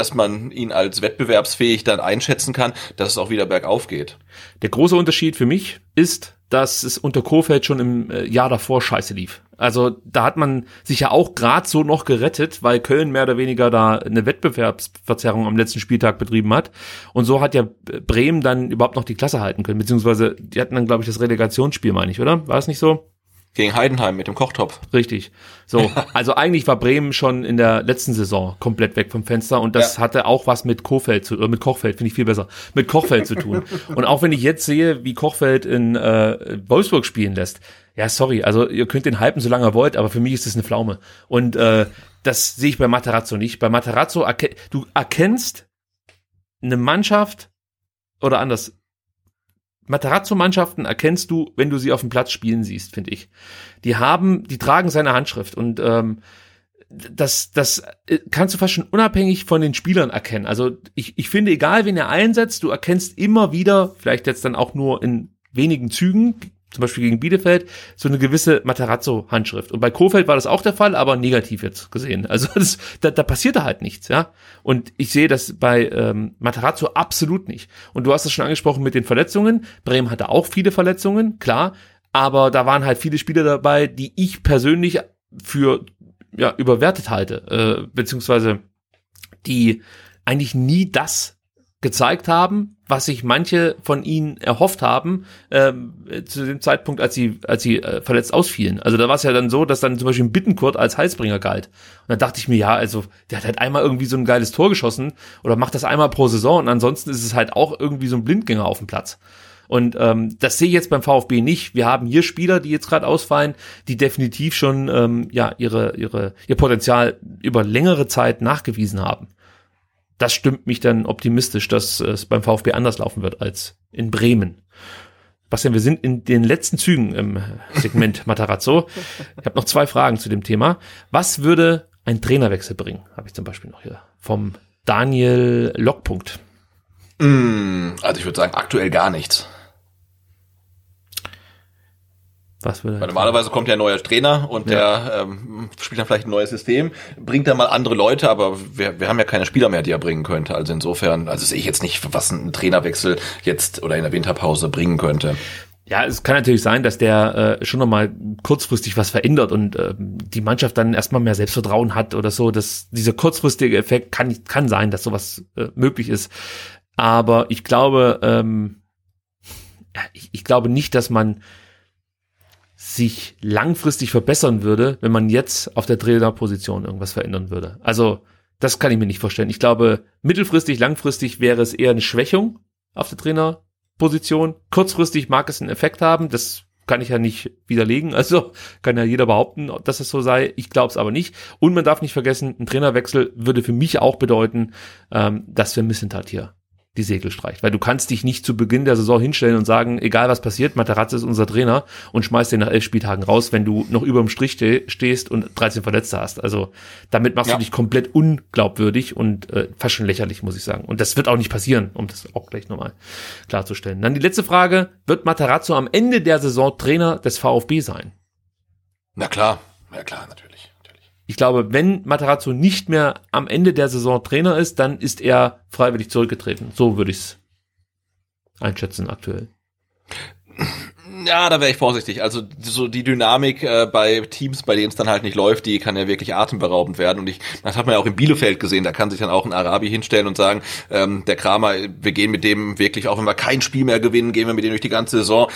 dass man ihn als wettbewerbsfähig dann einschätzen kann, dass es auch wieder bergauf geht. Der große Unterschied für mich ist, dass es unter Kofeld schon im äh, Jahr davor scheiße lief. Also da hat man sich ja auch gerade so noch gerettet, weil Köln mehr oder weniger da eine Wettbewerbsverzerrung am letzten Spieltag betrieben hat. Und so hat ja Bremen dann überhaupt noch die Klasse halten können, beziehungsweise die hatten dann, glaube ich, das Relegationsspiel, meine ich, oder? War es nicht so? Gegen Heidenheim mit dem Kochtopf. Richtig. So, <laughs> also eigentlich war Bremen schon in der letzten Saison komplett weg vom Fenster und das Ja. hatte auch was mit Kofeld zu, oder mit Kochfeld, finde ich viel besser, mit Kochfeld zu tun. <laughs> Und auch wenn ich jetzt sehe, wie Kochfeld in äh, Wolfsburg spielen lässt, ja, sorry, also ihr könnt den hypen, solange ihr wollt, aber für mich ist das eine Pflaume. Und äh, das sehe ich bei Materazzo nicht. Bei Materazzo, erke du erkennst eine Mannschaft oder anders, Materazzo-Mannschaften erkennst du, wenn du sie auf dem Platz spielen siehst, finde ich. Die haben, die tragen seine Handschrift und ähm, das, das äh, kannst du fast schon unabhängig von den Spielern erkennen. Also ich, ich finde, egal wen er einsetzt, du erkennst immer wieder, vielleicht jetzt dann auch nur in wenigen Zügen, zum Beispiel gegen Bielefeld, so eine gewisse Materazzo-Handschrift. Und bei Kofeld war das auch der Fall, aber negativ jetzt gesehen. Also <laughs> das, da, da passierte halt nichts, ja. Und ich sehe das bei ähm, Materazzo absolut nicht. Und du hast es schon angesprochen mit den Verletzungen. Bremen hatte auch viele Verletzungen, klar. Aber da waren halt viele Spieler dabei, die ich persönlich für ja, überwertet halte, äh, beziehungsweise die eigentlich nie das gezeigt haben, was sich manche von ihnen erhofft haben, ähm, zu dem Zeitpunkt, als sie, als sie äh, verletzt ausfielen. Also da war es ja dann so, dass dann zum Beispiel Bittenkurt als Heilsbringer galt. Und dann dachte ich mir, ja, also der hat halt einmal irgendwie so ein geiles Tor geschossen oder macht das einmal pro Saison und ansonsten ist es halt auch irgendwie so ein Blindgänger auf dem Platz. Und ähm, das sehe ich jetzt beim VfB nicht. Wir haben hier Spieler, die jetzt gerade ausfallen, die definitiv schon ähm, ja ihre ihre ihr Potenzial über längere Zeit nachgewiesen haben. Das stimmt mich dann optimistisch, dass es beim VfB anders laufen wird als in Bremen. Bastian, wir sind in den letzten Zügen im Segment <laughs> Matarazzo. Ich habe noch zwei Fragen zu dem Thema. Was würde ein Trainerwechsel bringen? Habe ich zum Beispiel noch hier vom Daniel Lockpunkt. Mm, also ich würde sagen, aktuell gar nichts. Was würde Weil normalerweise kommt ja ein neuer Trainer und Ja. der ähm, spielt dann vielleicht ein neues System, bringt dann mal andere Leute, aber wir, wir haben ja keine Spieler mehr, die er bringen könnte. Also insofern, also sehe ich jetzt nicht, was ein Trainerwechsel jetzt oder in der Winterpause bringen könnte. Ja, es kann natürlich sein, dass der äh, schon nochmal kurzfristig was verändert und ähm, die Mannschaft dann erstmal mehr Selbstvertrauen hat oder so. Dass dieser kurzfristige Effekt kann, kann sein, dass sowas äh, möglich ist. Aber ich glaube, ähm, ja, ich, ich glaube nicht, dass man sich langfristig verbessern würde, wenn man jetzt auf der Trainerposition irgendwas verändern würde. Also das kann ich mir nicht vorstellen. Ich glaube, mittelfristig, langfristig wäre es eher eine Schwächung auf der Trainerposition. Kurzfristig mag es einen Effekt haben. Das kann ich ja nicht widerlegen. <laughs> Also kann ja jeder behaupten, dass es so sei. Ich glaube es aber nicht. Und man darf nicht vergessen, ein Trainerwechsel würde für mich auch bedeuten, ähm, dass wir Missentat hier die Segel streicht. Weil du kannst dich nicht zu Beginn der Saison hinstellen und sagen, egal was passiert, Materazzi ist unser Trainer und schmeißt den nach elf Spieltagen raus, wenn du noch über dem Strich ste stehst und 13 Verletzte hast. Also damit machst Ja. du dich komplett unglaubwürdig und äh, fast schon lächerlich, muss ich sagen. Und das wird auch nicht passieren, um das auch gleich nochmal klarzustellen. Dann die letzte Frage, wird Matarazzo am Ende der Saison Trainer des VfB sein? Na klar, ja klar, natürlich. Ich glaube, wenn Matarazzo nicht mehr am Ende der Saison Trainer ist, dann ist er freiwillig zurückgetreten. So würde ich es einschätzen aktuell. Ja, da wäre ich vorsichtig. Also so die Dynamik äh, bei Teams, bei denen es dann halt nicht läuft, die kann ja wirklich atemberaubend werden. Und ich, das hat man ja auch in Bielefeld gesehen. Da kann sich dann auch ein Arabi hinstellen und sagen, ähm, der Kramer, wir gehen mit dem wirklich, auch wenn wir kein Spiel mehr gewinnen, gehen wir mit dem durch die ganze Saison.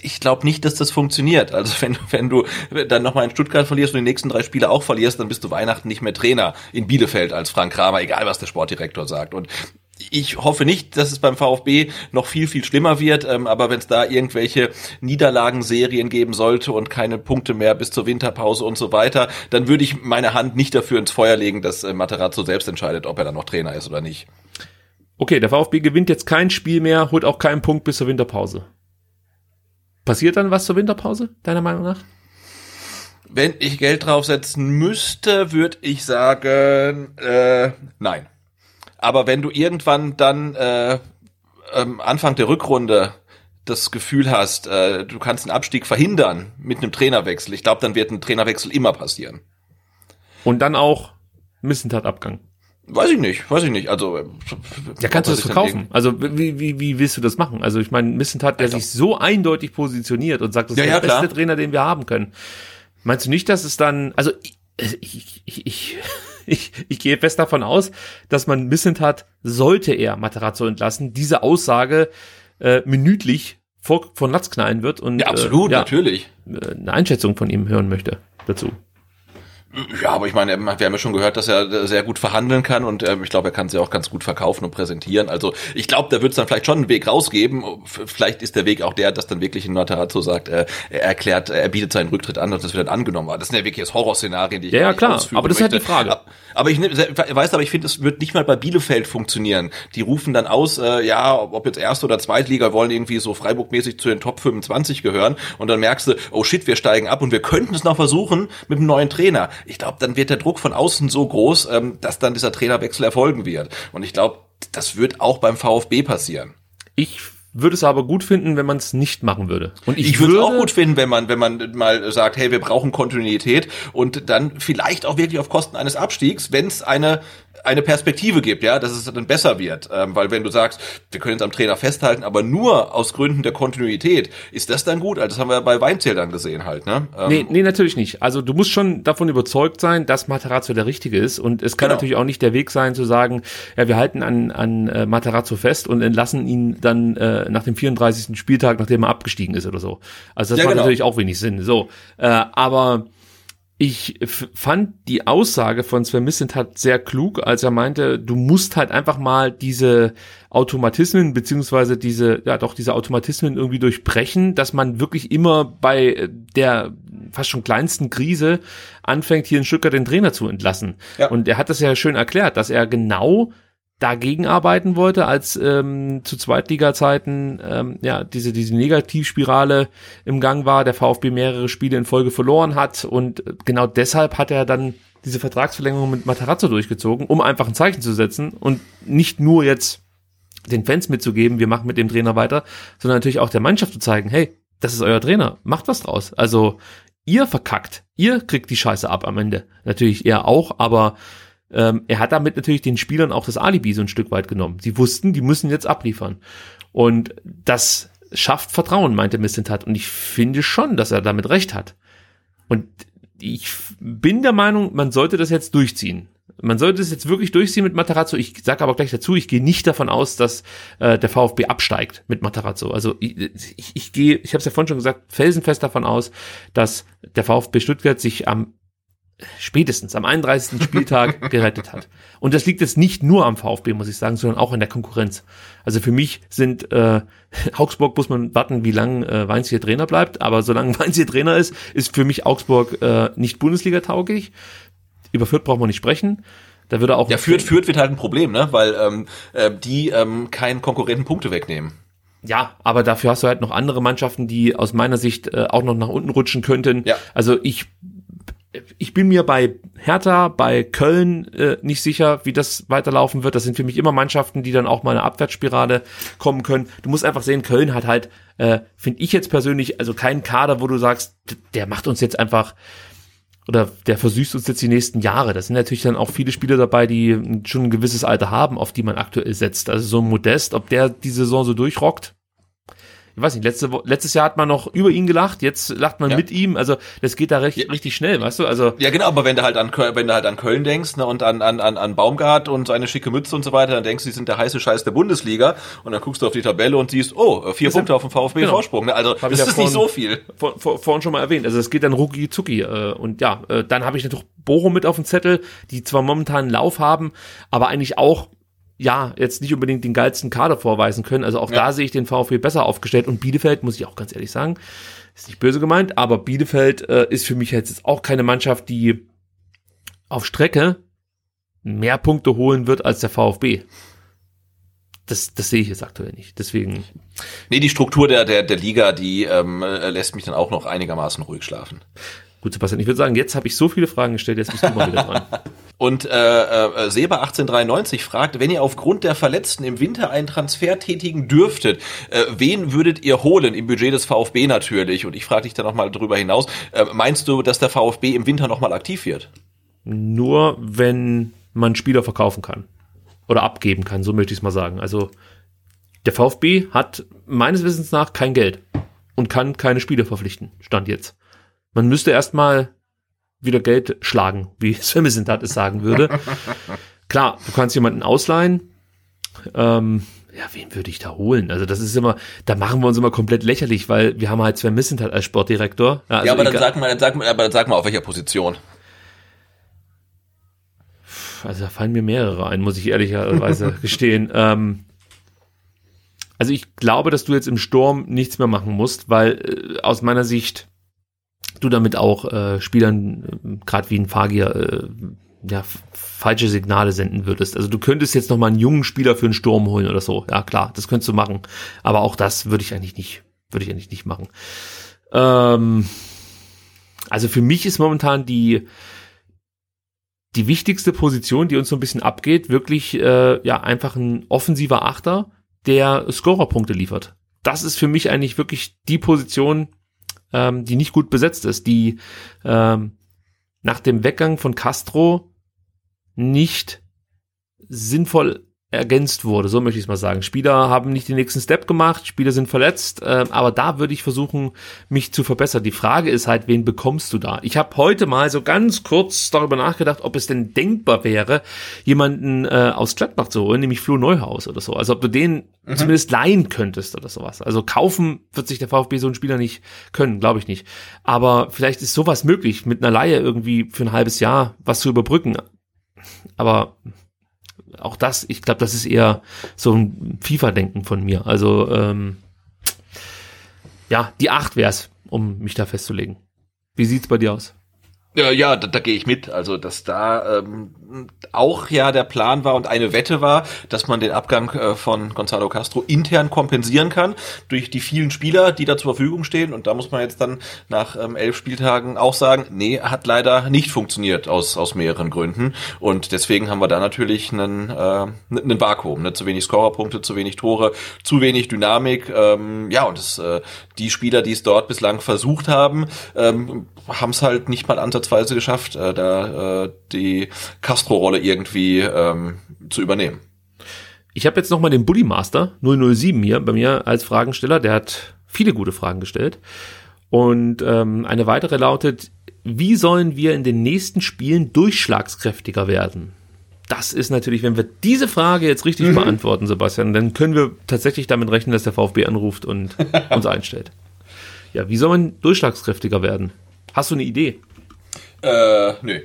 Ich glaube nicht, dass das funktioniert. Also wenn, wenn du dann nochmal in Stuttgart verlierst und die nächsten drei Spiele auch verlierst, dann bist du Weihnachten nicht mehr Trainer in Bielefeld als Frank Kramer, egal was der Sportdirektor sagt. Und ich hoffe nicht, dass es beim VfB noch viel, viel schlimmer wird, ähm, aber wenn es da irgendwelche Niederlagenserien geben sollte und keine Punkte mehr bis zur Winterpause und so weiter, dann würde ich meine Hand nicht dafür ins Feuer legen, dass äh, Materazzo selbst entscheidet, ob er dann noch Trainer ist oder nicht. Okay, der VfB gewinnt jetzt kein Spiel mehr, holt auch keinen Punkt bis zur Winterpause. Passiert dann was zur Winterpause, deiner Meinung nach? Wenn ich Geld draufsetzen müsste, würde ich sagen, äh, nein. Aber wenn du irgendwann dann äh, ähm, Anfang der Rückrunde das Gefühl hast, äh, du kannst einen Abstieg verhindern mit einem Trainerwechsel, ich glaube, dann wird ein Trainerwechsel immer passieren. Und dann auch Missentat-Abgang. Weiß ich nicht, weiß ich nicht. Also äh, Ja, kannst du das er verkaufen? Also wie, wie, wie willst du das machen? Also ich meine, Missentat, der sich so eindeutig positioniert und sagt, das ist Ja, der ja, klar. beste Trainer, den wir haben können. Meinst du nicht, dass es dann, also ich, ich, ich, ich, ich, ich gehe fest davon aus, dass man Missentat, sollte er Materazzo entlassen, diese Aussage äh, minütlich vor, von Latz knallen wird und Ja, absolut, äh, ja, natürlich. äh, eine Einschätzung von ihm hören möchte dazu. Ja, aber ich meine, wir haben ja schon gehört, dass er sehr gut verhandeln kann und ähm, ich glaube, er kann sie auch ganz gut verkaufen und präsentieren. Also ich glaube, da wird es dann vielleicht schon einen Weg rausgeben. Vielleicht ist der Weg auch der, dass dann wirklich ein Matarazzo sagt, äh, er erklärt, er bietet seinen Rücktritt an und das wird dann angenommen. Das sind ja wirklich jetzt Horrorszenarien, die ich Ja, ja, klar. Aber das ist halt die Frage. Aber ich weiß, aber ich finde, es wird nicht mal bei Bielefeld funktionieren. Die rufen dann aus, äh, ja, ob jetzt Erste oder Zweitliga wollen irgendwie so Freiburg-mäßig zu den Top 25 gehören und dann merkst du, oh shit, wir steigen ab und wir könnten es noch versuchen mit einem neuen Trainer. Ich glaube, dann wird der Druck von außen so groß, ähm, dass dann dieser Trainerwechsel erfolgen wird. Und ich glaube, das wird auch beim VfB passieren. Ich würde es aber gut finden, wenn man es nicht machen würde. Und ich, Ich würde es auch gut finden, wenn man, wenn man mal sagt, hey, wir brauchen Kontinuität und dann vielleicht auch wirklich auf Kosten eines Abstiegs, wenn es eine eine Perspektive gibt, ja, dass es dann besser wird, ähm, weil wenn du sagst, wir können jetzt am Trainer festhalten, aber nur aus Gründen der Kontinuität, ist das dann gut? Also das haben wir bei Weinzell dann gesehen halt, ne? Ähm, Nee, nee, natürlich nicht. Also du musst schon davon überzeugt sein, dass Materazzo der Richtige ist. Und es kann Genau. natürlich auch nicht der Weg sein, zu sagen, ja, wir halten an, an äh, Materazzo fest und entlassen ihn dann äh, nach dem 34. Spieltag, nachdem er abgestiegen ist oder so. Also das Ja, macht genau. natürlich auch wenig Sinn. So, äh, aber ich fand die Aussage von Sven Missentat sehr klug, als er meinte, du musst halt einfach mal diese Automatismen beziehungsweise diese, ja doch diese Automatismen irgendwie durchbrechen, dass man wirklich immer bei der fast schon kleinsten Krise anfängt, hier in Stuttgart den Trainer zu entlassen. Ja. Und er hat das ja schön erklärt, dass er genau dagegen arbeiten wollte, als ähm, zu Zweitliga-Zeiten ähm, ja diese diese Negativspirale im Gang war, der VfB mehrere Spiele in Folge verloren hat und genau deshalb hat er dann diese Vertragsverlängerung mit Matarazzo durchgezogen, um einfach ein Zeichen zu setzen und nicht nur jetzt den Fans mitzugeben, wir machen mit dem Trainer weiter, sondern natürlich auch der Mannschaft zu zeigen, hey, das ist euer Trainer, macht was draus. Also ihr verkackt, ihr kriegt die Scheiße ab am Ende. Natürlich er auch, aber ähm, er hat damit natürlich den Spielern auch das Alibi so ein Stück weit genommen. Sie wussten, die müssen jetzt abliefern. Und das schafft Vertrauen, meinte Missentat. Und ich finde schon, dass er damit recht hat. Und ich bin der Meinung, man sollte das jetzt durchziehen. Man sollte es jetzt wirklich durchziehen mit Matarazzo. Ich sage aber gleich dazu, ich gehe nicht davon aus, dass äh, der VfB absteigt mit Matarazzo. Also ich, ich, ich gehe, ich habe es ja vorhin schon gesagt, felsenfest davon aus, dass der VfB Stuttgart sich am spätestens am 31. Spieltag <laughs> gerettet hat. Und das liegt jetzt nicht nur am VfB, muss ich sagen, sondern auch in der Konkurrenz. Also für mich sind äh, <laughs> Augsburg muss man warten, wie lange äh, Weinz hier Trainer bleibt, aber solange <laughs> Weinz hier Trainer ist, ist für mich Augsburg äh, nicht Bundesliga tauglich. Über Fürth brauchen wir nicht sprechen. Da würde auch ja Fürth, Fürth wird halt ein Problem, ne? Weil ähm, äh, die ähm, keinen Konkurrenten Punkte wegnehmen. Ja, aber dafür hast du halt noch andere Mannschaften, die aus meiner Sicht äh, auch noch nach unten rutschen könnten. Ja. Also ich ich bin mir bei Hertha, bei Köln äh, nicht sicher, wie das weiterlaufen wird. Das sind für mich immer Mannschaften, die dann auch mal eine Abwärtsspirale kommen können. Du musst einfach sehen, Köln hat halt, äh, finde ich jetzt persönlich, also keinen Kader, wo du sagst, der macht uns jetzt einfach oder der versüßt uns jetzt die nächsten Jahre. Das sind natürlich dann auch viele Spieler dabei, die schon ein gewisses Alter haben, auf die man aktuell setzt. Also so ein Modest, ob der die Saison so durchrockt, ich weiß nicht, letzte, letztes Jahr hat man noch über ihn gelacht, jetzt lacht man ja. mit ihm, also das geht da recht, ja. richtig schnell, weißt du, also. Ja, genau, aber wenn du halt an Köln, wenn du halt an Köln denkst, ne, und an, an, an, Baumgart und seine schicke Mütze und so weiter, dann denkst du, die sind der heiße Scheiß der Bundesliga und dann guckst du auf die Tabelle und siehst, oh, vier das Punkte auf dem VfB genau. Vorsprung, ne? also Hab das ist ja vorhin, nicht so viel. Vor, vor, vorhin schon mal erwähnt, also es geht dann rucki zucki, äh, und ja, äh, dann habe ich natürlich Bochum mit auf dem Zettel, die zwar momentan einen Lauf haben, aber eigentlich auch ja, jetzt nicht unbedingt den geilsten Kader vorweisen können. Also auch ja. da sehe ich den VfB besser aufgestellt. Und Bielefeld, muss ich auch ganz ehrlich sagen, ist nicht böse gemeint, aber Bielefeld äh, ist für mich jetzt auch keine Mannschaft, die auf Strecke mehr Punkte holen wird als der VfB. Das, das sehe ich jetzt aktuell nicht. Deswegen. Nee, die Struktur der, der, der Liga, die ähm, lässt mich dann auch noch einigermaßen ruhig schlafen. Gut, Sebastian, ich würde sagen, jetzt habe ich so viele Fragen gestellt, jetzt bist du mal wieder dran. <laughs> Und äh, äh, Seba 1893 fragt, wenn ihr aufgrund der Verletzten im Winter einen Transfer tätigen dürftet, äh, wen würdet ihr holen? Im Budget des VfB natürlich. Und ich frage dich da nochmal drüber hinaus. Äh, meinst du, dass der VfB im Winter nochmal aktiv wird? Nur wenn man Spieler verkaufen kann. Oder abgeben kann, so möchte ich es mal sagen. Also der VfB hat meines Wissens nach kein Geld und kann keine Spieler verpflichten. Stand jetzt. Man müsste erstmal wieder Geld schlagen, wie <laughs> Sven Missentat es sagen würde. Klar, du kannst jemanden ausleihen. Ähm, ja, wen würde ich da holen? Also das ist immer, da machen wir uns immer komplett lächerlich, weil wir haben halt Sven Missentat als Sportdirektor. Ja, also ja aber dann sag mal, dann sag mal, aber dann sag mal auf welcher Position. Also da fallen mir mehrere ein, muss ich ehrlicherweise <laughs> gestehen. Ähm, also ich glaube, dass du jetzt im Sturm nichts mehr machen musst, weil äh, aus meiner Sicht du damit auch äh, Spielern, äh, gerade wie ein Fagier, äh, ja, falsche Signale senden würdest. Also du könntest jetzt noch mal einen jungen Spieler für einen Sturm holen oder so. Ja, klar, das könntest du machen. Aber auch das würde ich eigentlich nicht, würde ich eigentlich nicht machen. Ähm, also für mich ist momentan die, die wichtigste Position, die uns so ein bisschen abgeht, wirklich äh, ja einfach ein offensiver Achter, der Scorerpunkte liefert. Das ist für mich eigentlich wirklich die Position, ähm, die nicht gut besetzt ist, die ähm, nach dem Weggang von Castro nicht sinnvoll ergänzt wurde, so möchte ich es mal sagen. Spieler haben nicht den nächsten Step gemacht, Spieler sind verletzt, äh, aber da würde ich versuchen, mich zu verbessern. Die Frage ist halt, wen bekommst du da? Ich habe heute mal so ganz kurz darüber nachgedacht, ob es denn denkbar wäre, jemanden äh, aus Gladbach zu holen, nämlich Flo Neuhaus oder so. Also ob du den mhm. zumindest leihen könntest oder sowas. Also kaufen wird sich der VfB so einen Spieler nicht können, glaube ich nicht. Aber vielleicht ist sowas möglich, mit einer Leihe irgendwie für ein halbes Jahr was zu überbrücken. Aber auch das, ich glaube, das ist eher so ein FIFA-Denken von mir. Also ähm, ja, die acht wär's, um mich da festzulegen. Wie sieht's bei dir aus? Ja, ja, da, da gehe ich mit. Also, dass da ähm, auch ja der Plan war und eine Wette war, dass man den Abgang äh, von Gonzalo Castro intern kompensieren kann durch die vielen Spieler, die da zur Verfügung stehen. Und da muss man jetzt dann nach ähm, elf Spieltagen auch sagen, nee, hat leider nicht funktioniert aus, aus mehreren Gründen. Und deswegen haben wir da natürlich einen, äh, einen Vakuum. Ne? Zu wenig Scorerpunkte, zu wenig Tore, zu wenig Dynamik. Ähm, ja, und das, äh, die Spieler, die es dort bislang versucht haben, ähm, haben es halt nicht mal ansatzweise geschafft, äh, da äh, die Castro-Rolle irgendwie ähm, zu übernehmen. Ich habe jetzt nochmal den Bully Master 007 hier bei mir als Fragensteller. Der hat viele gute Fragen gestellt. Und ähm, eine weitere lautet, wie sollen wir in den nächsten Spielen durchschlagskräftiger werden? Das ist natürlich, wenn wir diese Frage jetzt richtig mhm. beantworten, Sebastian, dann können wir tatsächlich damit rechnen, dass der VfB anruft und <laughs> uns einstellt. Ja, wie soll man durchschlagskräftiger werden? Hast du eine Idee? Äh, nö.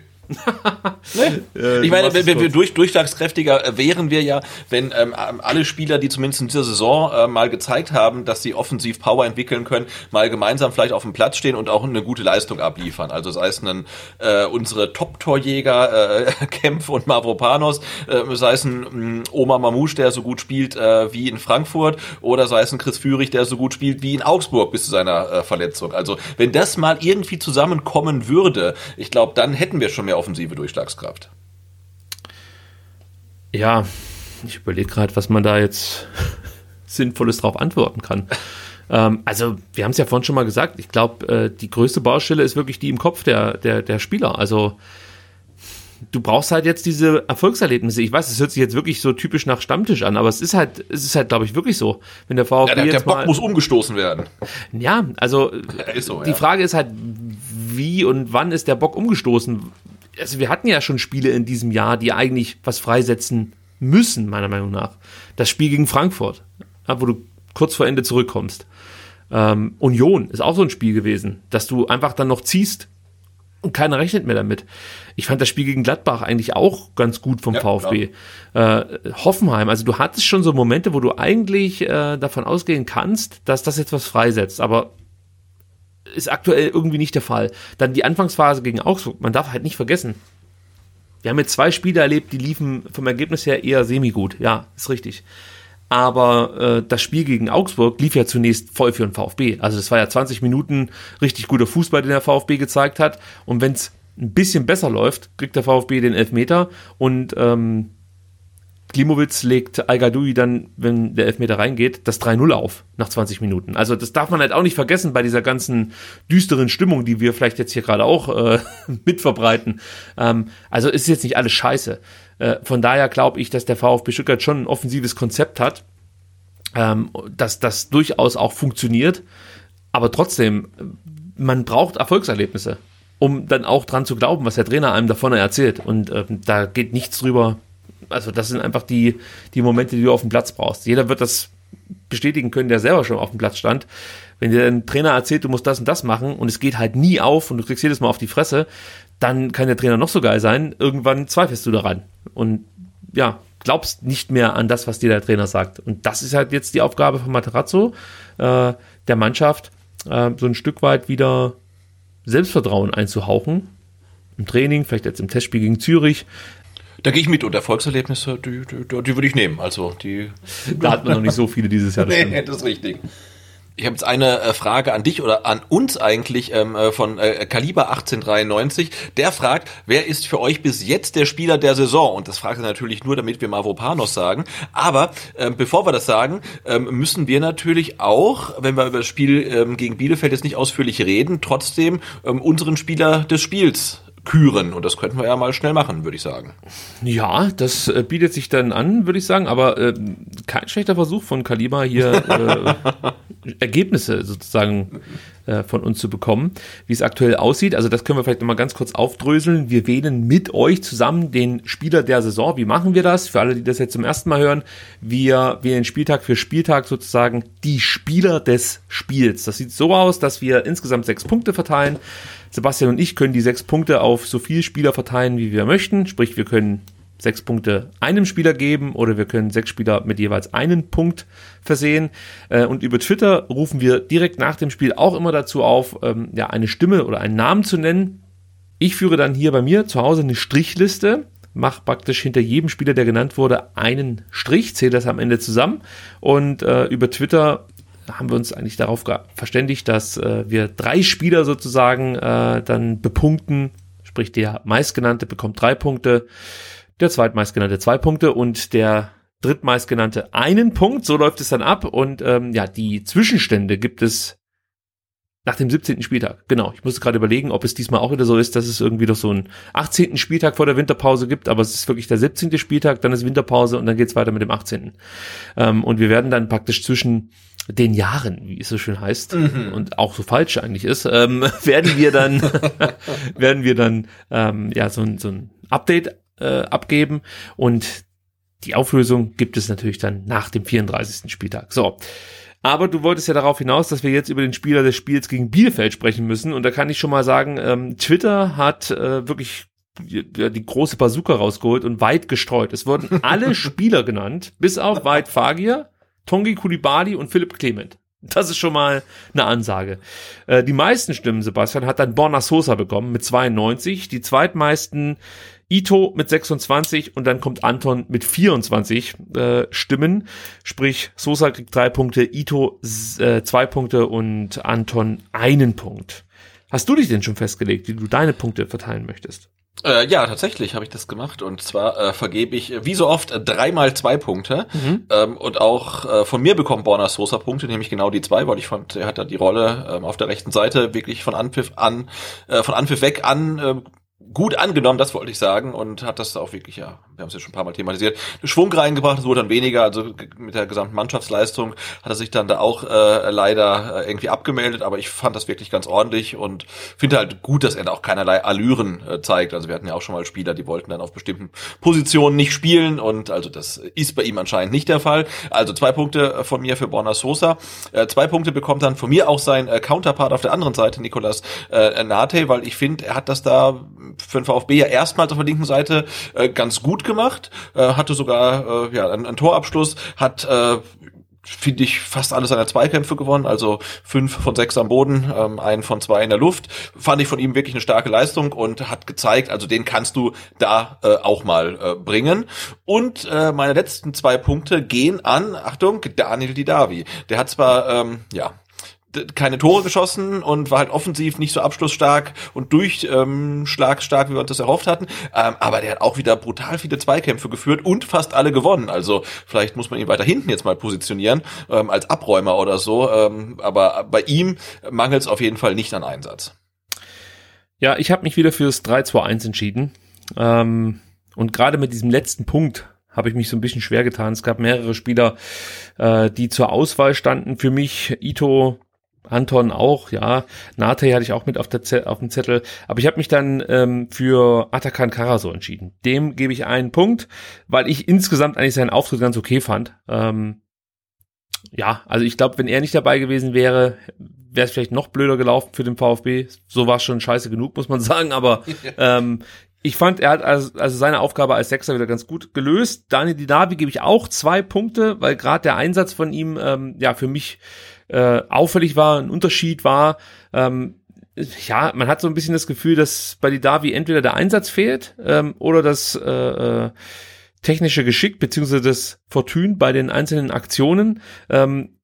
Äh, <laughs> ich meine, wenn, wir durch, durchschlagskräftiger äh, wären wir ja, wenn ähm, alle Spieler, die zumindest in dieser Saison äh, mal gezeigt haben, dass sie offensiv Power entwickeln können, mal gemeinsam vielleicht auf dem Platz stehen und auch eine gute Leistung abliefern. Also sei es einen, äh, unsere Top-Torjäger äh, <laughs> Kempf und Mavropanos, äh, sei es ein ähm, Oma Mamouche, der so gut spielt äh, wie in Frankfurt, oder sei es ein Chris Führig, der so gut spielt wie in Augsburg bis zu seiner äh, Verletzung. Also wenn das mal irgendwie zusammenkommen würde, ich glaube, dann hätten wir schon mehr offensive Durchschlagskraft. Ja, ich überlege gerade, was man da jetzt <laughs> Sinnvolles drauf antworten kann. ähm, also, wir haben es ja vorhin schon mal gesagt, ich glaube, äh, die größte Baustelle ist wirklich die im Kopf der, der, der Spieler. Also, du brauchst halt jetzt diese Erfolgserlebnisse. Ich weiß, es hört sich jetzt wirklich so typisch nach Stammtisch an, aber es ist halt, es ist halt, glaube ich, wirklich so. Wenn der VfB ja, der, der Bock mal, muss umgestoßen werden. Ja, also so, die ja. Frage ist halt, wie und wann ist der Bock umgestoßen? Also wir hatten ja schon Spiele in diesem Jahr, die eigentlich was freisetzen müssen, meiner Meinung nach. Das Spiel gegen Frankfurt, wo du kurz vor Ende zurückkommst. Ähm, Union ist auch so ein Spiel gewesen, dass du einfach dann noch ziehst und keiner rechnet mehr damit. Ich fand das Spiel gegen Gladbach eigentlich auch ganz gut vom ja, VfB. Äh, Hoffenheim, also du hattest schon so Momente, wo du eigentlich äh, davon ausgehen kannst, dass das jetzt was freisetzt, aber ist aktuell irgendwie nicht der Fall. Dann die Anfangsphase gegen Augsburg, man darf halt nicht vergessen. Wir haben jetzt zwei Spiele erlebt, die liefen vom Ergebnis her eher semi-gut. Ja, ist richtig. Aber äh, das Spiel gegen Augsburg lief ja zunächst voll für den VfB. Also das war ja 20 Minuten richtig guter Fußball, den der VfB gezeigt hat. Und wenn es ein bisschen besser läuft, kriegt der VfB den Elfmeter und ähm, Klimowitz legt al dann, wenn der Elfmeter reingeht, das 3-0 auf nach 20 Minuten. Also das darf man halt auch nicht vergessen bei dieser ganzen düsteren Stimmung, die wir vielleicht jetzt hier gerade auch äh, <laughs> mitverbreiten. Ähm, also ist jetzt nicht alles scheiße. Äh, von daher glaube ich, dass der VfB Stuttgart schon ein offensives Konzept hat, ähm, dass das durchaus auch funktioniert. Aber trotzdem, man braucht Erfolgserlebnisse, um dann auch dran zu glauben, was der Trainer einem davon erzählt. Und äh, da geht nichts drüber also das sind einfach die, die Momente, die du auf dem Platz brauchst. Jeder wird das bestätigen können, der selber schon auf dem Platz stand. Wenn dir ein Trainer erzählt, du musst das und das machen und es geht halt nie auf und du kriegst jedes Mal auf die Fresse, dann kann der Trainer noch so geil sein. Irgendwann zweifelst du daran und ja, glaubst nicht mehr an das, was dir der Trainer sagt. Und das ist halt jetzt die Aufgabe von Materazzo, äh, der Mannschaft, äh, so ein Stück weit wieder Selbstvertrauen einzuhauchen. Im Training, vielleicht jetzt im Testspiel gegen Zürich, da gehe ich mit und Erfolgserlebnisse, die, die, die würde ich nehmen. Also die. Da hat man noch nicht so viele dieses Jahr. Das nee, das ist richtig. Ich habe jetzt eine äh, Frage an dich oder an uns eigentlich ähm, äh, von äh, Kaliber 1893. Der fragt, wer ist für euch bis jetzt der Spieler der Saison? Und das fragt er natürlich nur, damit wir Mavropanos sagen. Aber ähm, bevor wir das sagen, ähm, müssen wir natürlich auch, wenn wir über das Spiel ähm, gegen Bielefeld jetzt nicht ausführlich reden, trotzdem ähm, unseren Spieler des Spiels küren. Und das könnten wir ja mal schnell machen, würde ich sagen. Ja, das äh, bietet sich dann an, würde ich sagen, aber äh, kein schlechter Versuch von Kalima hier <laughs> äh, Ergebnisse sozusagen äh, von uns zu bekommen, wie es aktuell aussieht. Also das können wir vielleicht nochmal ganz kurz aufdröseln. Wir wählen mit euch zusammen den Spieler der Saison. Wie machen wir das? Für alle, die das jetzt zum ersten Mal hören, wir wählen Spieltag für Spieltag sozusagen die Spieler des Spiels. Das sieht so aus, dass wir insgesamt sechs Punkte verteilen. Sebastian und ich können die sechs Punkte auf so viele Spieler verteilen, wie wir möchten. Sprich, wir können sechs Punkte einem Spieler geben oder wir können sechs Spieler mit jeweils einen Punkt versehen. Äh, und über Twitter rufen wir direkt nach dem Spiel auch immer dazu auf, ähm, ja, eine Stimme oder einen Namen zu nennen. Ich führe dann hier bei mir zu Hause eine Strichliste, mache praktisch hinter jedem Spieler, der genannt wurde, einen Strich, zähle das am Ende zusammen und äh, über Twitter haben wir uns eigentlich darauf verständigt, dass äh, wir drei Spieler sozusagen äh, dann bepunkten, sprich der meistgenannte bekommt drei Punkte, der zweitmeistgenannte zwei Punkte und der drittmeistgenannte einen Punkt. So läuft es dann ab. Und ähm, ja, die Zwischenstände gibt es nach dem 17. Spieltag. Genau. Ich musste gerade überlegen, ob es diesmal auch wieder so ist, dass es irgendwie doch so einen 18. Spieltag vor der Winterpause gibt, aber es ist wirklich der 17. Spieltag, dann ist Winterpause und dann geht's weiter mit dem 18. Ähm, und wir werden dann praktisch zwischen den Jahren, wie es so schön heißt, mhm. und auch so falsch eigentlich ist, ähm, <laughs> werden wir dann, <laughs> werden wir dann ähm, ja so ein, so ein Update äh, abgeben und die Auflösung gibt es natürlich dann nach dem 34. Spieltag. So. Aber du wolltest ja darauf hinaus, dass wir jetzt über den Spieler des Spiels gegen Bielefeld sprechen müssen. Und da kann ich schon mal sagen, ähm, Twitter hat äh, wirklich die, die große Bazooka rausgeholt und weit gestreut. Es wurden <laughs> alle Spieler genannt, bis auf Weit Fagir, Tongi Kulibali und Philipp Clement. Das ist schon mal eine Ansage. Äh, die meisten Stimmen, Sebastian, hat dann Borna Sosa bekommen mit 92. Die zweitmeisten Ito mit 26 und dann kommt Anton mit 24 äh, Stimmen. Sprich, Sosa kriegt drei Punkte, Ito äh, zwei Punkte und Anton einen Punkt. Hast du dich denn schon festgelegt, wie du deine Punkte verteilen möchtest? Äh, ja, tatsächlich habe ich das gemacht und zwar äh, vergebe ich wie so oft äh, dreimal zwei Punkte mhm. ähm, und auch äh, von mir bekommt Borna Sosa Punkte, nämlich genau die zwei, weil ich fand, er hat da die Rolle ähm, auf der rechten Seite wirklich von Anpfiff an, äh, von Anpfiff weg an äh, gut angenommen, das wollte ich sagen, und hat das auch wirklich, ja, wir haben es ja schon ein paar Mal thematisiert, Schwung reingebracht, es wurde dann weniger, also mit der gesamten Mannschaftsleistung hat er sich dann da auch äh, leider äh, irgendwie abgemeldet, aber ich fand das wirklich ganz ordentlich und finde halt gut, dass er da auch keinerlei Allüren äh, zeigt. Also wir hatten ja auch schon mal Spieler, die wollten dann auf bestimmten Positionen nicht spielen und also das ist bei ihm anscheinend nicht der Fall. Also zwei Punkte von mir für Borna Sosa. Äh, zwei Punkte bekommt dann von mir auch sein äh, Counterpart auf der anderen Seite, Nicolas äh, Nate, weil ich finde, er hat das da für den VfB ja erstmals auf der linken Seite äh, ganz gut gemacht, äh, hatte sogar äh, ja einen, einen Torabschluss, hat äh, finde ich, fast alle seine Zweikämpfe gewonnen, also fünf von sechs am Boden, ähm, einen von zwei in der Luft. Fand ich von ihm wirklich eine starke Leistung und hat gezeigt, also den kannst du da äh, auch mal äh, bringen. Und äh, meine letzten zwei Punkte gehen an, Achtung, Daniel Didavi. Der hat zwar, ähm, ja, keine Tore geschossen und war halt offensiv nicht so abschlussstark und durchschlagstark, ähm, wie wir uns das erhofft hatten. Ähm, aber der hat auch wieder brutal viele Zweikämpfe geführt und fast alle gewonnen. Also vielleicht muss man ihn weiter hinten jetzt mal positionieren, ähm, als Abräumer oder so. Ähm, aber bei ihm mangelt es auf jeden Fall nicht an Einsatz. Ja, ich habe mich wieder fürs 3-2-1 entschieden. Ähm, und gerade mit diesem letzten Punkt habe ich mich so ein bisschen schwer getan. Es gab mehrere Spieler, äh, die zur Auswahl standen für mich. Ito Anton auch, ja. Nate hatte ich auch mit auf, der auf dem Zettel. Aber ich habe mich dann ähm, für Atakan Karaso entschieden. Dem gebe ich einen Punkt, weil ich insgesamt eigentlich seinen Auftritt ganz okay fand. Ähm, ja, also ich glaube, wenn er nicht dabei gewesen wäre, wäre es vielleicht noch blöder gelaufen für den VfB. So war es schon scheiße genug, muss man <laughs> sagen. Aber ähm, ich fand, er hat also, also seine Aufgabe als Sechser wieder ganz gut gelöst. Daniel Didavi gebe ich auch zwei Punkte, weil gerade der Einsatz von ihm ähm, ja für mich äh, auffällig war, ein Unterschied war. Ähm, ja, man hat so ein bisschen das Gefühl, dass bei Didavi entweder der Einsatz fehlt ähm, oder das äh, äh, technische Geschick beziehungsweise das Fortune bei den einzelnen Aktionen. Ähm,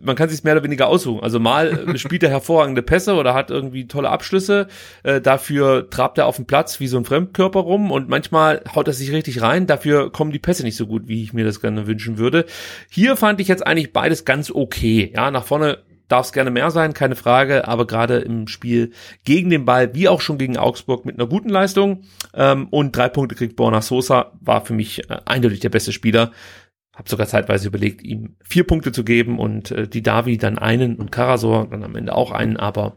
man kann sich mehr oder weniger aussuchen. Also mal spielt er hervorragende Pässe oder hat irgendwie tolle Abschlüsse. Äh, dafür trabt er auf dem Platz wie so ein Fremdkörper rum und manchmal haut er sich richtig rein. Dafür kommen die Pässe nicht so gut, wie ich mir das gerne wünschen würde. Hier fand ich jetzt eigentlich beides ganz okay. Ja, nach vorne darf es gerne mehr sein, keine Frage, aber gerade im Spiel gegen den Ball, wie auch schon gegen Augsburg, mit einer guten Leistung ähm, und drei Punkte kriegt Borna Sosa, war für mich äh, eindeutig der beste Spieler. Hab sogar zeitweise überlegt, ihm vier Punkte zu geben und äh, die Davi dann einen und Karasor dann am Ende auch einen, aber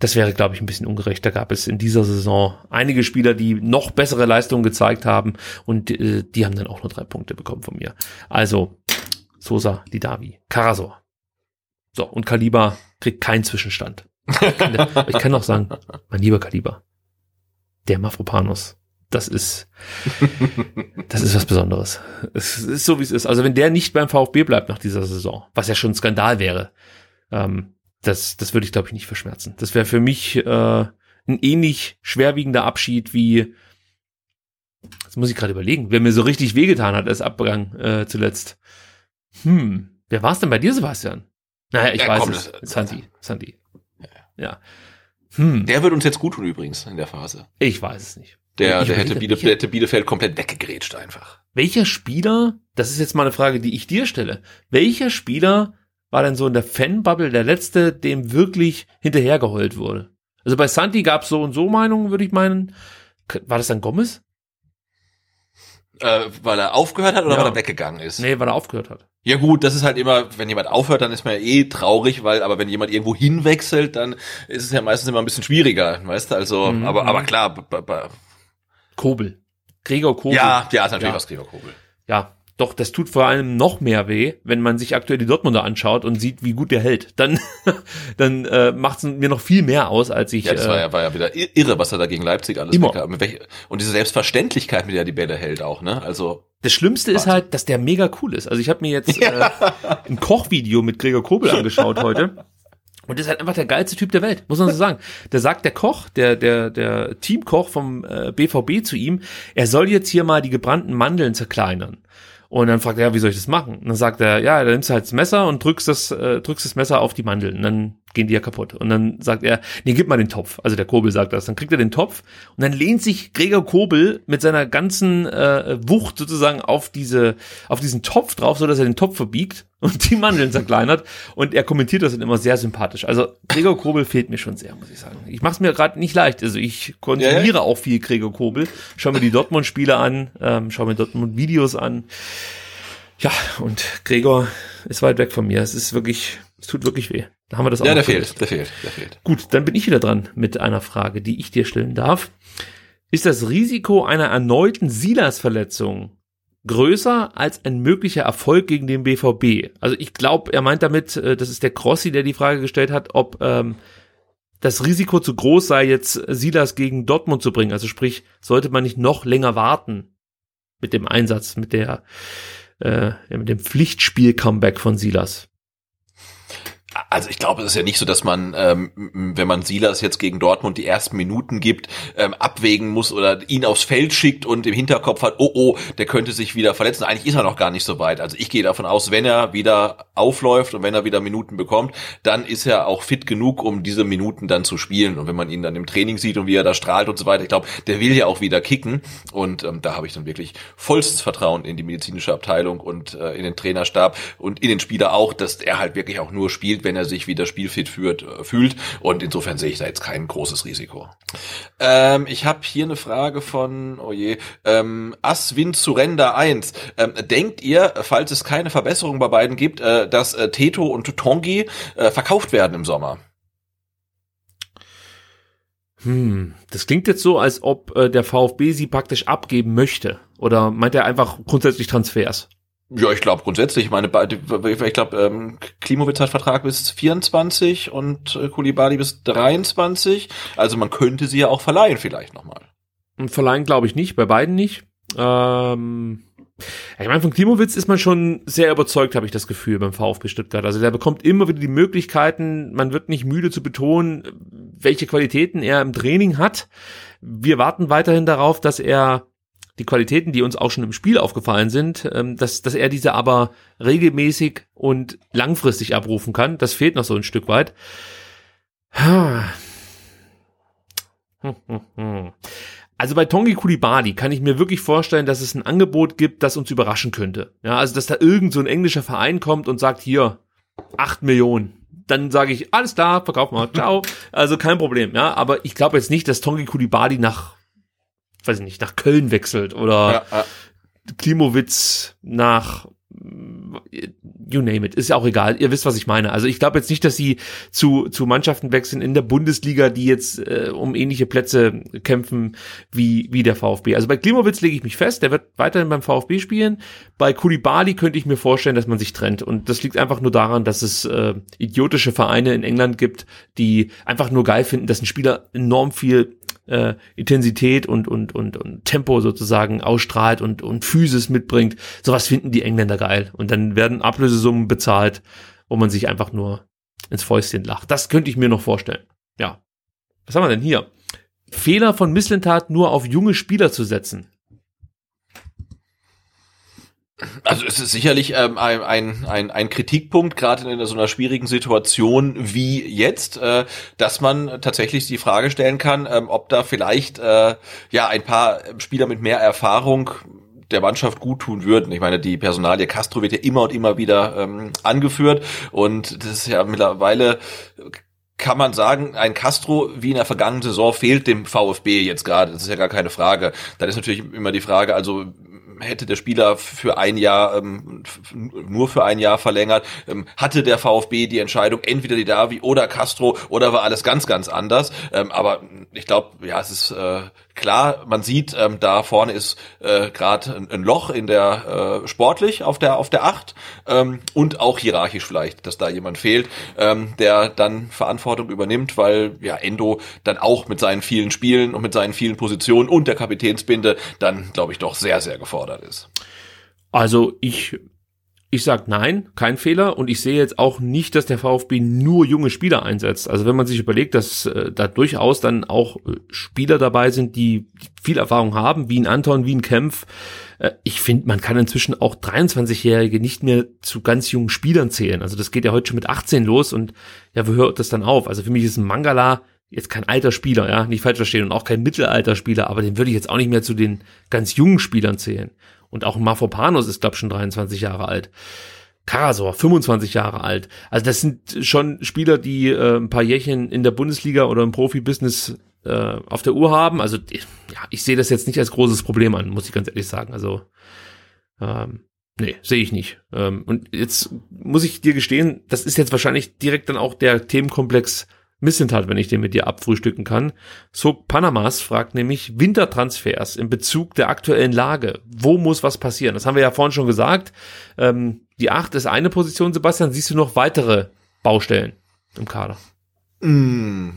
das wäre, glaube ich, ein bisschen ungerecht. Da gab es in dieser Saison einige Spieler, die noch bessere Leistungen gezeigt haben und äh, die haben dann auch nur drei Punkte bekommen von mir. Also Sosa, die Davi, Karasor. So, und Kaliber kriegt keinen Zwischenstand. Ich kann, ich kann auch sagen, mein lieber Kaliber, der Mafropanus, das ist, <laughs> das ist was Besonderes. Es ist so, wie es ist. Also wenn der nicht beim VfB bleibt nach dieser Saison, was ja schon ein Skandal wäre, ähm, das, das würde ich, glaube ich, nicht verschmerzen. Das wäre für mich äh, ein ähnlich schwerwiegender Abschied wie, das muss ich gerade überlegen, wer mir so richtig wehgetan hat als Abgang äh, zuletzt. Hm, wer war es denn bei dir, Sebastian? Naja, ich Ja, weiß komm, es. das- Santi, Santi. Ja. Hm, Der wird uns jetzt gut tun übrigens in der Phase. ich weiß es nicht. Der, Ich der hätte, Bielefeld, welcher- hätte Bielefeld komplett weggegrätscht einfach. Welcher Spieler, das ist jetzt mal eine Frage, die ich dir stelle, welcher Spieler war denn so in der Fanbubble der letzte, dem wirklich hinterhergeheult wurde? Also bei Santi gab es so und so Meinungen, würde ich meinen. War das dann Gomez? Äh, weil er aufgehört hat oder Ja. weil er weggegangen ist? Nee, weil er aufgehört hat. Ja gut, das ist halt immer, wenn jemand aufhört, dann ist man ja eh traurig, weil, aber wenn jemand irgendwo hinwechselt, dann ist es ja meistens immer ein bisschen schwieriger, weißt du, also, Mhm. aber, aber klar, b- b- b- Kobel. Gregor Kobel. ja, ja, ist natürlich Ja. was Gregor Kobel. Ja, doch, das tut vor allem noch mehr weh, wenn man sich aktuell die Dortmunder anschaut und sieht, wie gut der hält. Dann, <laughs> dann äh, macht es mir noch viel mehr aus, als ich. Ja, das äh, war ja, war ja wieder ir- irre, was er da gegen Leipzig alles Immer. welch- Und diese Selbstverständlichkeit, mit der er die Bälle hält auch, ne, also, Das Schlimmste ist Wahnsinn. halt, dass der mega cool ist. Also ich habe mir jetzt <laughs> äh, ein Kochvideo mit Gregor Kobel angeschaut heute. Und ist halt einfach der geilste Typ der Welt, muss man so sagen. Der sagt der Koch, der, der, der Teamkoch vom äh, BVB zu ihm, er soll jetzt hier mal die gebrannten Mandeln zerkleinern. Und dann fragt er, ja, wie soll ich das machen? Und dann sagt er, ja, dann nimmst du halt das Messer und drückst das, äh, drückst das Messer auf die Mandeln. Und dann gehen die ja kaputt. Und dann sagt er, nee, gib mal den Topf. Also der Kobel sagt das. Dann kriegt er den Topf und dann lehnt sich Gregor Kobel mit seiner ganzen äh, Wucht sozusagen auf diese, auf diesen Topf drauf, so dass er den Topf verbiegt und die Mandeln zerkleinert. Und er kommentiert das dann immer sehr sympathisch. Also Gregor Kobel fehlt mir schon sehr, muss ich sagen. Ich mache es mir gerade nicht leicht. Also ich konsumiere Ja, ja. auch viel Gregor Kobel. Schau mir die Dortmund-Spiele an, ähm, schau mir Dortmund-Videos an. Ja, und Gregor ist weit weg von mir. Es ist wirklich, es tut wirklich weh. Da haben wir das auch ja, der fehlt, gelöst. der fehlt, der fehlt. Gut, dann bin ich wieder dran mit einer Frage, die ich dir stellen darf. Ist das Risiko einer erneuten Silas-Verletzung größer als ein möglicher Erfolg gegen den BVB? Also ich glaube, er meint damit, äh, das ist der Crossi, der die Frage gestellt hat, ob ähm, das Risiko zu groß sei, jetzt Silas gegen Dortmund zu bringen. Also sprich, sollte man nicht noch länger warten mit dem Einsatz, mit der äh, mit dem Pflichtspiel-Comeback von Silas. Also ich glaube, es ist ja nicht so, dass man, ähm, wenn man Silas jetzt gegen Dortmund die ersten Minuten gibt, ähm, abwägen muss oder ihn aufs Feld schickt und im Hinterkopf hat, oh oh, der könnte sich wieder verletzen. Eigentlich ist er noch gar nicht so weit. Also ich gehe davon aus, wenn er wieder aufläuft und wenn er wieder Minuten bekommt, dann ist er auch fit genug, um diese Minuten dann zu spielen. Und wenn man ihn dann im Training sieht und wie er da strahlt und so weiter, ich glaube, der will ja auch wieder kicken. Und ähm, da habe ich dann wirklich vollstes Vertrauen in die medizinische Abteilung und äh, in den Trainerstab und in den Spieler auch, dass er halt wirklich auch nur spielt, wenn er sich wieder spielfit führt, äh, fühlt. Und insofern sehe ich da jetzt kein großes Risiko. Ähm, ich habe hier eine Frage von, oh je, ähm, Aswin Surrender 1. Ähm, denkt ihr, falls es keine Verbesserung bei beiden gibt, äh, dass äh, Teto und Tongi äh, verkauft werden im Sommer? Hm, das klingt jetzt so, als ob äh, der VfB sie praktisch abgeben möchte. Oder meint er einfach grundsätzlich Transfers? Ja, ich glaube grundsätzlich, ich meine, ich glaube, ähm, Klimowitz hat Vertrag bis 24 und äh, Kulibali bis 23. Also man könnte sie ja auch verleihen vielleicht nochmal. Und verleihen glaube ich nicht, bei beiden nicht. Ähm, ich meine, von Klimowitz ist man schon sehr überzeugt, habe ich das Gefühl, beim VfB Stuttgart. Also der bekommt immer wieder die Möglichkeiten, man wird nicht müde zu betonen, welche Qualitäten er im Training hat. Wir warten weiterhin darauf, dass er die Qualitäten, die uns auch schon im Spiel aufgefallen sind, ähm, dass, dass er diese aber regelmäßig und langfristig abrufen kann. Das fehlt noch so ein Stück weit. <sighs> Also bei Tongi Kulibali kann ich mir wirklich vorstellen, dass es ein Angebot gibt, das uns überraschen könnte. Ja, also dass da irgend so ein englischer Verein kommt und sagt, hier, acht Millionen, dann sage ich, alles klar, verkauf mal, ciao. Also kein Problem, ja. Aber ich glaube jetzt nicht, dass Tongi Kulibadi nach, weiß ich nicht, nach Köln wechselt oder Ja, ja. Klimowitz nach you name it, ist ja auch egal. Ihr wisst, was ich meine. Also ich glaube jetzt nicht, dass sie zu, zu Mannschaften wechseln in der Bundesliga, die jetzt äh, um ähnliche Plätze kämpfen wie, wie der VfB. Also bei Klimowitz lege ich mich fest, der wird weiterhin beim VfB spielen. Bei Kulibali könnte ich mir vorstellen, dass man sich trennt. Und das liegt einfach nur daran, dass es äh, idiotische Vereine in England gibt, die einfach nur geil finden, dass ein Spieler enorm viel äh, Intensität und, und, und, und Tempo sozusagen ausstrahlt und, und Physis mitbringt. Sowas finden die Engländer geil. Und dann werden Ablösesummen bezahlt, wo man sich einfach nur ins Fäustchen lacht. Das könnte ich mir noch vorstellen. Ja. Was haben wir denn hier? Fehler von Misslintat nur auf junge Spieler zu setzen. Also es ist sicherlich ähm, ein, ein, ein, Kritikpunkt, gerade in so einer schwierigen Situation wie jetzt, äh, dass man tatsächlich die Frage stellen kann, ähm, ob da vielleicht äh, ja ein paar Spieler mit mehr Erfahrung der Mannschaft gut tun würden. Ich meine, die Personalie Castro wird ja immer und immer wieder ähm, angeführt und das ist ja mittlerweile kann man sagen, ein Castro wie in der vergangenen Saison fehlt dem VfB jetzt gerade. Das ist ja gar keine Frage. Dann ist natürlich immer die Frage, also hätte der Spieler für ein Jahr ähm, nur für ein Jahr verlängert, ähm, hatte der VfB die Entscheidung entweder die Davi oder Castro oder war alles ganz ganz anders. Ähm, aber ich glaube, ja, es ist äh, klar, man sieht, ähm, da vorne ist äh, gerade ein, ein, Loch in der äh, sportlich auf der auf der Acht ähm, und auch hierarchisch vielleicht, dass da jemand fehlt, ähm, der dann Verantwortung übernimmt, weil ja Endo dann auch mit seinen vielen Spielen und mit seinen vielen Positionen und der Kapitänsbinde dann, glaube ich, doch sehr sehr gefordert ist. Also ich ich sag nein, kein Fehler und ich sehe jetzt auch nicht, dass der VfB nur junge Spieler einsetzt. Also wenn man sich überlegt, dass äh, da durchaus dann auch äh, Spieler dabei sind, die viel Erfahrung haben, wie ein Anton, wie ein Kempf. Äh, ich finde, man kann inzwischen auch 23-Jährige nicht mehr zu ganz jungen Spielern zählen. Also das geht ja heute schon mit 18 los und ja, wo hört das dann auf? Also für mich ist ein Mangala jetzt kein alter Spieler, ja, nicht falsch verstehen und auch kein Mittelalterspieler, aber den würde ich jetzt auch nicht mehr zu den ganz jungen Spielern zählen. Und auch Mafropanos ist, glaube ich, schon 23 Jahre alt. Karasor, 25 Jahre alt. Also das sind schon Spieler, die äh, ein paar Jährchen in der Bundesliga oder im Profibusiness äh, auf der Uhr haben. Also ja, ich sehe das jetzt nicht als großes Problem an, muss ich ganz ehrlich sagen. Also ähm, nee, sehe ich nicht. Ähm, und jetzt muss ich dir gestehen, das ist jetzt wahrscheinlich direkt dann auch der Themenkomplex Missentat, wenn ich den mit dir abfrühstücken kann. So Panamas fragt nämlich Wintertransfers in Bezug der aktuellen Lage. Wo muss was passieren? Das haben wir ja vorhin schon gesagt. Ähm, die acht ist eine Position, Sebastian. Siehst du noch weitere Baustellen im Kader? Mm,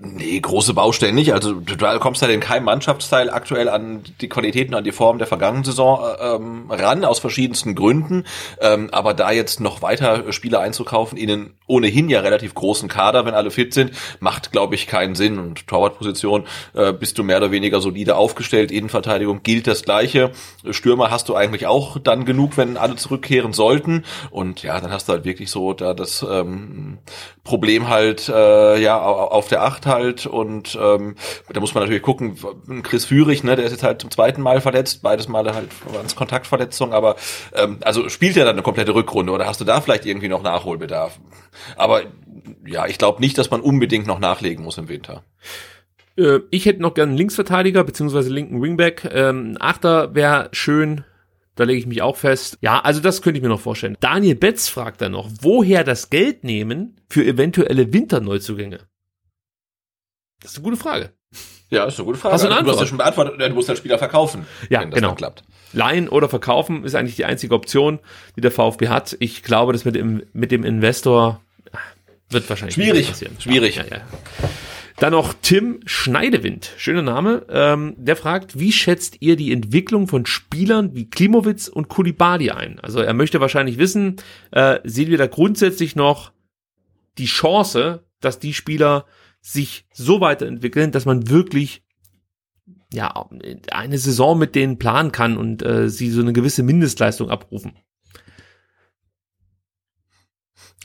Nee, große Baustellen nicht. Also du kommst halt in keinem Mannschaftsteil aktuell an die Qualitäten, an die Form der vergangenen Saison äh, ähm, ran, aus verschiedensten Gründen. Ähm, aber da jetzt noch weiter Spieler einzukaufen, ihnen ohnehin ja relativ großen Kader, wenn alle fit sind, macht, glaube ich, keinen Sinn. Und Torwartposition äh, bist du mehr oder weniger solide aufgestellt. Innenverteidigung gilt das Gleiche. Stürmer hast du eigentlich auch dann genug, wenn alle zurückkehren sollten. Und ja, dann hast du halt wirklich so da das ähm, Problem halt äh, ja auf der Acht halt und ähm, da muss man natürlich gucken, Chris Führig, ne, der ist jetzt halt zum zweiten Mal verletzt, beides Male halt waren es aber ähm, also spielt er dann eine komplette Rückrunde oder hast du da vielleicht irgendwie noch Nachholbedarf? Aber ja, ich glaube nicht, dass man unbedingt noch nachlegen muss im Winter. Äh, ich hätte noch gern einen Linksverteidiger beziehungsweise linken Wingback. Ähm, Achter wäre schön. Da lege ich mich auch fest. Ja, also das könnte ich mir noch vorstellen. Daniel Betz fragt dann noch, woher das Geld nehmen für eventuelle Winterneuzugänge? Das ist eine gute Frage. Ja, ist eine gute Frage. Hast du eine Antwort? Du hast ja schon beantwortet, du musst den Spieler verkaufen. Ja, genau. klappt. Leihen oder verkaufen ist eigentlich die einzige Option, die der VfB hat. Ich glaube, das mit dem, mit dem Investor wird wahrscheinlich schwierig passieren. Schwierig. Ja, ja, ja. Dann noch Tim Schneidewind, schöner Name. Ähm, der fragt, wie schätzt ihr die Entwicklung von Spielern wie Klimowitz und Kulibadi ein? Also er möchte wahrscheinlich wissen, äh, sehen wir da grundsätzlich noch die Chance, dass die Spieler sich so weiterentwickeln, dass man wirklich ja eine Saison mit denen planen kann und äh, sie so eine gewisse Mindestleistung abrufen.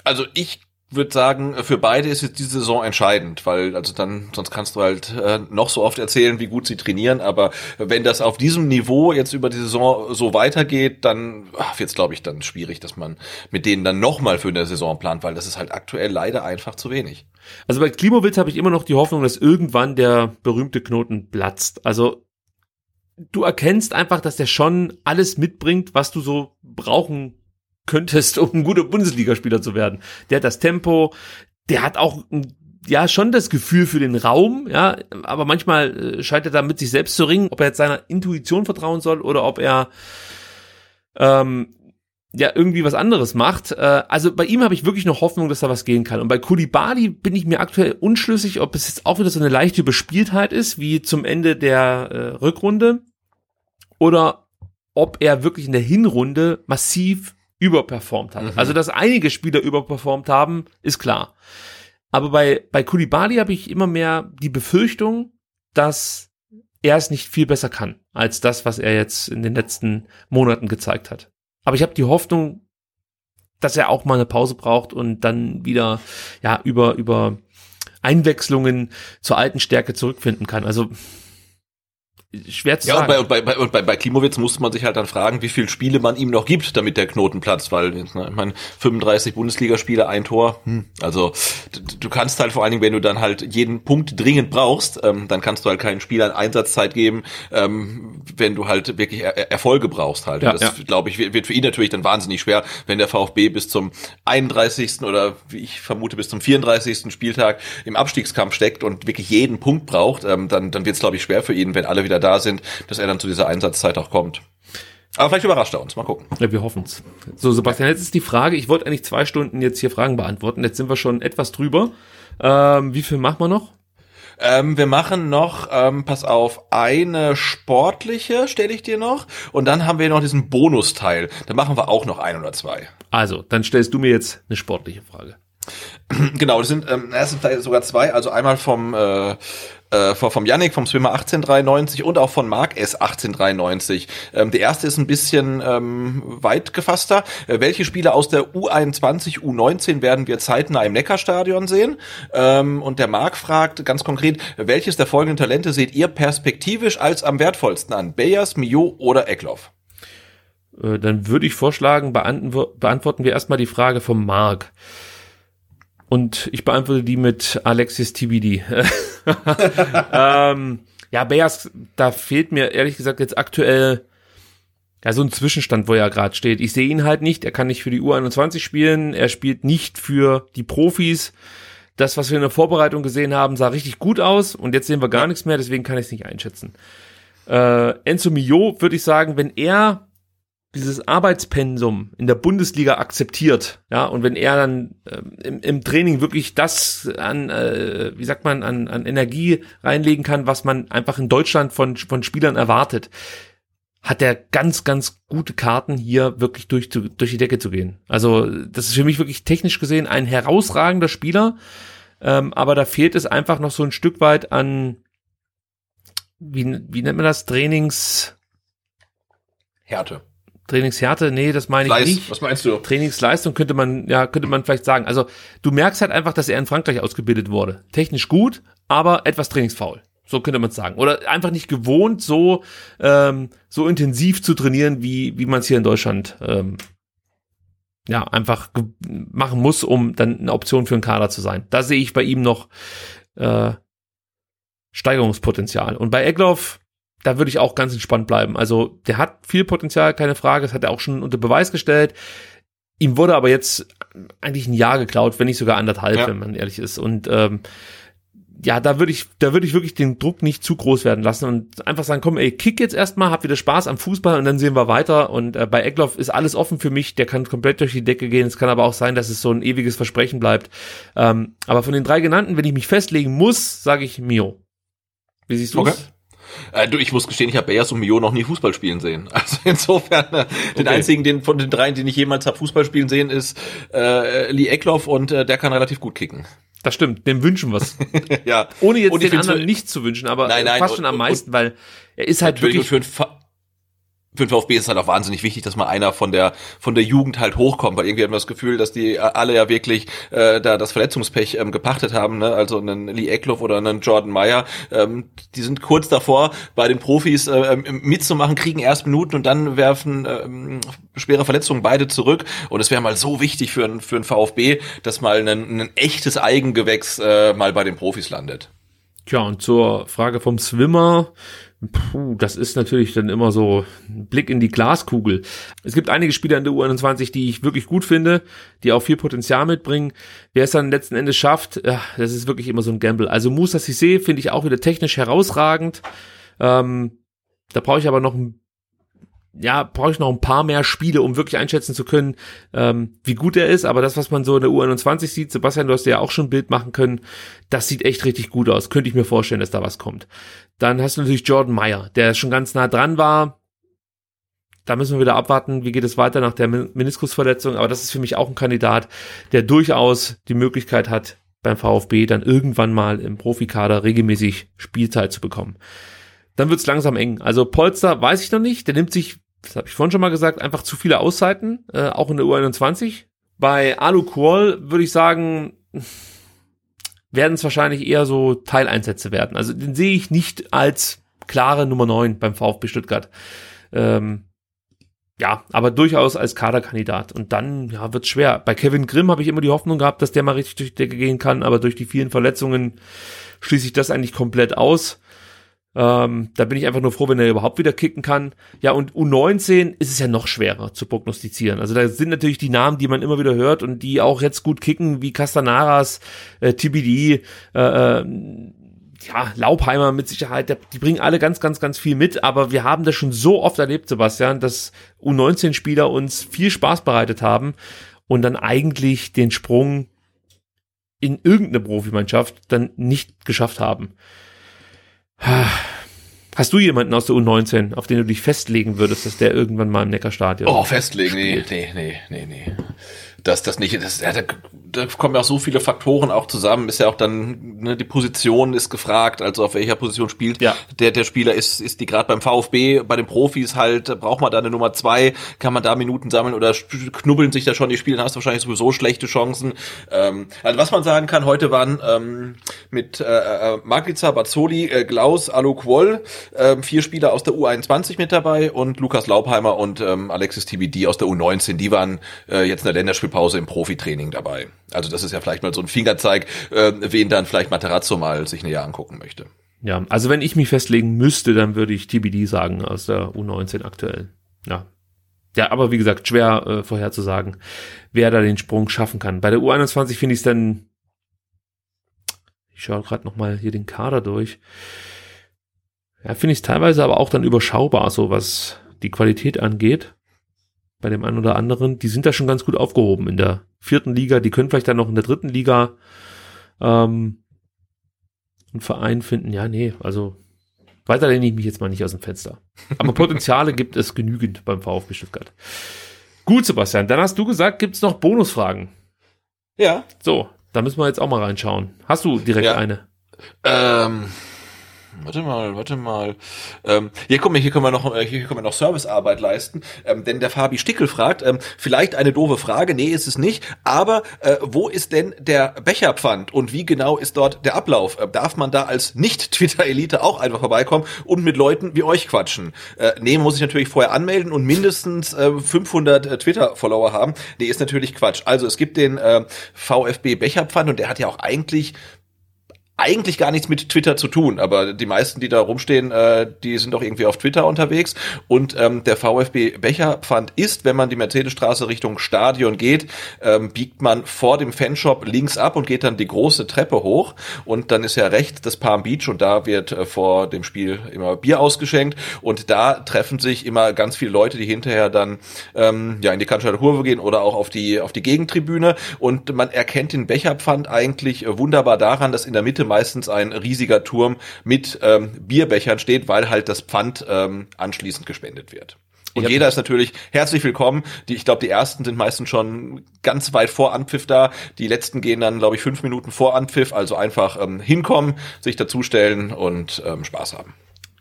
Also ich würde sagen, für beide ist jetzt diese Saison entscheidend, weil also dann sonst kannst du halt äh, noch so oft erzählen, wie gut sie trainieren, aber wenn das auf diesem Niveau jetzt über die Saison so weitergeht, dann wird es glaube ich dann schwierig, dass man mit denen dann nochmal für eine Saison plant, weil das ist halt aktuell leider einfach zu wenig. Also bei Klimowitz habe ich immer noch die Hoffnung, dass irgendwann der berühmte Knoten platzt. Also du erkennst einfach, dass der schon alles mitbringt, was du so brauchen könntest, um ein guter Bundesligaspieler zu werden. Der hat das Tempo, der hat auch ja schon das Gefühl für den Raum, ja, aber manchmal äh, scheint er da mit sich selbst zu ringen, ob er jetzt seiner Intuition vertrauen soll oder ob er ähm, ja irgendwie was anderes macht. Äh, also bei ihm habe ich wirklich noch Hoffnung, dass da was gehen kann. Und bei Kulibali bin ich mir aktuell unschlüssig, ob es jetzt auch wieder so eine leichte Überspieltheit ist, wie zum Ende der äh, Rückrunde, oder ob er wirklich in der Hinrunde massiv überperformt hat. Mhm. Also, dass einige Spieler überperformt haben, ist klar. Aber bei, bei Kulibali habe ich immer mehr die Befürchtung, dass er es nicht viel besser kann, als das, was er jetzt in den letzten Monaten gezeigt hat. Aber ich habe die Hoffnung, dass er auch mal eine Pause braucht und dann wieder, ja, über, über Einwechslungen zur alten Stärke zurückfinden kann. Also schwer zu ja, sagen. Ja, und bei, bei, bei, bei, Klimowitz musste man sich halt dann fragen, wie viele Spiele man ihm noch gibt, damit der Knoten platzt, weil ne, ich meine, 35 Bundesligaspiele, ein Tor, hm, also du, du kannst halt vor allen Dingen, wenn du dann halt jeden Punkt dringend brauchst, ähm, dann kannst du halt keinen Spielern Einsatzzeit geben, ähm, wenn du halt wirklich er Erfolge brauchst halt. Ja, das, ja. glaube ich, wird für ihn natürlich dann wahnsinnig schwer, wenn der VfB bis zum 31. oder wie ich vermute bis zum 34. Spieltag im Abstiegskampf steckt und wirklich jeden Punkt braucht, ähm, dann, dann wird es, glaube ich, schwer für ihn, wenn alle wieder da sind, dass er dann zu dieser Einsatzzeit auch kommt. Aber vielleicht überrascht er uns. Mal gucken. Ja, wir hoffen's. So, Sebastian, jetzt ist die Frage, ich wollte eigentlich zwei Stunden jetzt hier Fragen beantworten. Jetzt sind wir schon etwas drüber. Ähm, wie viel machen wir noch? Ähm, wir machen noch, ähm, pass auf, eine sportliche stelle ich dir noch. Und dann haben wir noch diesen Bonusteil. Da machen wir auch noch ein oder zwei. Also, dann stellst du mir jetzt eine sportliche Frage. Genau, das sind ähm, erst sogar zwei, also einmal vom äh, äh, vom Yannick vom Swimmer 1893 und auch von Mark S 1893. Ähm, der erste ist ein bisschen ähm, weit gefasster. Äh, welche Spiele aus der U21, U19 werden wir zeitnah im Neckarstadion sehen? Ähm, und der Mark fragt ganz konkret, welches der folgenden Talente seht ihr perspektivisch als am wertvollsten an? Bayers, Mio oder Eckloff? Äh, dann würde ich vorschlagen, beantworten wir erstmal die Frage vom Mark. Und ich beantworte die mit Alexis TBD. <laughs> ähm, ja, Bears, da fehlt mir ehrlich gesagt jetzt aktuell ja so ein Zwischenstand, wo er gerade steht. Ich sehe ihn halt nicht. Er kann nicht für die U21 spielen. Er spielt nicht für die Profis. Das, was wir in der Vorbereitung gesehen haben, sah richtig gut aus. Und jetzt sehen wir gar nichts mehr. Deswegen kann ich es nicht einschätzen. Äh, Enzo Mio würde ich sagen, wenn er dieses Arbeitspensum in der Bundesliga akzeptiert, ja, und wenn er dann äh, im, im, Training wirklich das an, äh, wie sagt man, an, an Energie reinlegen kann, was man einfach in Deutschland von, von Spielern erwartet, hat er ganz, ganz gute Karten, hier wirklich durch, durch die Decke zu gehen. Also, das ist für mich wirklich technisch gesehen ein herausragender Spieler, ähm, aber da fehlt es einfach noch so ein Stück weit an, wie, wie nennt man das, Trainings... Härte. Trainingshärte, nee, das meine ich Fleiß, nicht. Was meinst du? Trainingsleistung könnte man, ja, könnte man vielleicht sagen. Also du merkst halt einfach, dass er in Frankreich ausgebildet wurde. Technisch gut, aber etwas trainingsfaul. So könnte man sagen. Oder einfach nicht gewohnt, so, ähm, so intensiv zu trainieren, wie, wie man es hier in Deutschland ähm, ja, einfach machen muss, um dann eine Option für einen Kader zu sein. Da sehe ich bei ihm noch äh, Steigerungspotenzial. Und bei Egloff, da würde ich auch ganz entspannt bleiben. Also der hat viel Potenzial, keine Frage. Das hat er auch schon unter Beweis gestellt. Ihm wurde aber jetzt eigentlich ein Jahr geklaut, wenn nicht sogar anderthalb, ja. wenn man ehrlich ist. Und ähm, ja, da würde ich, da würde ich wirklich den Druck nicht zu groß werden lassen und einfach sagen, komm, ey, kick jetzt erstmal, hab wieder Spaß am Fußball und dann sehen wir weiter. Und äh, bei Eckloff ist alles offen für mich, der kann komplett durch die Decke gehen. Es kann aber auch sein, dass es so ein ewiges Versprechen bleibt. Ähm, aber von den drei genannten, wenn ich mich festlegen muss, sage ich Mio. Wie siehst du okay. Äh, du, ich muss gestehen, ich habe Beas und Mio noch nie Fußball spielen sehen. <laughs> Also insofern, äh, den okay. einzigen den, von den dreien, den ich jemals habe Fußball spielen sehen, ist äh, Lee Eckloff und äh, der kann relativ gut kicken. Das stimmt, dem wünschen wir's. <laughs> ja. Ohne jetzt den anderen nicht zu wünschen, aber nein, nein, fast schon am meisten, und, weil er ist halt wirklich. Für ein, für den VfB ist halt auch wahnsinnig wichtig, dass mal einer von der von der Jugend halt hochkommt, weil irgendwie hat man das Gefühl, dass die alle ja wirklich äh, da das Verletzungspech ähm, gepachtet haben, ne? also einen Lee Eckloff oder einen Jordan Meyer, ähm, die sind kurz davor, bei den Profis äh, ähm, mitzumachen, kriegen erst Minuten und dann werfen ähm, schwere Verletzungen beide zurück und es wäre mal so wichtig für für ein VfB, dass mal ein, ein echtes Eigengewächs äh, mal bei den Profis landet. Tja, und zur Frage vom Swimmer, Puh, das ist natürlich dann immer so ein Blick in die Glaskugel. Es gibt einige Spieler in der U21, die ich wirklich gut finde, die auch viel Potenzial mitbringen. Wer es dann letzten Endes schafft, ja, das ist wirklich immer so ein Gamble. Also Musa Sissé finde ich auch wieder technisch herausragend. Ähm, da brauche ich aber noch ein ja, brauche ich noch ein paar mehr Spiele, um wirklich einschätzen zu können, ähm, wie gut er ist. Aber das, was man so in der U21 sieht, Sebastian, du hast ja auch schon ein Bild machen können, das sieht echt richtig gut aus. Könnte ich mir vorstellen, dass da was kommt. Dann hast du natürlich Jordan Meyer, der schon ganz nah dran war. Da müssen wir wieder abwarten, wie geht es weiter nach der Meniskusverletzung. Aber das ist für mich auch ein Kandidat, der durchaus die Möglichkeit hat, beim VfB dann irgendwann mal im Profikader regelmäßig Spielzeit zu bekommen. Dann wird's langsam eng. Also Polster weiß ich noch nicht. Der nimmt sich das habe ich vorhin schon mal gesagt, einfach zu viele Auszeiten, äh, auch in der U21. Bei Alu Kuol würde ich sagen, werden es wahrscheinlich eher so Teileinsätze werden. Also den sehe ich nicht als klare Nummer 9 beim VfB Stuttgart. Ähm, ja, aber durchaus als Kaderkandidat. Und dann ja, wird schwer. Bei Kevin Grimm habe ich immer die Hoffnung gehabt, dass der mal richtig durch die Decke gehen kann, aber durch die vielen Verletzungen schließe ich das eigentlich komplett aus. Ähm, da bin ich einfach nur froh, wenn er überhaupt wieder kicken kann. Ja, und U19 ist es ja noch schwerer zu prognostizieren. Also da sind natürlich die Namen, die man immer wieder hört und die auch jetzt gut kicken, wie Castanaras, äh, TBD, äh, äh, ja, Laubheimer mit Sicherheit, die bringen alle ganz, ganz, ganz viel mit, aber wir haben das schon so oft erlebt, Sebastian, dass U19-Spieler uns viel Spaß bereitet haben und dann eigentlich den Sprung in irgendeine Profimannschaft dann nicht geschafft haben. Hast du jemanden aus der U19, auf den du dich festlegen würdest, dass der irgendwann mal im Neckarstadion? Oh, festlegen, nee, nee, nee, nee, nee dass das nicht, das, ja, da, da kommen ja auch so viele Faktoren auch zusammen, ist ja auch dann, ne, die Position ist gefragt, also auf welcher Position spielt ja. der, der Spieler, ist, ist die gerade beim VfB, bei den Profis halt, braucht man da eine Nummer zwei, kann man da Minuten sammeln oder knubbeln sich da schon die Spiele, dann hast du wahrscheinlich sowieso schlechte Chancen. Ähm, also was man sagen kann, heute waren ähm, mit äh, äh Magica, Bazzoli, äh, Klaus, Alu Quoll, äh, vier Spieler aus der U21 mit dabei und Lukas Laubheimer und ähm, Alexis TBD aus der U19, die waren äh, jetzt in der Länderspiel Pause im Profitraining dabei. Also das ist ja vielleicht mal so ein Fingerzeig, äh, wen dann vielleicht Materazzo mal sich näher angucken möchte. Ja, also wenn ich mich festlegen müsste, dann würde ich TBD sagen aus der U19 aktuell. Ja. Ja, aber wie gesagt, schwer äh, vorherzusagen, wer da den Sprung schaffen kann. Bei der U21 finde ich es dann, ich schaue gerade nochmal hier den Kader durch. Ja, finde ich es teilweise aber auch dann überschaubar, so was die Qualität angeht bei dem einen oder anderen, die sind da schon ganz gut aufgehoben in der vierten Liga, die können vielleicht dann noch in der dritten Liga ähm, einen Verein finden. Ja, nee, also weiter lehne ich mich jetzt mal nicht aus dem Fenster. Aber Potenziale gibt es genügend beim VfB Stuttgart. Gut, Sebastian, dann hast du gesagt, gibt es noch Bonusfragen. Ja. So, da müssen wir jetzt auch mal reinschauen. Hast du direkt ja. eine? Ähm, Warte mal, warte mal. Ähm, hier, mal, hier können wir noch, äh, hier können wir noch Servicearbeit leisten. Ähm, denn der Fabi Stickel fragt, ähm, vielleicht eine doofe Frage, nee, ist es nicht, aber äh, wo ist denn der Becherpfand und wie genau ist dort der Ablauf? Äh, darf man da als Nicht-Twitter-Elite auch einfach vorbeikommen und mit Leuten wie euch quatschen? Äh, nee, muss ich natürlich vorher anmelden und mindestens äh, 500 äh, Twitter-Follower haben. Nee, ist natürlich Quatsch. Also es gibt den äh, VfB Becherpfand und der hat ja auch eigentlich eigentlich gar nichts mit Twitter zu tun, aber die meisten, die da rumstehen, äh, die sind doch irgendwie auf Twitter unterwegs. Und ähm, der VfB Becherpfand ist, wenn man die Mercedesstraße Richtung Stadion geht, ähm, biegt man vor dem Fanshop links ab und geht dann die große Treppe hoch. Und dann ist ja rechts das Palm Beach und da wird äh, vor dem Spiel immer Bier ausgeschenkt. Und da treffen sich immer ganz viele Leute, die hinterher dann ähm, ja in die Cannstatter Kurve gehen oder auch auf die auf die Gegentribüne. Und man erkennt den Becherpfand eigentlich äh, wunderbar daran, dass in der Mitte Mitte meistens ein riesiger Turm mit ähm, Bierbechern steht, weil halt das Pfand ähm, anschließend gespendet wird. Und jeder ist natürlich herzlich willkommen. Die, ich glaube, die ersten sind meistens schon ganz weit vor Anpfiff da. Die letzten gehen dann, glaube ich, fünf Minuten vor Anpfiff. Also einfach ähm, hinkommen, sich dazustellen und ähm, Spaß haben.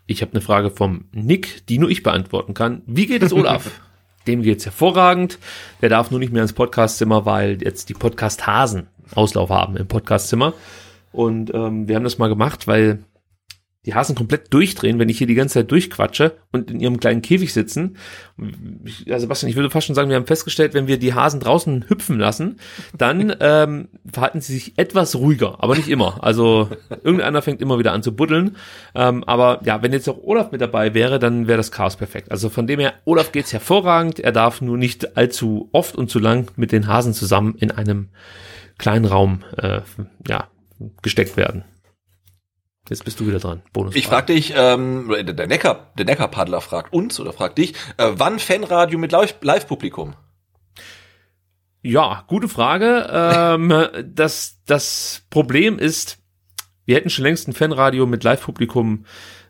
Ich habe eine Frage vom Nick, die nur ich beantworten kann. Wie geht es Olaf? <laughs> Dem geht's hervorragend. Der darf nur nicht mehr ins Podcastzimmer, weil jetzt die Podcast-Hasen Auslauf haben im Podcastzimmer. Und ähm, wir haben das mal gemacht, weil die Hasen komplett durchdrehen, wenn ich hier die ganze Zeit durchquatsche und in ihrem kleinen Käfig sitzen. Ja, Sebastian, ich würde fast schon sagen, wir haben festgestellt, wenn wir die Hasen draußen hüpfen lassen, dann <laughs> ähm, verhalten sie sich etwas ruhiger, aber nicht immer. Also irgendeiner fängt immer wieder an zu buddeln. Ähm, aber ja, wenn jetzt auch Olaf mit dabei wäre, dann wäre das Chaos perfekt. Also von dem her, Olaf geht's hervorragend. Er darf nur nicht allzu oft und zu lang mit den Hasen zusammen in einem kleinen Raum äh, ja, gesteckt werden. Jetzt bist du wieder dran. Bonus. Ich frage dich, ähm, der Neckar, der Neckarpaddler fragt uns oder fragt dich, äh, wann Fanradio mit Live-Publikum? Ja, gute Frage. ähm, <laughs> das, das Problem ist, wir hätten schon längst ein Fanradio mit Live-Publikum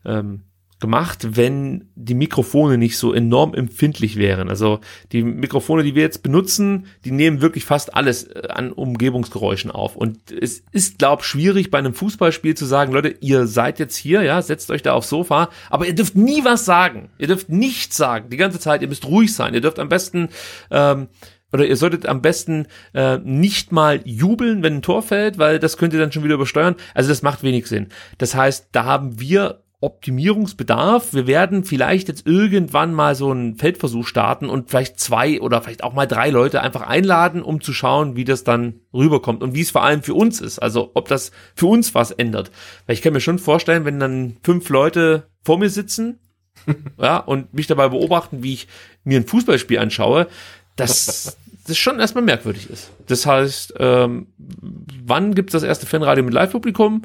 ähm, gemacht, wenn die Mikrofone nicht so enorm empfindlich wären. Also die Mikrofone, die wir jetzt benutzen, die nehmen wirklich fast alles äh, an Umgebungsgeräuschen auf. Und es ist, glaub, schwierig bei einem Fußballspiel zu sagen, Leute, ihr seid jetzt hier, ja, setzt euch da aufs Sofa, aber ihr dürft nie was sagen. Ihr dürft nichts sagen die ganze Zeit. Ihr müsst ruhig sein. Ihr dürft am besten ähm, oder ihr solltet am besten äh, nicht mal jubeln, wenn ein Tor fällt, weil das könnt ihr dann schon wieder übersteuern. Also das macht wenig Sinn. Das heißt, da haben wir Optimierungsbedarf. Wir werden vielleicht jetzt irgendwann mal so einen Feldversuch starten und vielleicht zwei oder vielleicht auch mal drei Leute einfach einladen, um zu schauen, wie das dann rüberkommt und wie es vor allem für uns ist. Also ob das für uns was ändert. Weil ich kann mir schon vorstellen, wenn dann fünf Leute vor mir sitzen, <laughs> ja, und mich dabei beobachten, wie ich mir ein Fußballspiel anschaue, dass das schon erstmal merkwürdig ist. Das heißt, ähm, wann gibt's das erste Fanradio mit Live-Publikum?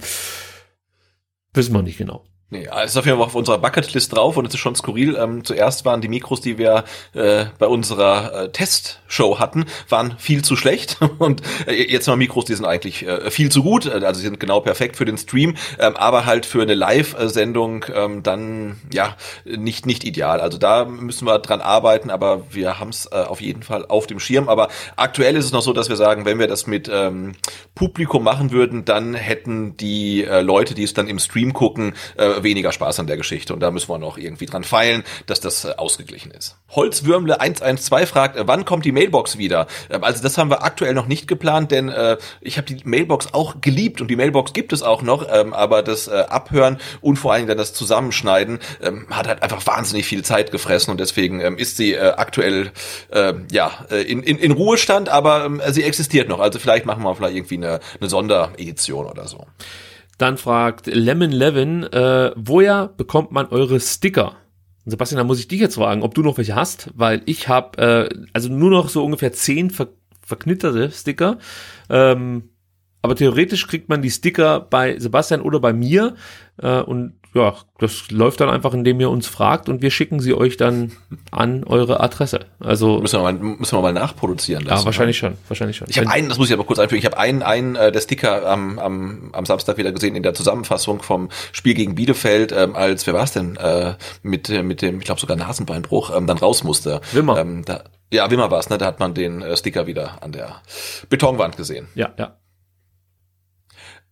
Wissen wir nicht genau. Nee, es ist auf jeden Fall auf unserer Bucketlist drauf und es ist schon skurril. Ähm, zuerst waren die Mikros, die wir äh, bei unserer äh, Testshow hatten, waren viel zu schlecht <laughs> und äh, jetzt mal Mikros, die sind eigentlich äh, viel zu gut, äh, also sie sind genau perfekt für den Stream, ähm, aber halt für eine Live-Sendung ähm, dann ja nicht nicht ideal. Also da müssen wir dran arbeiten, aber wir haben es äh, auf jeden Fall auf dem Schirm. Aber aktuell ist es noch so, dass wir sagen, wenn wir das mit ähm, Publikum machen würden, dann hätten die äh, Leute, die es dann im Stream gucken, äh, weniger Spaß an der Geschichte. Und da müssen wir noch irgendwie dran feilen, dass das äh, ausgeglichen ist. Holzwürmle 112 fragt, äh, wann kommt die Mailbox wieder? Ähm, also das haben wir aktuell noch nicht geplant, denn äh, ich habe die Mailbox auch geliebt und die Mailbox gibt es auch noch, ähm, aber das äh, Abhören und vor allen Dingen dann das Zusammenschneiden ähm, hat halt einfach wahnsinnig viel Zeit gefressen und deswegen ähm, ist sie äh, aktuell äh, ja äh, in, in, in Ruhestand, aber ähm, sie existiert noch. Also vielleicht machen wir vielleicht irgendwie eine, eine Sonderedition oder so. Dann fragt Lemon Levin, äh, woher bekommt man eure Sticker? Und Sebastian, da muss ich dich jetzt fragen, ob du noch welche hast, weil ich habe äh, also nur noch so ungefähr zehn ver verknitterte Sticker. Ähm, aber theoretisch kriegt man die Sticker bei Sebastian oder bei mir äh, und ja, das läuft dann einfach, indem ihr uns fragt und wir schicken sie euch dann an eure Adresse. Also müssen wir mal, müssen wir mal nachproduzieren lassen. Ja, wahrscheinlich schon, wahrscheinlich schon. Ich habe einen, das muss ich aber kurz einfügen, ich habe einen, einen äh, der Sticker am, am, am Samstag wieder gesehen in der Zusammenfassung vom Spiel gegen Bielefeld, ähm, als wer war es denn äh, mit mit dem, ich glaube sogar Nasenbeinbruch, ähm, dann raus musste. Wimmer. Ähm, da, ja, Wimmer war es, ne? Da hat man den äh, Sticker wieder an der Betonwand gesehen. Ja, ja.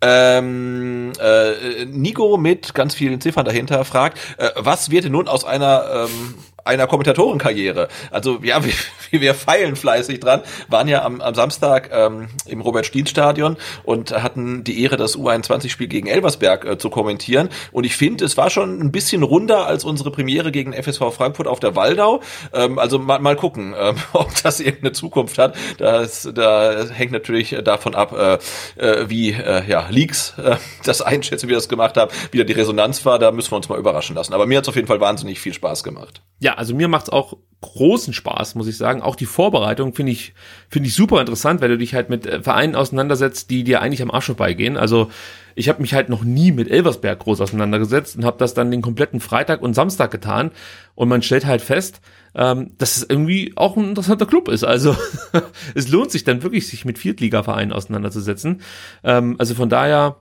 Ähm, äh, Nico mit ganz vielen Ziffern dahinter fragt, äh, was wird denn nun aus einer ähm, einer Kommentatorenkarriere. Also ja, <laughs> wir, wir feilen fleißig dran, waren ja am, am Samstag ähm, im Robert-Stien-Stadion und hatten die Ehre, das U21-Spiel gegen Elversberg äh, zu kommentieren. Und ich finde, es war schon ein bisschen runder als unsere Premiere gegen FSV Frankfurt auf der Waldau. Ähm, also mal, mal gucken, äh, <laughs> ob das irgendeine Zukunft hat. Das, da hängt natürlich davon ab, äh, äh, wie äh, ja, Leaks äh, das einschätzen, wie wir das gemacht haben, wie da die Resonanz war. Da müssen wir uns mal überraschen lassen. Aber mir hat es auf jeden Fall wahnsinnig viel Spaß gemacht. Ja, also mir macht's auch großen Spaß, muss ich sagen. Auch die Vorbereitung finde ich, finde ich super interessant, weil du dich halt mit äh, Vereinen auseinandersetzt, die dir eigentlich am Arsch vorbeigehen. Also ich habe mich halt noch nie mit Elversberg groß auseinandergesetzt und habe das dann den kompletten Freitag und Samstag getan. Und man stellt halt fest, ähm, dass es irgendwie auch ein interessanter Club ist. Also <laughs> es lohnt sich dann wirklich, sich mit Viertliga-Vereinen auseinanderzusetzen. Ähm, also von daher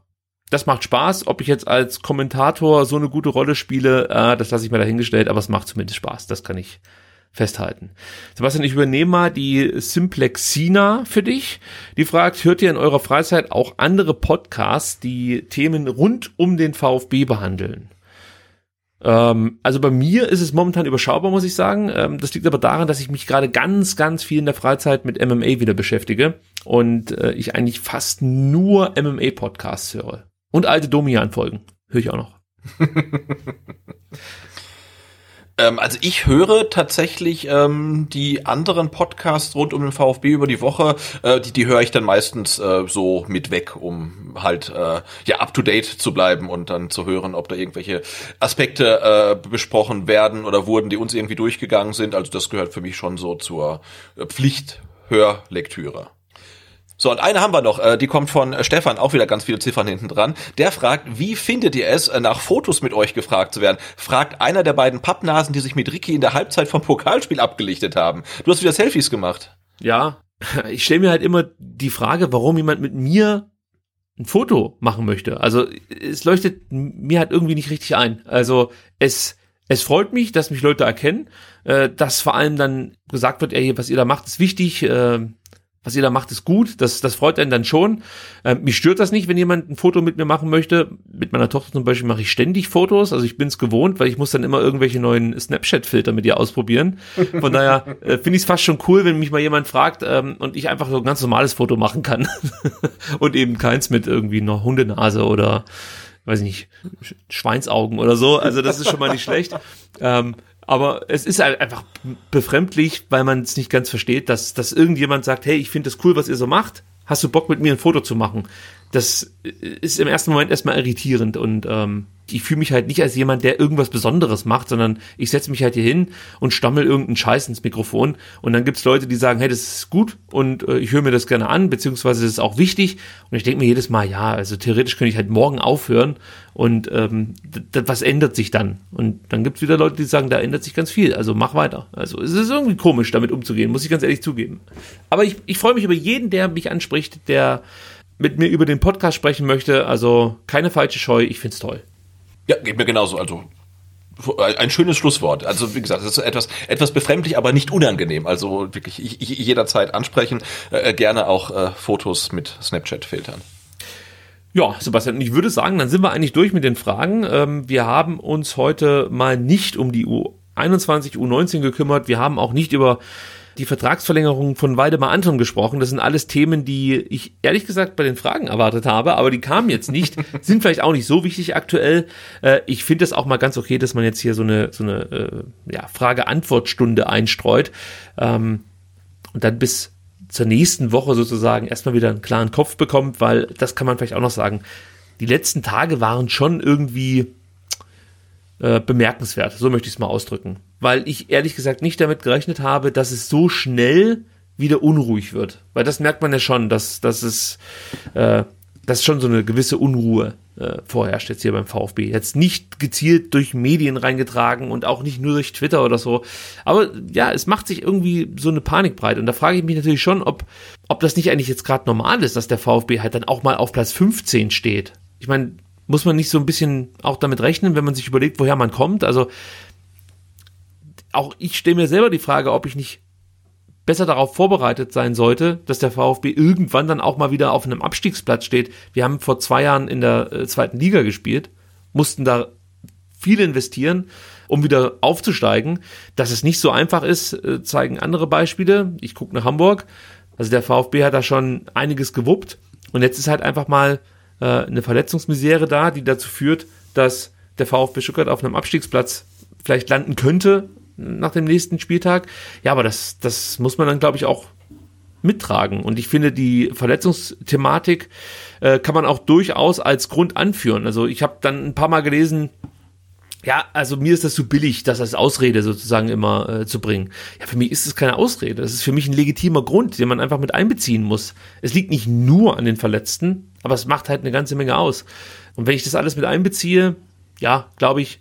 das macht Spaß. Ob ich jetzt als Kommentator so eine gute Rolle spiele, äh, das lasse ich mir dahingestellt, aber es macht zumindest Spaß. Das kann ich festhalten. Sebastian, ich übernehme mal die Simplexina für dich. Die fragt, hört ihr in eurer Freizeit auch andere Podcasts, die Themen rund um den VfB behandeln? Ähm, also bei mir ist es momentan überschaubar, muss ich sagen. Ähm, das liegt aber daran, dass ich mich gerade ganz, ganz viel in der Freizeit mit MMA wieder beschäftige und äh, ich eigentlich fast nur MMA-Podcasts höre. Und alte Domian-Folgen höre ich auch noch. <laughs> Ähm, also ich höre tatsächlich ähm, die anderen Podcasts rund um den VfB über die Woche, äh, die, die höre ich dann meistens äh, so mit weg, um halt äh, ja up to date zu bleiben und dann zu hören, ob da irgendwelche Aspekte äh, besprochen werden oder wurden, die uns irgendwie durchgegangen sind. Also das gehört für mich schon so zur äh, Pflichthörlektüre. So, und eine haben wir noch, äh, die kommt von äh, Stefan, auch wieder ganz viele Ziffern hinten dran. Der fragt, wie findet ihr es, äh, nach Fotos mit euch gefragt zu werden? Fragt einer der beiden Pappnasen, die sich mit Ricky in der Halbzeit vom Pokalspiel abgelichtet haben. Du hast wieder Selfies gemacht. Ja, ich stelle mir halt immer die Frage, warum jemand mit mir ein Foto machen möchte. Also es leuchtet mir halt irgendwie nicht richtig ein. Also es es freut mich, dass mich Leute erkennen, äh, dass vor allem dann gesagt wird, ey, was ihr da macht, ist wichtig. Äh, was ihr da macht, ist gut. Das, das freut einen dann schon. Ähm, mich stört das nicht, wenn jemand ein Foto mit mir machen möchte. Mit meiner Tochter zum Beispiel mache ich ständig Fotos. Also ich bin es gewohnt, weil ich muss dann immer irgendwelche neuen Snapchat-Filter mit ihr ausprobieren. Von daher äh, finde ich es fast schon cool, wenn mich mal jemand fragt ähm, und ich einfach so ein ganz normales Foto machen kann. <laughs> und eben keins mit irgendwie einer Hundenase oder weiß ich nicht, Schweinsaugen oder so. Also das ist schon mal nicht schlecht. Ähm, aber es ist halt einfach befremdlich, weil man es nicht ganz versteht, dass, dass irgendjemand sagt, hey, ich finde das cool, was ihr so macht. Hast du Bock mit mir ein Foto zu machen? Das ist im ersten Moment erstmal irritierend und ähm, ich fühle mich halt nicht als jemand, der irgendwas Besonderes macht, sondern ich setze mich halt hier hin und stammel irgendeinen Scheiß ins Mikrofon und dann gibt's Leute, die sagen, hey, das ist gut und äh, ich höre mir das gerne an, beziehungsweise das ist auch wichtig und ich denke mir jedes Mal, ja, also theoretisch könnte ich halt morgen aufhören und ähm, was ändert sich dann? Und dann gibt's wieder Leute, die sagen, da ändert sich ganz viel, also mach weiter. Also es ist irgendwie komisch, damit umzugehen, muss ich ganz ehrlich zugeben. Aber ich, ich freue mich über jeden, der mich anspricht, der mit mir über den Podcast sprechen möchte, also keine falsche Scheu, ich find's toll. Ja, geht mir genauso. Also ein schönes Schlusswort. Also wie gesagt, es ist etwas etwas befremdlich, aber nicht unangenehm. Also wirklich ich, ich, jederzeit ansprechen, äh, gerne auch äh, Fotos mit Snapchat filtern. Ja, Sebastian, ich würde sagen, dann sind wir eigentlich durch mit den Fragen. Ähm, wir haben uns heute mal nicht um die U21, U19 gekümmert. Wir haben auch nicht über die Vertragsverlängerung von Waldemar Anton gesprochen. Das sind alles Themen, die ich ehrlich gesagt bei den Fragen erwartet habe, aber die kamen jetzt nicht, <laughs> sind vielleicht auch nicht so wichtig aktuell. Äh, ich finde es auch mal ganz okay, dass man jetzt hier so eine, so eine äh, ja, Frage-Antwort-Stunde einstreut ähm, und dann bis zur nächsten Woche sozusagen erstmal wieder einen klaren Kopf bekommt, weil das kann man vielleicht auch noch sagen. Die letzten Tage waren schon irgendwie äh, bemerkenswert, so möchte ich es mal ausdrücken weil ich ehrlich gesagt nicht damit gerechnet habe, dass es so schnell wieder unruhig wird. Weil das merkt man ja schon, dass, dass es äh, dass schon so eine gewisse Unruhe äh, vorherrscht jetzt hier beim VfB. Jetzt nicht gezielt durch Medien reingetragen und auch nicht nur durch Twitter oder so. Aber ja, es macht sich irgendwie so eine Panik breit. Und da frage ich mich natürlich schon, ob, ob das nicht eigentlich jetzt gerade normal ist, dass der VfB halt dann auch mal auf Platz 15 steht. Ich meine, muss man nicht so ein bisschen auch damit rechnen, wenn man sich überlegt, woher man kommt? Also auch ich stelle mir selber die Frage, ob ich nicht besser darauf vorbereitet sein sollte, dass der VfB irgendwann dann auch mal wieder auf einem Abstiegsplatz steht. Wir haben vor zwei Jahren in der äh, zweiten Liga gespielt, mussten da viel investieren, um wieder aufzusteigen. Dass es nicht so einfach ist, äh, zeigen andere Beispiele. Ich gucke nach Hamburg. Also der VfB hat da schon einiges gewuppt. Und jetzt ist halt einfach mal äh, eine Verletzungsmisere da, die dazu führt, dass der VfB Stuttgart auf einem Abstiegsplatz vielleicht landen könnte, nach dem nächsten Spieltag. Ja, aber das, das muss man dann, glaube ich, auch mittragen. Und ich finde, die Verletzungsthematik äh, kann man auch durchaus als Grund anführen. Also ich habe dann ein paar Mal gelesen, ja, also mir ist das zu billig, das als Ausrede sozusagen immer äh, zu bringen. Ja, für mich ist es keine Ausrede. Das ist für mich ein legitimer Grund, den man einfach mit einbeziehen muss. Es liegt nicht nur an den Verletzten, aber es macht halt eine ganze Menge aus. Und wenn ich das alles mit einbeziehe, ja, glaube ich,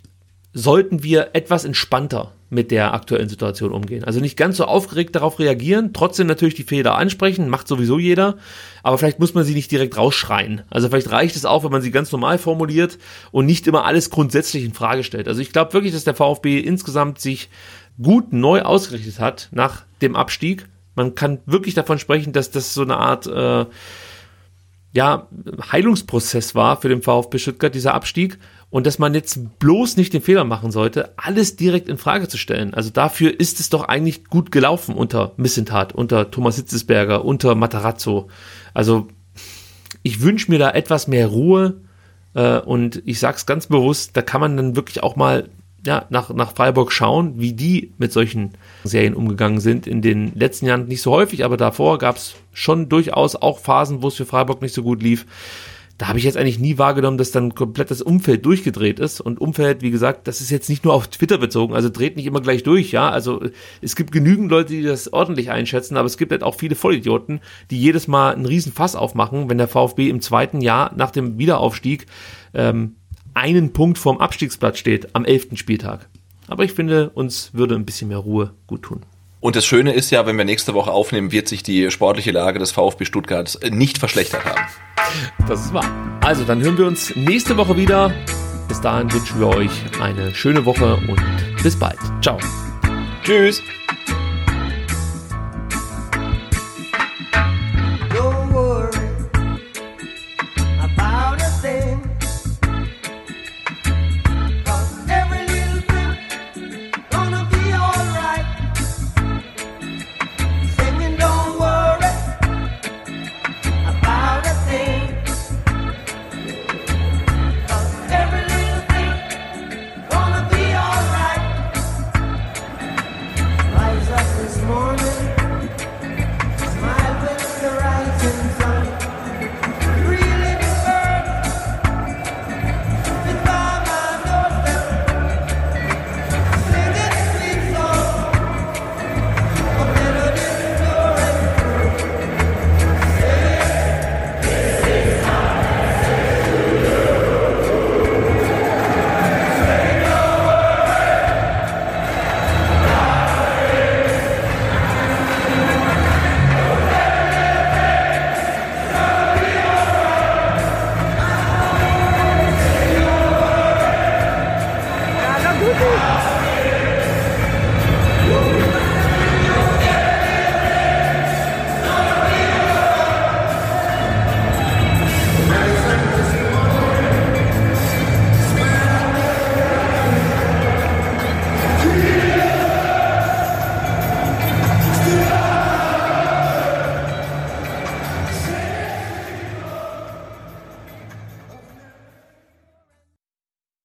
sollten wir etwas entspannter mit der aktuellen Situation umgehen. Also nicht ganz so aufgeregt darauf reagieren, trotzdem natürlich die Fehler ansprechen, macht sowieso jeder, aber vielleicht muss man sie nicht direkt rausschreien. Also vielleicht reicht es auch, wenn man sie ganz normal formuliert und nicht immer alles grundsätzlich in Frage stellt. Also ich glaube wirklich, dass der VfB insgesamt sich gut neu ausgerichtet hat nach dem Abstieg. Man kann wirklich davon sprechen, dass das so eine Art äh, ja, Heilungsprozess war für den VfB Stuttgart, dieser Abstieg. Und dass man jetzt bloß nicht den Fehler machen sollte, alles direkt in Frage zu stellen. Also dafür ist es doch eigentlich gut gelaufen unter Missentat, unter Thomas Hitzesberger, unter Matarazzo. Also ich wünsche mir da etwas mehr Ruhe. Äh, und ich sag's ganz bewusst, da kann man dann wirklich auch mal ja, nach, nach Freiburg schauen, wie die mit solchen Serien umgegangen sind. In den letzten Jahren nicht so häufig, aber davor gab es schon durchaus auch Phasen, wo es für Freiburg nicht so gut lief. Da habe ich jetzt eigentlich nie wahrgenommen, dass dann komplett das Umfeld durchgedreht ist. Und Umfeld, wie gesagt, das ist jetzt nicht nur auf Twitter bezogen, also dreht nicht immer gleich durch, ja. Also es gibt genügend Leute, die das ordentlich einschätzen, aber es gibt halt auch viele Vollidioten, die jedes Mal einen riesen Fass aufmachen, wenn der VfB im zweiten Jahr nach dem Wiederaufstieg ähm, einen Punkt vorm Abstiegsplatz steht am elften Spieltag. Aber ich finde, uns würde ein bisschen mehr Ruhe gut tun. Und das Schöne ist ja, wenn wir nächste Woche aufnehmen, wird sich die sportliche Lage des VfB Stuttgart nicht verschlechtert haben. Das ist wahr. Also, dann hören wir uns nächste Woche wieder. Bis dahin wünschen wir euch eine schöne Woche und bis bald. Ciao. Tschüss.